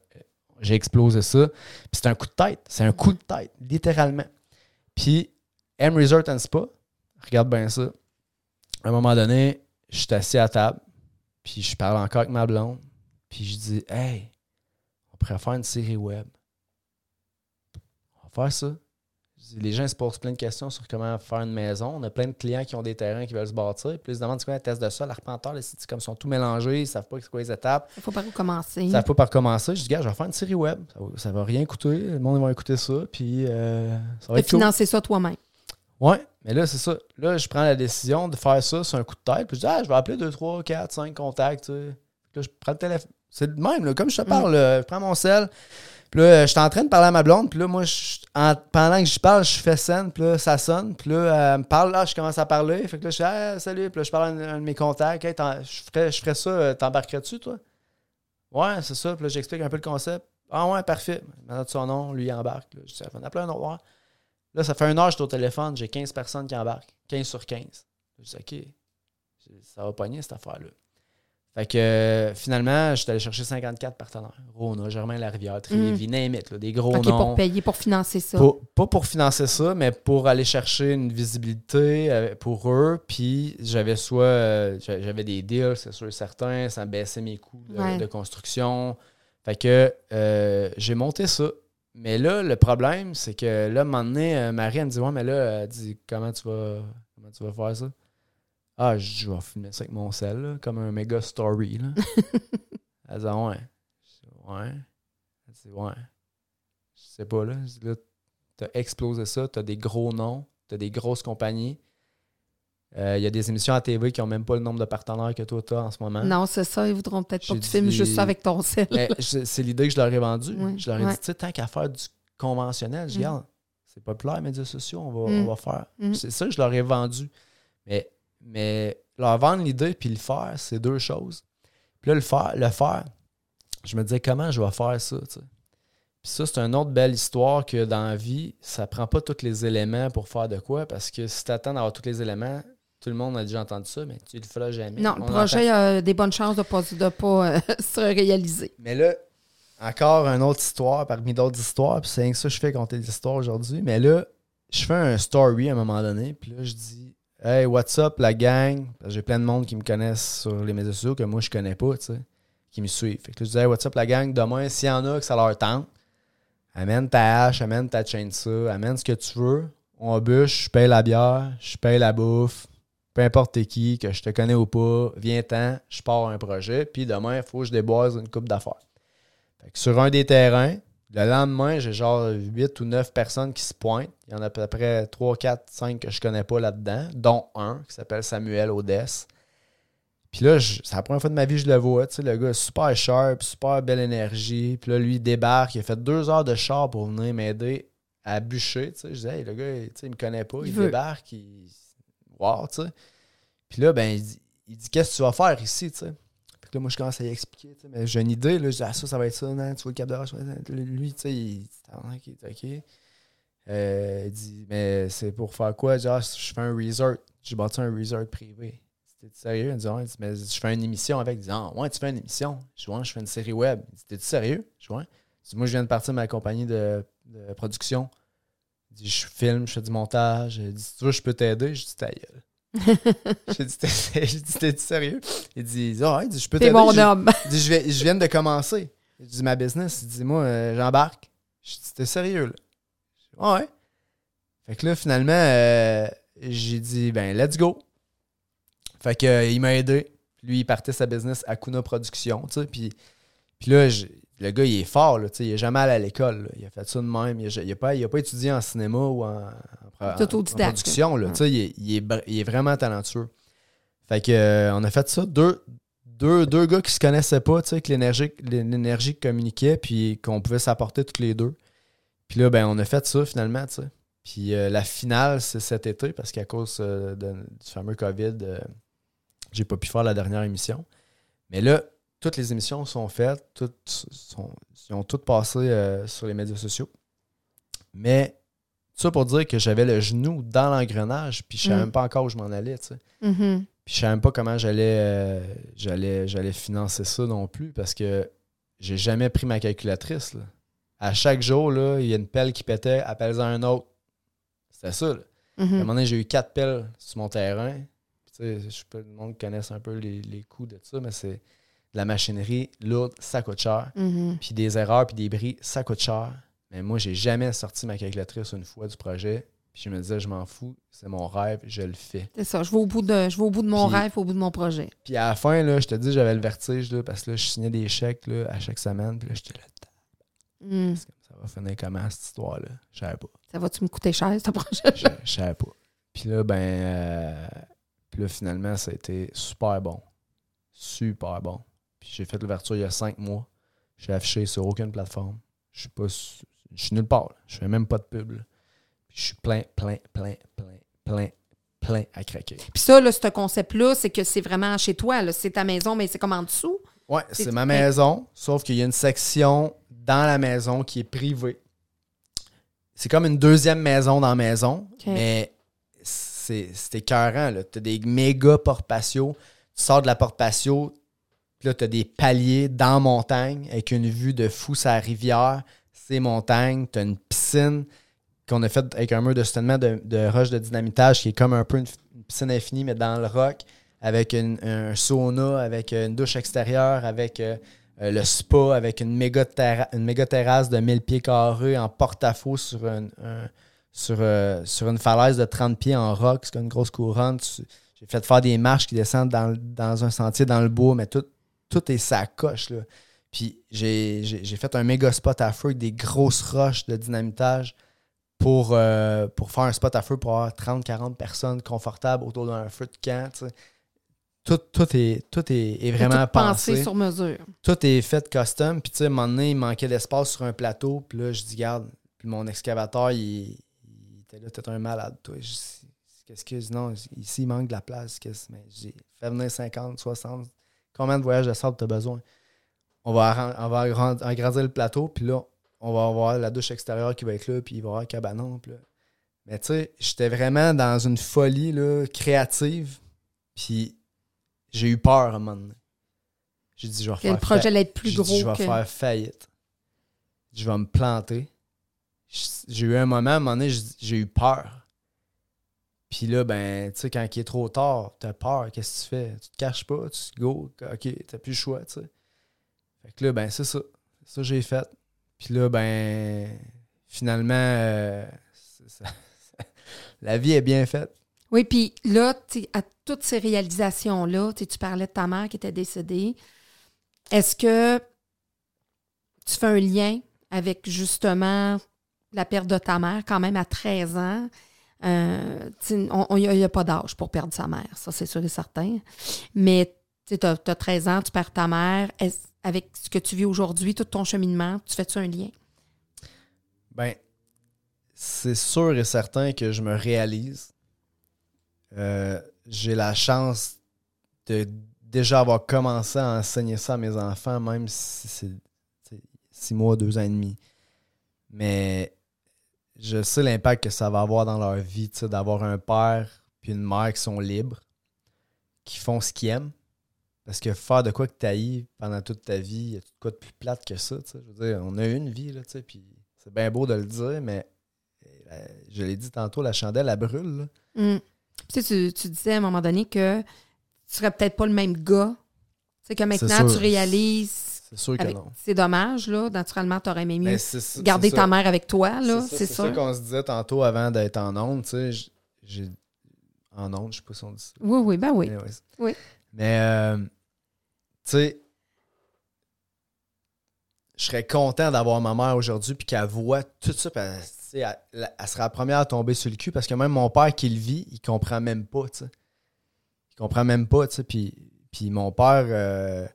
j'ai explosé ça. Puis c'est un coup de tête. C'est un coup de tête, littéralement. Puis M Resort and Spa, regarde bien ça. À un moment donné, je suis assis à table, puis je parle encore avec ma blonde, puis je dis Hey, on pourrait faire une série web. On va faire ça les gens se posent plein de questions sur comment faire une maison. On a plein de clients qui ont des terrains qui veulent se bâtir. Puis ils se demandent c'est quoi un test de sol, l'arpenteur, les sites comme sont tout mélangés, ils ne savent pas c'est quoi les étapes. Il faut pas recommencer. Ça faut pas recommencer. Je dis, gars, je vais faire une série web. Ça, ne va rien coûter. Le monde va écouter ça. Puis euh, ça va être financer ça toi-même. Oui, mais là, c'est ça. Là, je prends la décision de faire ça sur un coup de tête. Puis je dis, ah, je vais appeler 2, 3, 4, 5 contacts. Là, je prends le téléphone. C'est le même, comme je te parle. Mm. je prends mon sel. Puis là, je suis en train de parler à ma blonde, puis là, moi, pendant que je parle, je fais scène, puis là, ça sonne, puis là, elle me parle, là, je commence à parler. Fait que là, je dis, ah, salut, puis là, je parle à un, de mes contacts, je, ferais, je ferais ça, euh, t'embarquerais-tu, toi? Ouais, c'est ça, puis là, j'explique un peu le concept. Ah, ouais, parfait. Maintenant, son nom, lui, il embarque. Je dis, on a plein d'autres. Là, ça fait une heure, je suis au téléphone, j'ai 15 personnes qui embarquent, 15 sur 15. Je dis, OK, ça va pogner cette affaire-là. Fait que euh, finalement, je suis allé chercher 54 partenaires. Rona, Germain Larivière, Trévi, name it, là, des gros OK, noms. pour payer, pour financer ça. Pas, pas pour financer ça, mais pour aller chercher une visibilité euh, pour eux. Puis j'avais soit euh, j'a- j'avais des deals, c'est sûr et certain, ça baissait mes coûts de, Ouais. de construction. Fait que euh, j'ai monté ça. Mais là, le problème, c'est que là, à un moment donné, Marie, elle me dit Ouais, mais là, elle dit Comment tu vas comment tu vas faire ça? Ah, je vais filmer ça avec mon sel, là, comme un méga story. Là. *laughs* elle dit Ah, ouais. Je dis, ouais. Elle dit Ouais. Je sais pas, là. Je dis, là, t'as explosé ça, t'as des gros noms, t'as des grosses compagnies. Euh, Il y a des émissions à TV qui ont même pas le nombre de partenaires que toi t'as en ce moment. Non, c'est ça. Ils voudront peut-être pas que tu filmes juste ça avec ton sel. Mais je- c'est l'idée que je leur ai vendue. Je leur ai ouais. dit, tu sais, tant qu'à faire du conventionnel, je dis, Mm. regarde, c'est populaire, les médias sociaux, on va, Mm. on va faire. Mm. C'est ça que je leur ai vendu. Mais, mais leur vendre l'idée puis le faire, c'est deux choses. Puis là, le faire, le faire, je me disais, comment je vais faire ça, tu sais? Puis ça, c'est une autre belle histoire que dans la vie, ça prend pas tous les éléments pour faire de quoi, parce que si tu attends d'avoir tous les éléments, tout le monde a déjà entendu ça, mais tu le feras jamais. Non, On le entend- projet a des bonnes chances de pas, de pas euh, *laughs* se réaliser. mais là, encore une autre histoire parmi d'autres histoires, puis c'est rien que ça que je fais compter des histoires aujourd'hui. Mais là, je fais un story à un moment donné, puis là, je dis Hey, what's up, la gang? J'ai plein de monde qui me connaissent sur les médias sociaux que moi, je connais pas, tu sais, qui me suivent. Fait que je dis Hey, what's up, la gang? Demain, s'il y en a que ça leur tente, amène ta hache, amène ta chainsaw, amène ce que tu veux. On bûche, je paye la bière, je paye la bouffe. Peu importe qui, que je te connais ou pas, viens-t'en, je pars un projet, puis demain, il faut que je déboise une coupe d'affaires. Sur un des terrains, le lendemain, j'ai genre 8 ou 9 personnes qui se pointent. Il y en a à peu près 3, 4, 5 que je connais pas là-dedans, dont un qui s'appelle Samuel Odess. Puis là, c'est la première fois de ma vie que je le vois. Tu sais, le gars est super sharp, super belle énergie. Puis là, lui, il débarque. Il a fait deux heures de char pour venir m'aider à bûcher. Tu sais, je disais, hey, le gars, tu sais, il me connaît pas. Il Il, débarque. Il... Wow, tu sais. Puis là, ben, il dit, il dit, qu'est-ce que tu vas faire ici, tu sais? Là, moi, je commence à y expliquer, mais j'ai une idée, là, je dis, ah, ça, ça va être ça, non, tu vois le cap de lui, tu sais, il dit, ok, ok. Euh, il dit, mais c'est pour faire quoi? Je ah, je fais un resort, j'ai bâti un resort privé. T'es sérieux? Il dit, mais je fais une émission avec. Il dit, ah, ouais, tu fais une émission? Je je fais une série web. Il dit, t'es-tu sérieux? Je moi, je viens de partir de ma compagnie de, production. Dit, je filme, je fais du montage. Il dit, tu veux, je peux t'aider. Je dis, ta gueule. *laughs* J'ai dit, T'es- sérieux? Il dit, ah, ouais, je peux t'aider. mon homme. il dit, je, vais- *laughs* je viens de commencer. Je dis, ma business. Il dit, moi, euh, j'embarque. Je dis, t'es sérieux, là? Ah ouais. Fait que là, finalement, euh, j'ai dit, ben, let's go. Fait que, euh, il m'a aidé. Lui, il partait sa business à Kuna Production, tu sais. Puis, puis là, le gars, il est fort, là. Il est jamais allé à l'école. Il a fait ça de même. Il a, il a pas, pas étudié en cinéma ou en, production, là. ouais. Il est, il est il est vraiment talentueux. Fait que, euh, on a fait ça. Deux, deux, deux gars qui se connaissaient pas, que l'énergie, l'énergie communiquait, puis qu'on pouvait s'apporter tous les deux. Puis là, ben, on a fait ça finalement, tu sais. Puis euh, la finale, c'est cet été, parce qu'à cause euh, de- du fameux COVID, j'ai pas pu faire la dernière émission. Mais là, toutes les émissions sont faites, toutes sont, ils ont toutes passé euh, sur les médias sociaux. Mais ça pour dire que j'avais le genou dans l'engrenage, puis je savais Mm. même pas encore où je m'en allais, tu sais. Mhm. Puis je savais même pas comment j'allais euh, j'allais j'allais financer ça non plus parce que j'ai jamais pris ma calculatrice. là. À chaque jour, là, il y a une pelle qui pétait, appelle-en un autre. C'était ça. Là. À un moment donné, j'ai eu quatre pelles sur mon terrain. Puis, tu sais, je sais pas, le monde connaisse un peu les, les coûts de ça, mais c'est de la machinerie lourde, ça coûte cher. Mhm. Puis des erreurs, puis des bris, ça coûte cher. Mais moi, j'ai jamais sorti ma calculatrice une fois du projet. Puis je me disais, je m'en fous, c'est mon rêve, je le fais. C'est ça. Je vais au bout de, je vais au bout de mon Puis- rêve, au bout de mon projet. Puis à la fin, là, je te dis, j'avais le vertige, là, parce que là, je signais des chèques là, à chaque semaine. Puis là, j'étais là, Mhm. ça va finir comment cette histoire-là? Je savais pas. Ça va-tu me coûter cher, ce projet? Je je savais pas. Puis là, ben, euh, puis là, finalement, ça a été super bon. Super bon. Puis j'ai fait l'ouverture il y a cinq mois. Je suis affiché sur aucune plateforme. Je suis pas. Je suis nulle part. là. Je fais même pas de pub. là. Puis je suis plein, plein, plein, plein, plein, plein à craquer. Puis ça, là, ce concept-là, c'est que c'est vraiment chez toi. C'est ta maison, mais c'est comme en dessous. Ouais, C'est- ma maison, sauf qu'il y a une section dans la maison qui est privée. C'est comme une deuxième maison dans la maison, mais c'est c'est écœurant. Tu as des méga portes patio. Tu sors de la porte patio, Puis là, tu as des paliers dans montagne avec une vue de fou la rivière, ces montagnes. Tu as une piscine qu'on a faite avec un mur de soutènement de, roche de dynamitage qui est comme un peu une, une piscine infinie, mais dans le roc, avec une- un sauna, avec une douche extérieure, avec euh, euh, le spa, avec une méga, terra- une méga terrasse de 1000 pieds carrés en porte-à-faux sur, un- un- sur, euh, sur une falaise de 30 pieds en roc. C'est une grosse couronne. J'ai fait faire des marches qui descendent dans, dans un sentier dans le bois, mais tout, tout est sacoche. Là. Puis j'ai fait un méga spot à feu avec des grosses roches de dynamitage pour, euh, pour faire un spot à feu pour avoir 30-40 personnes confortables autour d'un feu de camp. Tout, tout, est, tout est, est vraiment tout pensé pensé. sur mesure. Tout est fait custom. Puis tu sais, à un moment donné, il manquait d'espace sur un plateau. Puis là, je dis, garde. Puis mon excavateur, il, il était là, t'es un malade, toi. Qu'est-ce que? Non, ici, il manque de la place. Mais j'ai fait venir 50, 60. Combien de voyages de sable t'as besoin? On va, on va agrand- agrandir le plateau, puis là, on va avoir la douche extérieure qui va être là, puis il va y avoir un cabanon. Puis là. Mais tu sais, j'étais vraiment dans une folie là, créative, puis j'ai eu peur à un moment donné. J'ai dit, je vais faire le projet fa- allait être plus gros dit, je vais que... faire faillite. Je vais me planter. J'ai eu un moment, à un moment donné, j'ai eu peur. Puis là, ben, tu sais, quand il est trop tard, t'as peur, qu'est-ce que tu fais? Tu te caches pas, tu go, ok, t'as plus le choix, tu sais. Fait que là, ben, c'est ça. Ça j'ai fait. Puis là, ben, finalement, euh, *laughs* la vie est bien faite. Oui, puis là, à toutes ces réalisations-là, tu parlais de ta mère qui était décédée. Est-ce que tu fais un lien avec justement la perte de ta mère quand même à 13 ans? Euh, Il n'y a, pas d'âge pour perdre sa mère, ça c'est sûr et certain. Mais tu as, 13 ans, tu perds ta mère. Avec ce que tu vis aujourd'hui, tout ton cheminement, tu fais-tu un lien? Ben, c'est sûr et certain que je me réalise. Euh, j'ai la chance de déjà avoir commencé à enseigner ça à mes enfants, même si c'est six mois, deux ans et demi. Mais je sais l'impact que ça va avoir dans leur vie, tu sais, d'avoir un père puis une mère qui sont libres, qui font ce qu'ils aiment. Parce que faire de quoi que tu pendant toute ta vie, y a de quoi de plus plate que ça, tu sais. Je veux dire, on a une vie, là, tu sais, puis c'est bien beau de le dire, mais euh, je l'ai dit tantôt, la chandelle, elle brûle, là. Hum. Tu, sais, tu, tu disais à un moment donné que tu serais peut-être pas le même gars. C'est que maintenant, tu réalises. C'est sûr que avec- non. C'est dommage, là. Naturellement, tu aurais aimé mieux ça- garder ta mère avec toi, là. C'est ça, C'est qu'on se disait tantôt avant d'être en onde, tu sais. J'ai... En onde, je sais pas si on dit ça. Oui, oui, ben oui. Oui. Mais, euh, tu sais, je serais content d'avoir ma mère aujourd'hui puis qu'elle voit tout ça. puis elle, elle- elle sera la première à tomber sur le cul parce que même mon père qui le vit, il comprend même pas, tu sais. Il comprend même pas, tu sais. Puis, puis mon père, euh,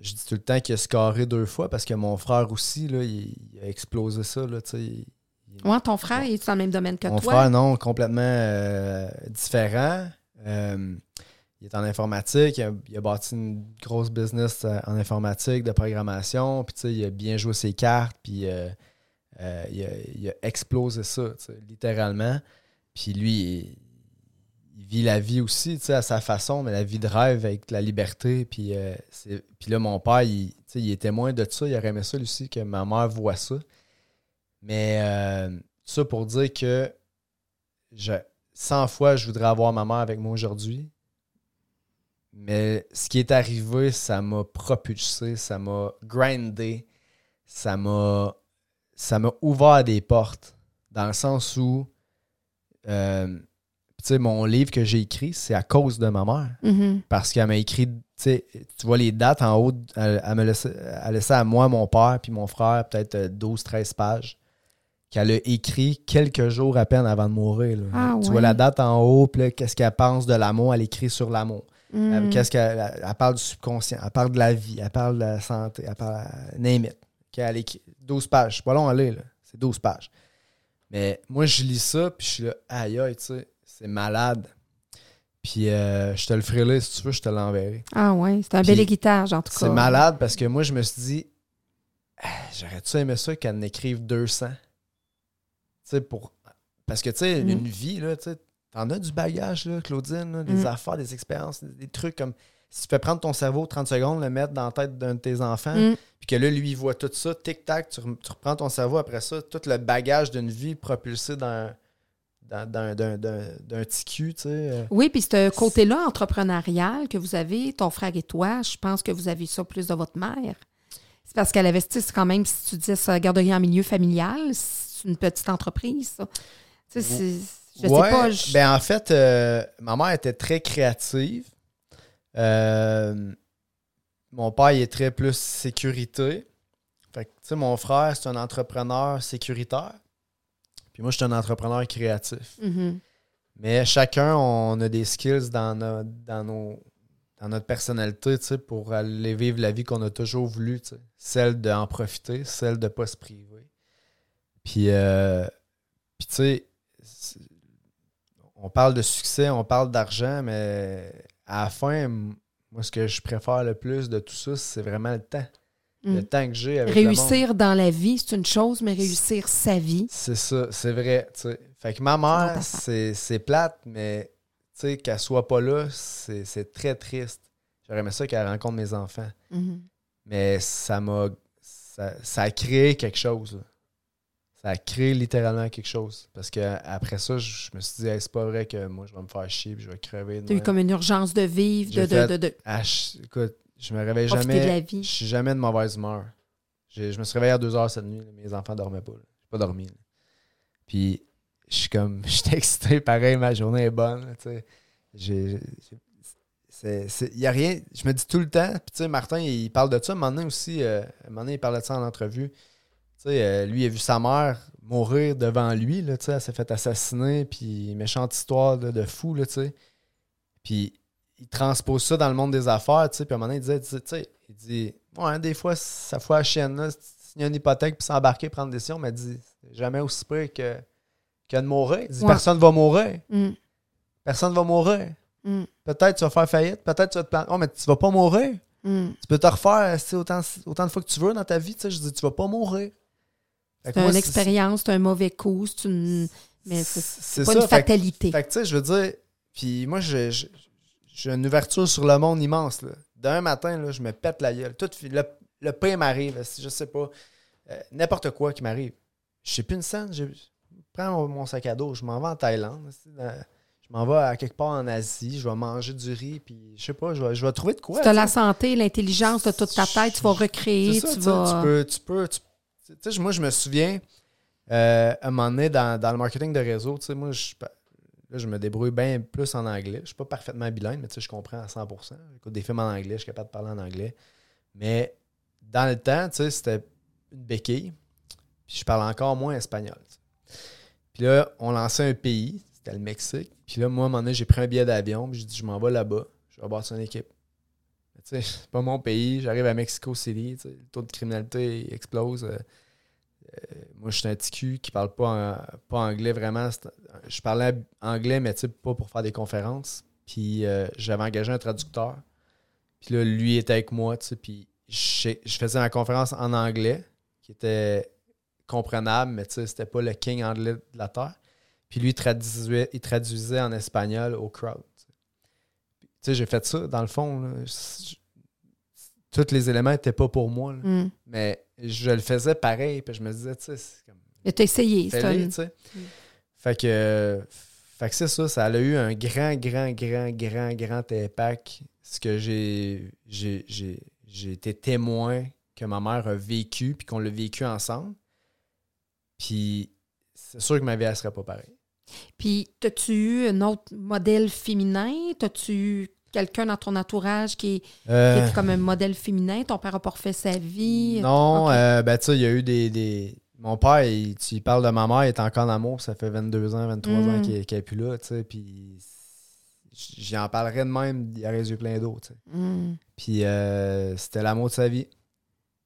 je dis tout le temps qu'il a scarré deux fois parce que mon frère aussi, là, il, il a explosé ça, là. Il- il- Ouais, ton frère, il est dans le même domaine que mon toi? frère, non, complètement euh, différent. Euh, il est en informatique. Il a, il a bâti une grosse business euh, en informatique, de programmation. Puis, il a bien joué ses cartes. Puis, euh, il, a, il a explosé ça, littéralement. Puis, lui, il, vit la vie aussi, tu sais, à sa façon, mais la vie de rêve avec la liberté. Puis, euh, puis là, mon père, il, il est témoin de ça. Il aurait aimé ça, lui aussi, que ma mère voit ça. Mais euh, ça pour dire que je, 100 fois, je voudrais avoir ma mère avec moi aujourd'hui. Mais ce qui est arrivé, ça m'a propulsé, ça m'a grindé, ça m'a ça m'a ouvert des portes. Dans le sens où, euh, sais, mon livre que j'ai écrit, c'est à cause de ma mère Mhm. parce qu'elle m'a écrit, tu sais, tu vois les dates en haut, elle, elle me laissait, elle laissait à moi, mon père, puis mon frère, peut-être euh, 12-13 pages, qu'elle a écrit quelques jours à peine avant de mourir. là. Ah tu ouais. vois la date en haut, puis là, qu'est-ce qu'elle pense de l'amour, elle écrit sur l'amour. Elle- Qu'est-ce qu'elle elle, elle parle du subconscient, elle parle de la vie, elle parle de la santé, elle parle name it. Qu'elle écrit 12 pages, c'est pas long à lire, là. c'est 12 pages. Mais moi, je lis ça, puis je suis là, aïe aïe, tu sais, c'est malade. Puis euh, je te le ferai là, si tu veux, je te l'enverrai. Ah ouais, c'est un Puis, bel héritage, en tout cas. C'est malade parce que moi, je me suis dit, Ah, j'aurais-tu aimé ça qu'elle en écrive 200? Tu sais, pour. Parce que, tu sais, Mm. une vie, là, tu sais, t'en as du bagage, là, Claudine, là, des Mm. affaires, des expériences, des, trucs comme. si tu fais prendre ton cerveau 30 secondes, le mettre dans la tête d'un de tes enfants, Mm. puis que là, lui, il voit tout ça, tic-tac, tu, reprends ton cerveau après ça, tout le bagage d'une vie propulsé dans- d'un- cul, tu sais. euh. Oui, puis ce côté-là entrepreneurial que vous avez, ton frère et toi, je pense que vous avez ça plus de votre mère. C'est parce qu'elle c'est quand même, si tu disais ça, garderie en milieu familial, c'est une petite entreprise, ça. Tu sais, je Ouais, sais pas. je- Ben, en fait, euh, ma mère était très créative. Euh, mon père, il est très plus sécurité. Fait que, tu sais, mon frère, c'est un entrepreneur sécuritaire. Puis moi, je suis un entrepreneur créatif. Mhm. Mais chacun, on a des skills dans, dans, nos, dans notre personnalité, tu sais, pour aller vivre la vie qu'on a toujours voulu, tu sais. Celle d'en profiter, celle de ne pas se priver. Puis, euh, puis tu sais, on parle de succès, on parle d'argent, mais à la fin, moi, ce que je préfère le plus de tout ça, c'est vraiment le temps. Le Mm. temps que j'ai avec le monde. Réussir dans la vie, c'est une chose, mais réussir sa vie, C'est ça, c'est vrai. Fait que ma mère, c'est plate, mais tu sais, qu'elle soit pas là, c'est très triste. J'aurais aimé ça qu'elle rencontre mes enfants. Mhm. Mais ça m'a. Ça, ça a créé quelque chose. là. Ça a créé littéralement quelque chose. Parce que après ça, je je me suis dit, Hey, c'est pas vrai que moi, je vais me faire chier puis je vais crever. de tu as eu comme une urgence de vivre, de, de, fait- de, de Ah, je- écoute, je me réveille profiter jamais. de la vie. Je suis jamais de mauvaise humeur. J'ai- Je me suis réveillé à 2 heures cette nuit. là, mes enfants dormaient pas. J'ai pas dormi. là. Puis, je suis comme. *laughs* J'étais excité. Pareil, ma journée est bonne. là, tu sais. J'ai. Il y a rien. Je me dis tout le temps. Puis, tu sais, Martin, il parle de ça. À un moment donné aussi, euh, un moment donné, il parlait de ça en entrevue. Tu sais, euh, lui, il a vu sa mère mourir devant lui. Là, tu sais, elle s'est fait assassiner. Puis, méchante histoire là, de fou. Là, tu sais. Puis, il transpose ça dans le monde des affaires. Tu sais, puis, à un moment donné, il disait, tu sais, il dit, ouais, des fois, ça fout la chienne. Là, signer une hypothèque puis s'embarquer, prendre des décisions. Mais dit, c'est jamais aussi près que, que de mourir. Il dit, Ouais. personne va mourir. Mm. Personne va mourir. Mm. Peut-être tu vas faire faillite, peut-être tu vas te planter. Oh, mais tu vas pas mourir. Mm. Tu peux te refaire autant, autant de fois que tu veux dans ta vie. tu sais, Je dis, tu vas pas mourir. Fait C'est une expérience, c'est un mauvais coup, c'est une. Mais c'est pas ça. une Fait fatalité. Fait que, tu sais, je veux dire, puis moi, j'ai- j'ai une ouverture sur le monde immense. là. D'un matin, là, je me pète la gueule. Tout, le, le pain m'arrive, je sais pas. euh, N'importe quoi qui m'arrive. Je sais plus une scène. Je prends mon, mon sac à dos, je m'en vais en Thaïlande. dans- je m'en vais à quelque part en Asie, je vais manger du riz, puis je sais pas, je vais, je vais trouver de quoi. tu as la santé, l'intelligence de toute ta tête, tu vas recréer, ça, tu vas. tu peux, tu peux, tu- tu sais, moi, je me souviens, euh, à un moment donné, dans, dans le marketing de réseau, tu sais, moi, je, là, je me débrouille bien plus en anglais. Je suis pas parfaitement bilingue, mais je comprends à 100%. J'écoute des films en anglais, je suis capable de parler en anglais. Mais dans le temps, c'était une béquille. Puis je parle encore moins espagnol. Puis là, on lançait un pays, c'était le Mexique. Puis là, moi, à un moment donné, j'ai pris un billet d'avion, puis j'ai dit, je m'en vais là-bas, je vais bâtir une équipe. Tu sais, *laughs* c'est pas mon pays. J'arrive à Mexico City. Le taux de criminalité explose. Euh, moi, je suis un petit cul qui parle pas, en- pas anglais vraiment. Je parlais anglais, mais pas pour faire des conférences. Puis euh, j'avais engagé un traducteur. Puis là, lui était avec moi. tu sais, Puis je je faisais ma conférence en anglais, qui était comprenable, mais tu sais, c'était pas le king anglais de la terre. Puis lui, il traduisait, il traduisait en espagnol au crowd. tu sais. J'ai fait ça, dans le fond. là. Je- tous les éléments n'étaient pas pour moi. là. Mm. Mais je le faisais pareil. Puis je me disais, tu sais, c'est comme. T'as essayé. c'est un- sais. Mm. Fait que. Fait que c'est ça, ça a eu un grand, grand, grand, grand, grand impact. Ce que j'ai. J'ai j'ai- j'ai été témoin que ma mère a vécu, puis qu'on l'a vécu ensemble. Puis c'est sûr que ma vie, elle serait pas pareille. Puis, as-tu eu un autre modèle féminin? As-tu eu quelqu'un dans ton entourage qui est, qui Euh, est comme un modèle féminin? Ton père a pas refait sa vie? Non, euh, ben tu sais, il y a eu des. des- Mon père, il, tu il parle de ma mère, il est encore en amour, ça fait 22 ans, 23 ans Mm. qu'il n'est plus là, tu sais, puis j'en parlerais de même, il aurait les yeux pleins d'eau, tu sais. Mm. Puis euh, c'était l'amour de sa vie.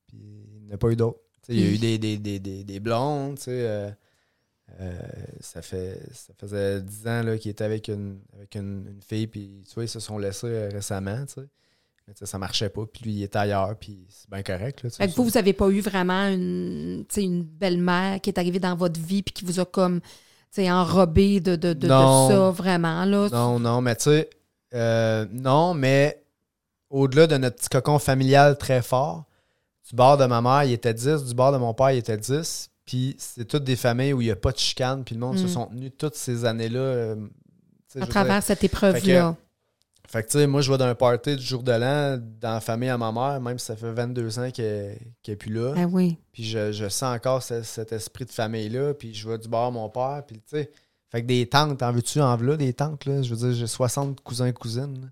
Puis il n'a pas eu d'autre. Tu sais, Il y a eu des, des, des, des, des blondes, tu sais. Euh, ça, fait, ça faisait 10 ans qu'il était avec une, avec une, une fille, puis tu vois, ils se sont laissés euh, récemment, tu sais. Mais ça marchait pas, puis lui, il était ailleurs, puis c'est bien correct, là. Fait que vous, vous n'avez pas eu vraiment une, une belle-mère qui est arrivée dans votre vie puis qui vous a comme enrobé de, de, de, ça, vraiment. Là? Non, non, mais tu sais, euh, non, mais au-delà de notre petit cocon familial très fort, du bord de ma mère, il était 10, du bord de mon père, il était 10. Puis c'est toutes des familles où il n'y a pas de chicane, puis le monde se Mm. sont tenus toutes ces années-là. euh, À travers dire. cette épreuve-là. Fait que, tu sais, moi, je vais d'un party du jour de l'an dans la famille à ma mère, même si ça fait 22 ans qu'elle n'est plus là. Ah oui. Puis je, je sens encore ce- cet esprit de famille-là. Puis je vais du bord de mon père. Puis, tu sais, fait que des tantes, en veux-tu en veux des tantes, là? Je veux dire, j'ai 60 cousins et cousines.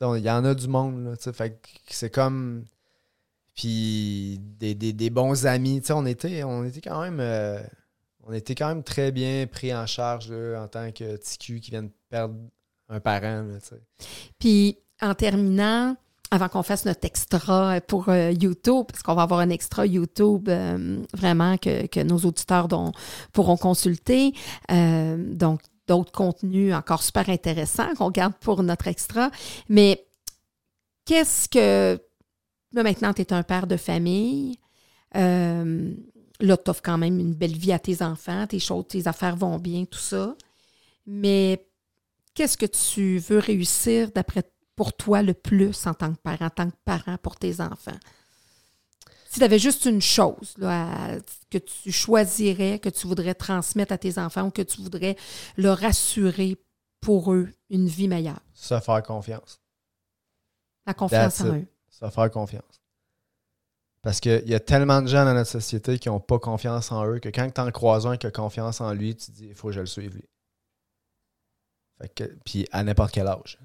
Il y en a du monde, là, tu sais. Fait que c'est comme. Puis des, des- bons amis. Tu sais, on était, on était quand même. euh, on était quand même très bien pris en charge en tant que TQ qui vient de perdre un parent. Puis, en terminant, avant qu'on fasse notre extra pour euh, YouTube, parce qu'on va avoir un extra YouTube euh, vraiment que, que nos auditeurs pourront consulter. Euh, donc, d'autres contenus encore super intéressants qu'on garde pour notre extra. Mais qu'est-ce que... Là, maintenant, tu es un père de famille. Euh, là, tu offres quand même une belle vie à tes enfants. Tes choses, tes affaires vont bien, tout ça. Mais qu'est-ce que tu veux réussir d'après pour toi le plus en tant que père, en tant que parent pour tes enfants? Si tu avais juste une chose là, à- que tu choisirais, que tu voudrais transmettre à tes enfants ou que tu voudrais leur assurer pour eux une vie meilleure, Se faire confiance. la confiance That's en it. eux. Se faire confiance. Parce qu'il y a tellement de gens dans notre société qui n'ont pas confiance en eux que quand tu en croises un qui a confiance en lui, tu dis il faut que je le suive lui. Puis à n'importe quel âge.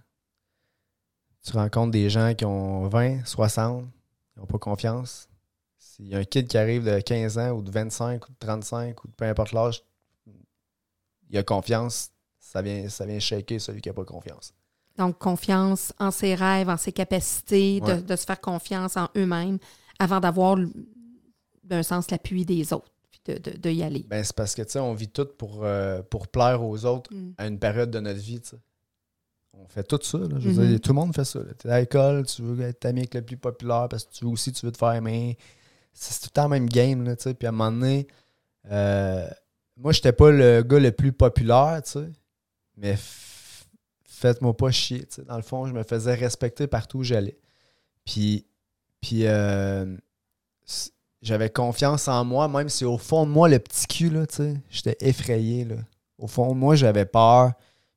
Tu rencontres des gens qui ont 20, 60, ils n'ont pas confiance. S'il y a un kid qui arrive de 15 ans ou de 25 ou de 35 ou de peu importe l'âge, il a confiance, ça vient, ça vient shaker celui qui n'a pas confiance. Donc, confiance en ses rêves, en ses capacités, de, Ouais. de se faire confiance en eux-mêmes avant d'avoir, d'un sens, l'appui des autres, puis de, de- de y aller. Ben, c'est parce que, tu sais, on vit tout pour, euh, pour plaire aux autres Mm. à une période de notre vie, tu sais. On fait tout ça, là. Je veux Mhm. dire, tout le monde fait ça. Tu es à l'école, tu veux être ami avec le plus populaire parce que tu veux aussi, tu veux te faire aimer. C'est tout le temps le même game, là, tu sais. Puis à un moment donné, euh, moi, j'étais pas le gars le plus populaire, tu sais. Mais faites-moi pas chier. Dans le fond, je me faisais respecter partout où j'allais. Puis, puis euh, j'avais confiance en moi, même si au fond de moi, le petit cul, j'étais effrayé, là. Au fond de moi, j'avais peur.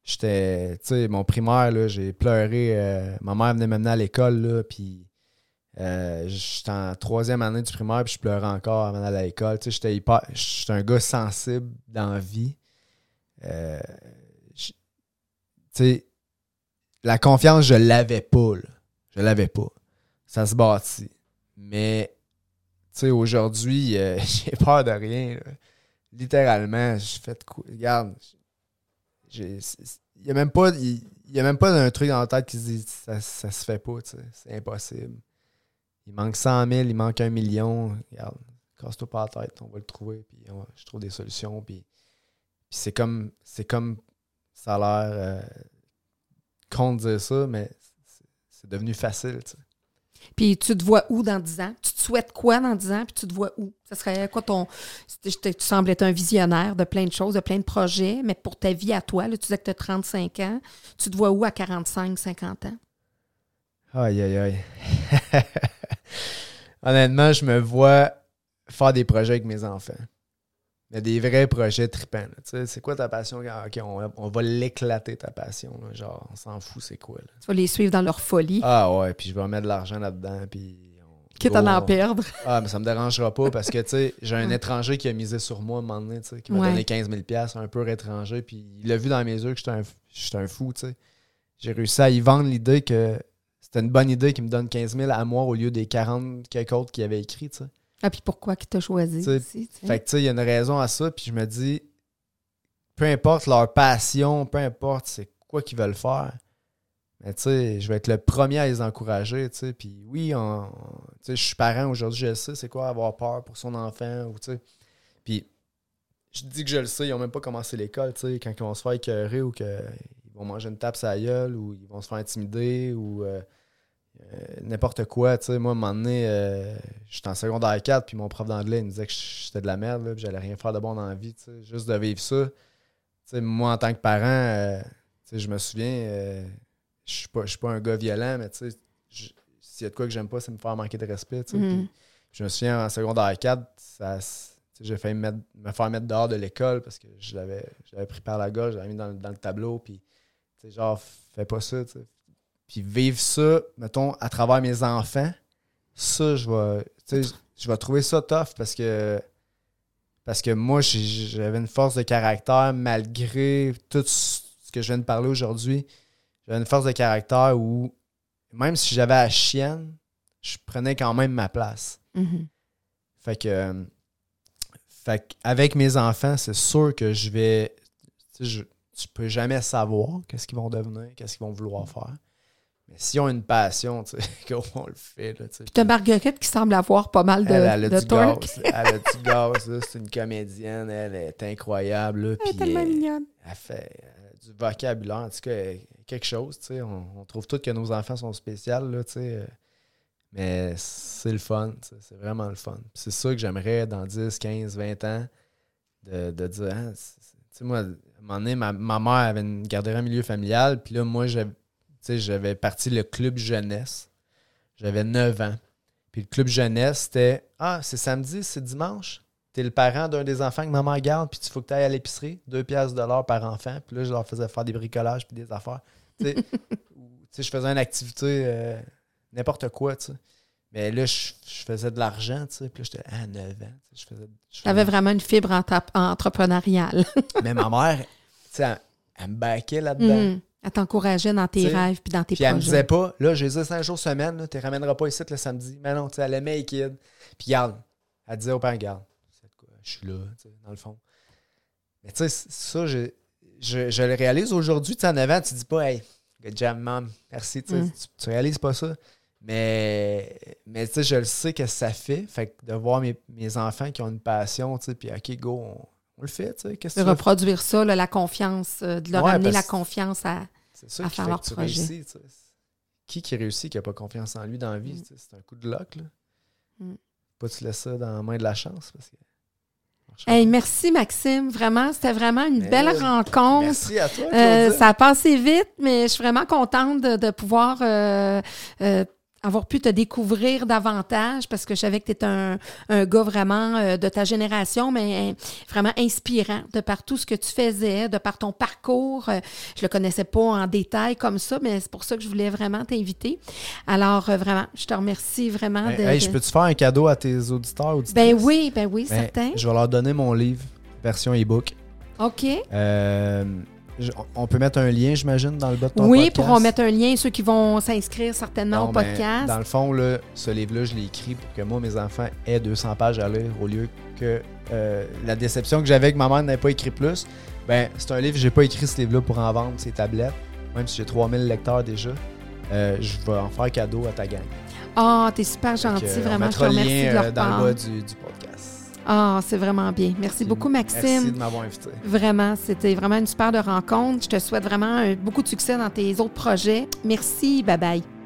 J'étais, tu sais, mon primaire, j'ai pleuré. euh, ma mère venait m'amener à l'école, puis euh, j'étais en troisième année du primaire, puis je pleurais encore avant d'aller à l'école. Tu sais, j'étais hyper, j'étais un gars sensible dans la vie. Tu sais, la confiance, je l'avais pas, là. Je l'avais pas. Ça se bâtit. Mais, tu sais, aujourd'hui, *laughs* euh, j'ai peur de rien. Littéralement, je fais de quoi? Regarde, il n'y a même pas il y a même pas un truc dans la tête qui se dit ça, ça se fait pas, c'est impossible. Il manque 100 000, il manque un million. Regarde, casse-toi pas la tête, on va le trouver, puis je trouve des solutions. Puis, puis c'est comme c'est comme ça a l'air euh, con de dire ça, mais c'est- devenu facile. Puis tu te vois où dans 10 ans? Tu te souhaites quoi dans 10 ans? Puis tu te vois où? Ça serait quoi ton. Tu tu sembles être un visionnaire de plein de choses, de plein de projets, mais pour ta vie à toi, là, tu disais que tu as 35 ans. Tu te vois où à 45, 50 ans? Aïe, aïe, aïe. *laughs* Honnêtement, je me vois faire des projets avec mes enfants. Mais des vrais projets tripants. c'est quoi ta passion? Ah, Ok, on, on va l'éclater, ta passion. là. Genre, on s'en fout, c'est quoi? Là? Tu vas les suivre dans leur folie, Ah ouais, puis je vais mettre de l'argent là-dedans. Puis on- quitte à en perdre. *laughs* Ah, mais ça me dérangera pas parce que, tu sais, j'ai un étranger qui a misé sur moi à un moment donné, tu sais, qui m'a Ouais. donné 15 000 un peu étranger, puis il a vu dans mes yeux que j'étais un, j'étais un fou, tu sais. J'ai réussi à y vendre l'idée que c'était une bonne idée qu'il me donne 15 000 à moi au lieu des 40 quelques autres qu'il avait écrit, tu sais. Ah, puis pourquoi qu'il t'a choisi? Tu sais, aussi, tu sais? Fait que, tu sais, il y a une raison à ça, puis je me dis, peu importe leur passion, peu importe c'est quoi qu'ils veulent faire, mais tu sais, je vais être le premier à les encourager, tu sais. Puis oui, on- je suis parent aujourd'hui, je le sais, c'est quoi avoir peur pour son enfant, ou tu sais. Puis je dis que je le sais, ils ont même pas commencé l'école, tu sais, quand ils vont se faire écœurer ou qu'ils vont manger une tape sur la gueule, ou ils vont se faire intimider, ou euh, n'importe quoi, tu sais. Moi, à un moment donné, euh, j'étais en secondaire 4, puis mon prof d'anglais, il me disait que j'étais de la merde, là, puis j'allais rien faire de bon dans la vie, tu sais. Juste de vivre ça. Tu sais, moi, en tant que parent, euh, tu sais, je me souviens, euh, je suis pas, je suis pas un gars violent, mais tu sais, s'il y a de quoi que j'aime pas, c'est me faire manquer de respect. tu sais. Mhm. Puis je me souviens en secondaire 4, ça, tu sais, j'ai failli me, mettre- me faire mettre dehors de l'école parce que je l'avais, je l'avais pris par la gorge, je l'avais mis dans, dans le tableau. Puis, tu sais, genre, fais pas ça. tu sais. Puis vivre ça, mettons, à travers mes enfants, ça, je vais, je vais trouver ça tough parce que parce que moi, j'avais une force de caractère malgré tout ce que je viens de parler aujourd'hui. J'avais une force de caractère où, même si j'avais la chienne, je prenais quand même ma place. Mhm. Fait que, fait avec mes enfants, c'est sûr que je vais. Je, tu peux jamais savoir qu'est-ce qu'ils vont devenir, qu'est-ce qu'ils vont vouloir faire. Mais s'ils ont une passion, tu sais, *laughs* on le fait. Là, tu sais. Puis t'as Marguerite qui semble avoir pas mal de, Elle, elle a de du torque. gaz. Elle a du gaz. C'est une comédienne. Elle est incroyable. là, Elle est tellement elle- mignonne. elle fait du vocabulaire, en tout cas, quelque chose, tu sais. On, on trouve tous que nos enfants sont spéciaux, là, tu sais. euh, Mais c'est le fun, tu sais, c'est vraiment le fun. C'est ça que j'aimerais dans 10, 15, 20 ans, de, de dire, Ah, c'est- tu sais, moi, à un moment donné, ma, ma mère avait une garderie en milieu familial, puis là, moi, j'avais, j'avais parti le club jeunesse. J'avais 9 ans. Puis le club jeunesse, c'était, ah, c'est samedi, c'est dimanche. T'es le parent d'un des enfants que maman garde, puis il faut que tu ailles à l'épicerie, 2 piastres de l'heure par enfant. Puis là, je leur faisais faire des bricolages puis des affaires. Tu sais, *laughs* tu je faisais une activité, euh, n'importe quoi, tu sais. Mais là, je, je faisais de l'argent, tu sais. Puis là, j'étais à 9 ans. tu Je faisais, je faisais- vraiment une fibre entre- entrepreneuriale. Mais ma mère, tu sais, elle, elle me baquait là-dedans. Mhm. Elle t'encourageait dans tes T'sais, rêves puis dans tes Puis elle me projets. disait pas, là, j'ai dit 5 jours semaine, tu les ramèneras pas ici le samedi. Mais non, tu sais, elle aimait les kids. Puis garde, elle disait au père, garde, je suis là, dans le fond. Mais tu sais, ça, je, je, je le réalise aujourd'hui, tu sais, en avant, tu dis pas, hey, good job, mom, merci, tu, Mm. tu, tu réalises pas ça. Mais, mais tu sais, je le sais que ça fait. Fait que de voir mes, mes enfants qui ont une passion, tu sais, puis OK, go, on, on le fait, tu sais, qu'est-ce que De tu veux? reproduire ça, là, la confiance, euh, de leur Ouais, amener la confiance à. Ça à faire leur projet. réussis. Qui qui réussit, qui n'a pas confiance en lui dans la vie, Mm. c'est un coup de luck. Là. Mm. Pas tu laisses ça dans la main de la chance. Parce que... Hey, merci Maxime, vraiment, c'était vraiment une belle rencontre. Merci à toi, Euh, ça a passé vite, mais je suis vraiment contente de, de pouvoir euh, euh, avoir pu te découvrir davantage parce que je savais que tu étais un, un gars vraiment euh, de ta génération, mais euh, vraiment inspirant de par tout ce que tu faisais, de par ton parcours. Euh, je le connaissais pas en détail comme ça, mais c'est pour ça que je voulais vraiment t'inviter. Alors, euh, vraiment, je te remercie vraiment. Ben, de, hey, je peux-tu faire un cadeau à tes auditeurs auditrices? Ben oui, ben oui, Ben, certain. Je vais leur donner mon livre, version e-book. OK. Euh, je- on peut mettre un lien, j'imagine, dans le bas de ton Oui, podcast? pour en mettre un lien, ceux qui vont s'inscrire certainement au podcast. dans le fond, là, ce livre-là, je l'ai écrit pour que moi, mes enfants aient 200 pages à lire au lieu que euh, la déception que j'avais que ma mère n'avait pas écrit plus. Ben, c'est un livre, j'ai pas écrit ce livre-là pour en vendre ses tablettes, même si j'ai 3000 lecteurs déjà. Euh, je vais en faire cadeau à ta gang. Ah, t'es super gentil, on vraiment. Je te remercie lien de leur euh, dans part. le bas du, du podcast. Ah, c'est vraiment bien. Merci beaucoup, Merci Maxime. de m'avoir invité. Vraiment, c'était vraiment une super de rencontre. Je te souhaite vraiment euh, beaucoup de succès dans tes autres projets. Merci. Bye bye.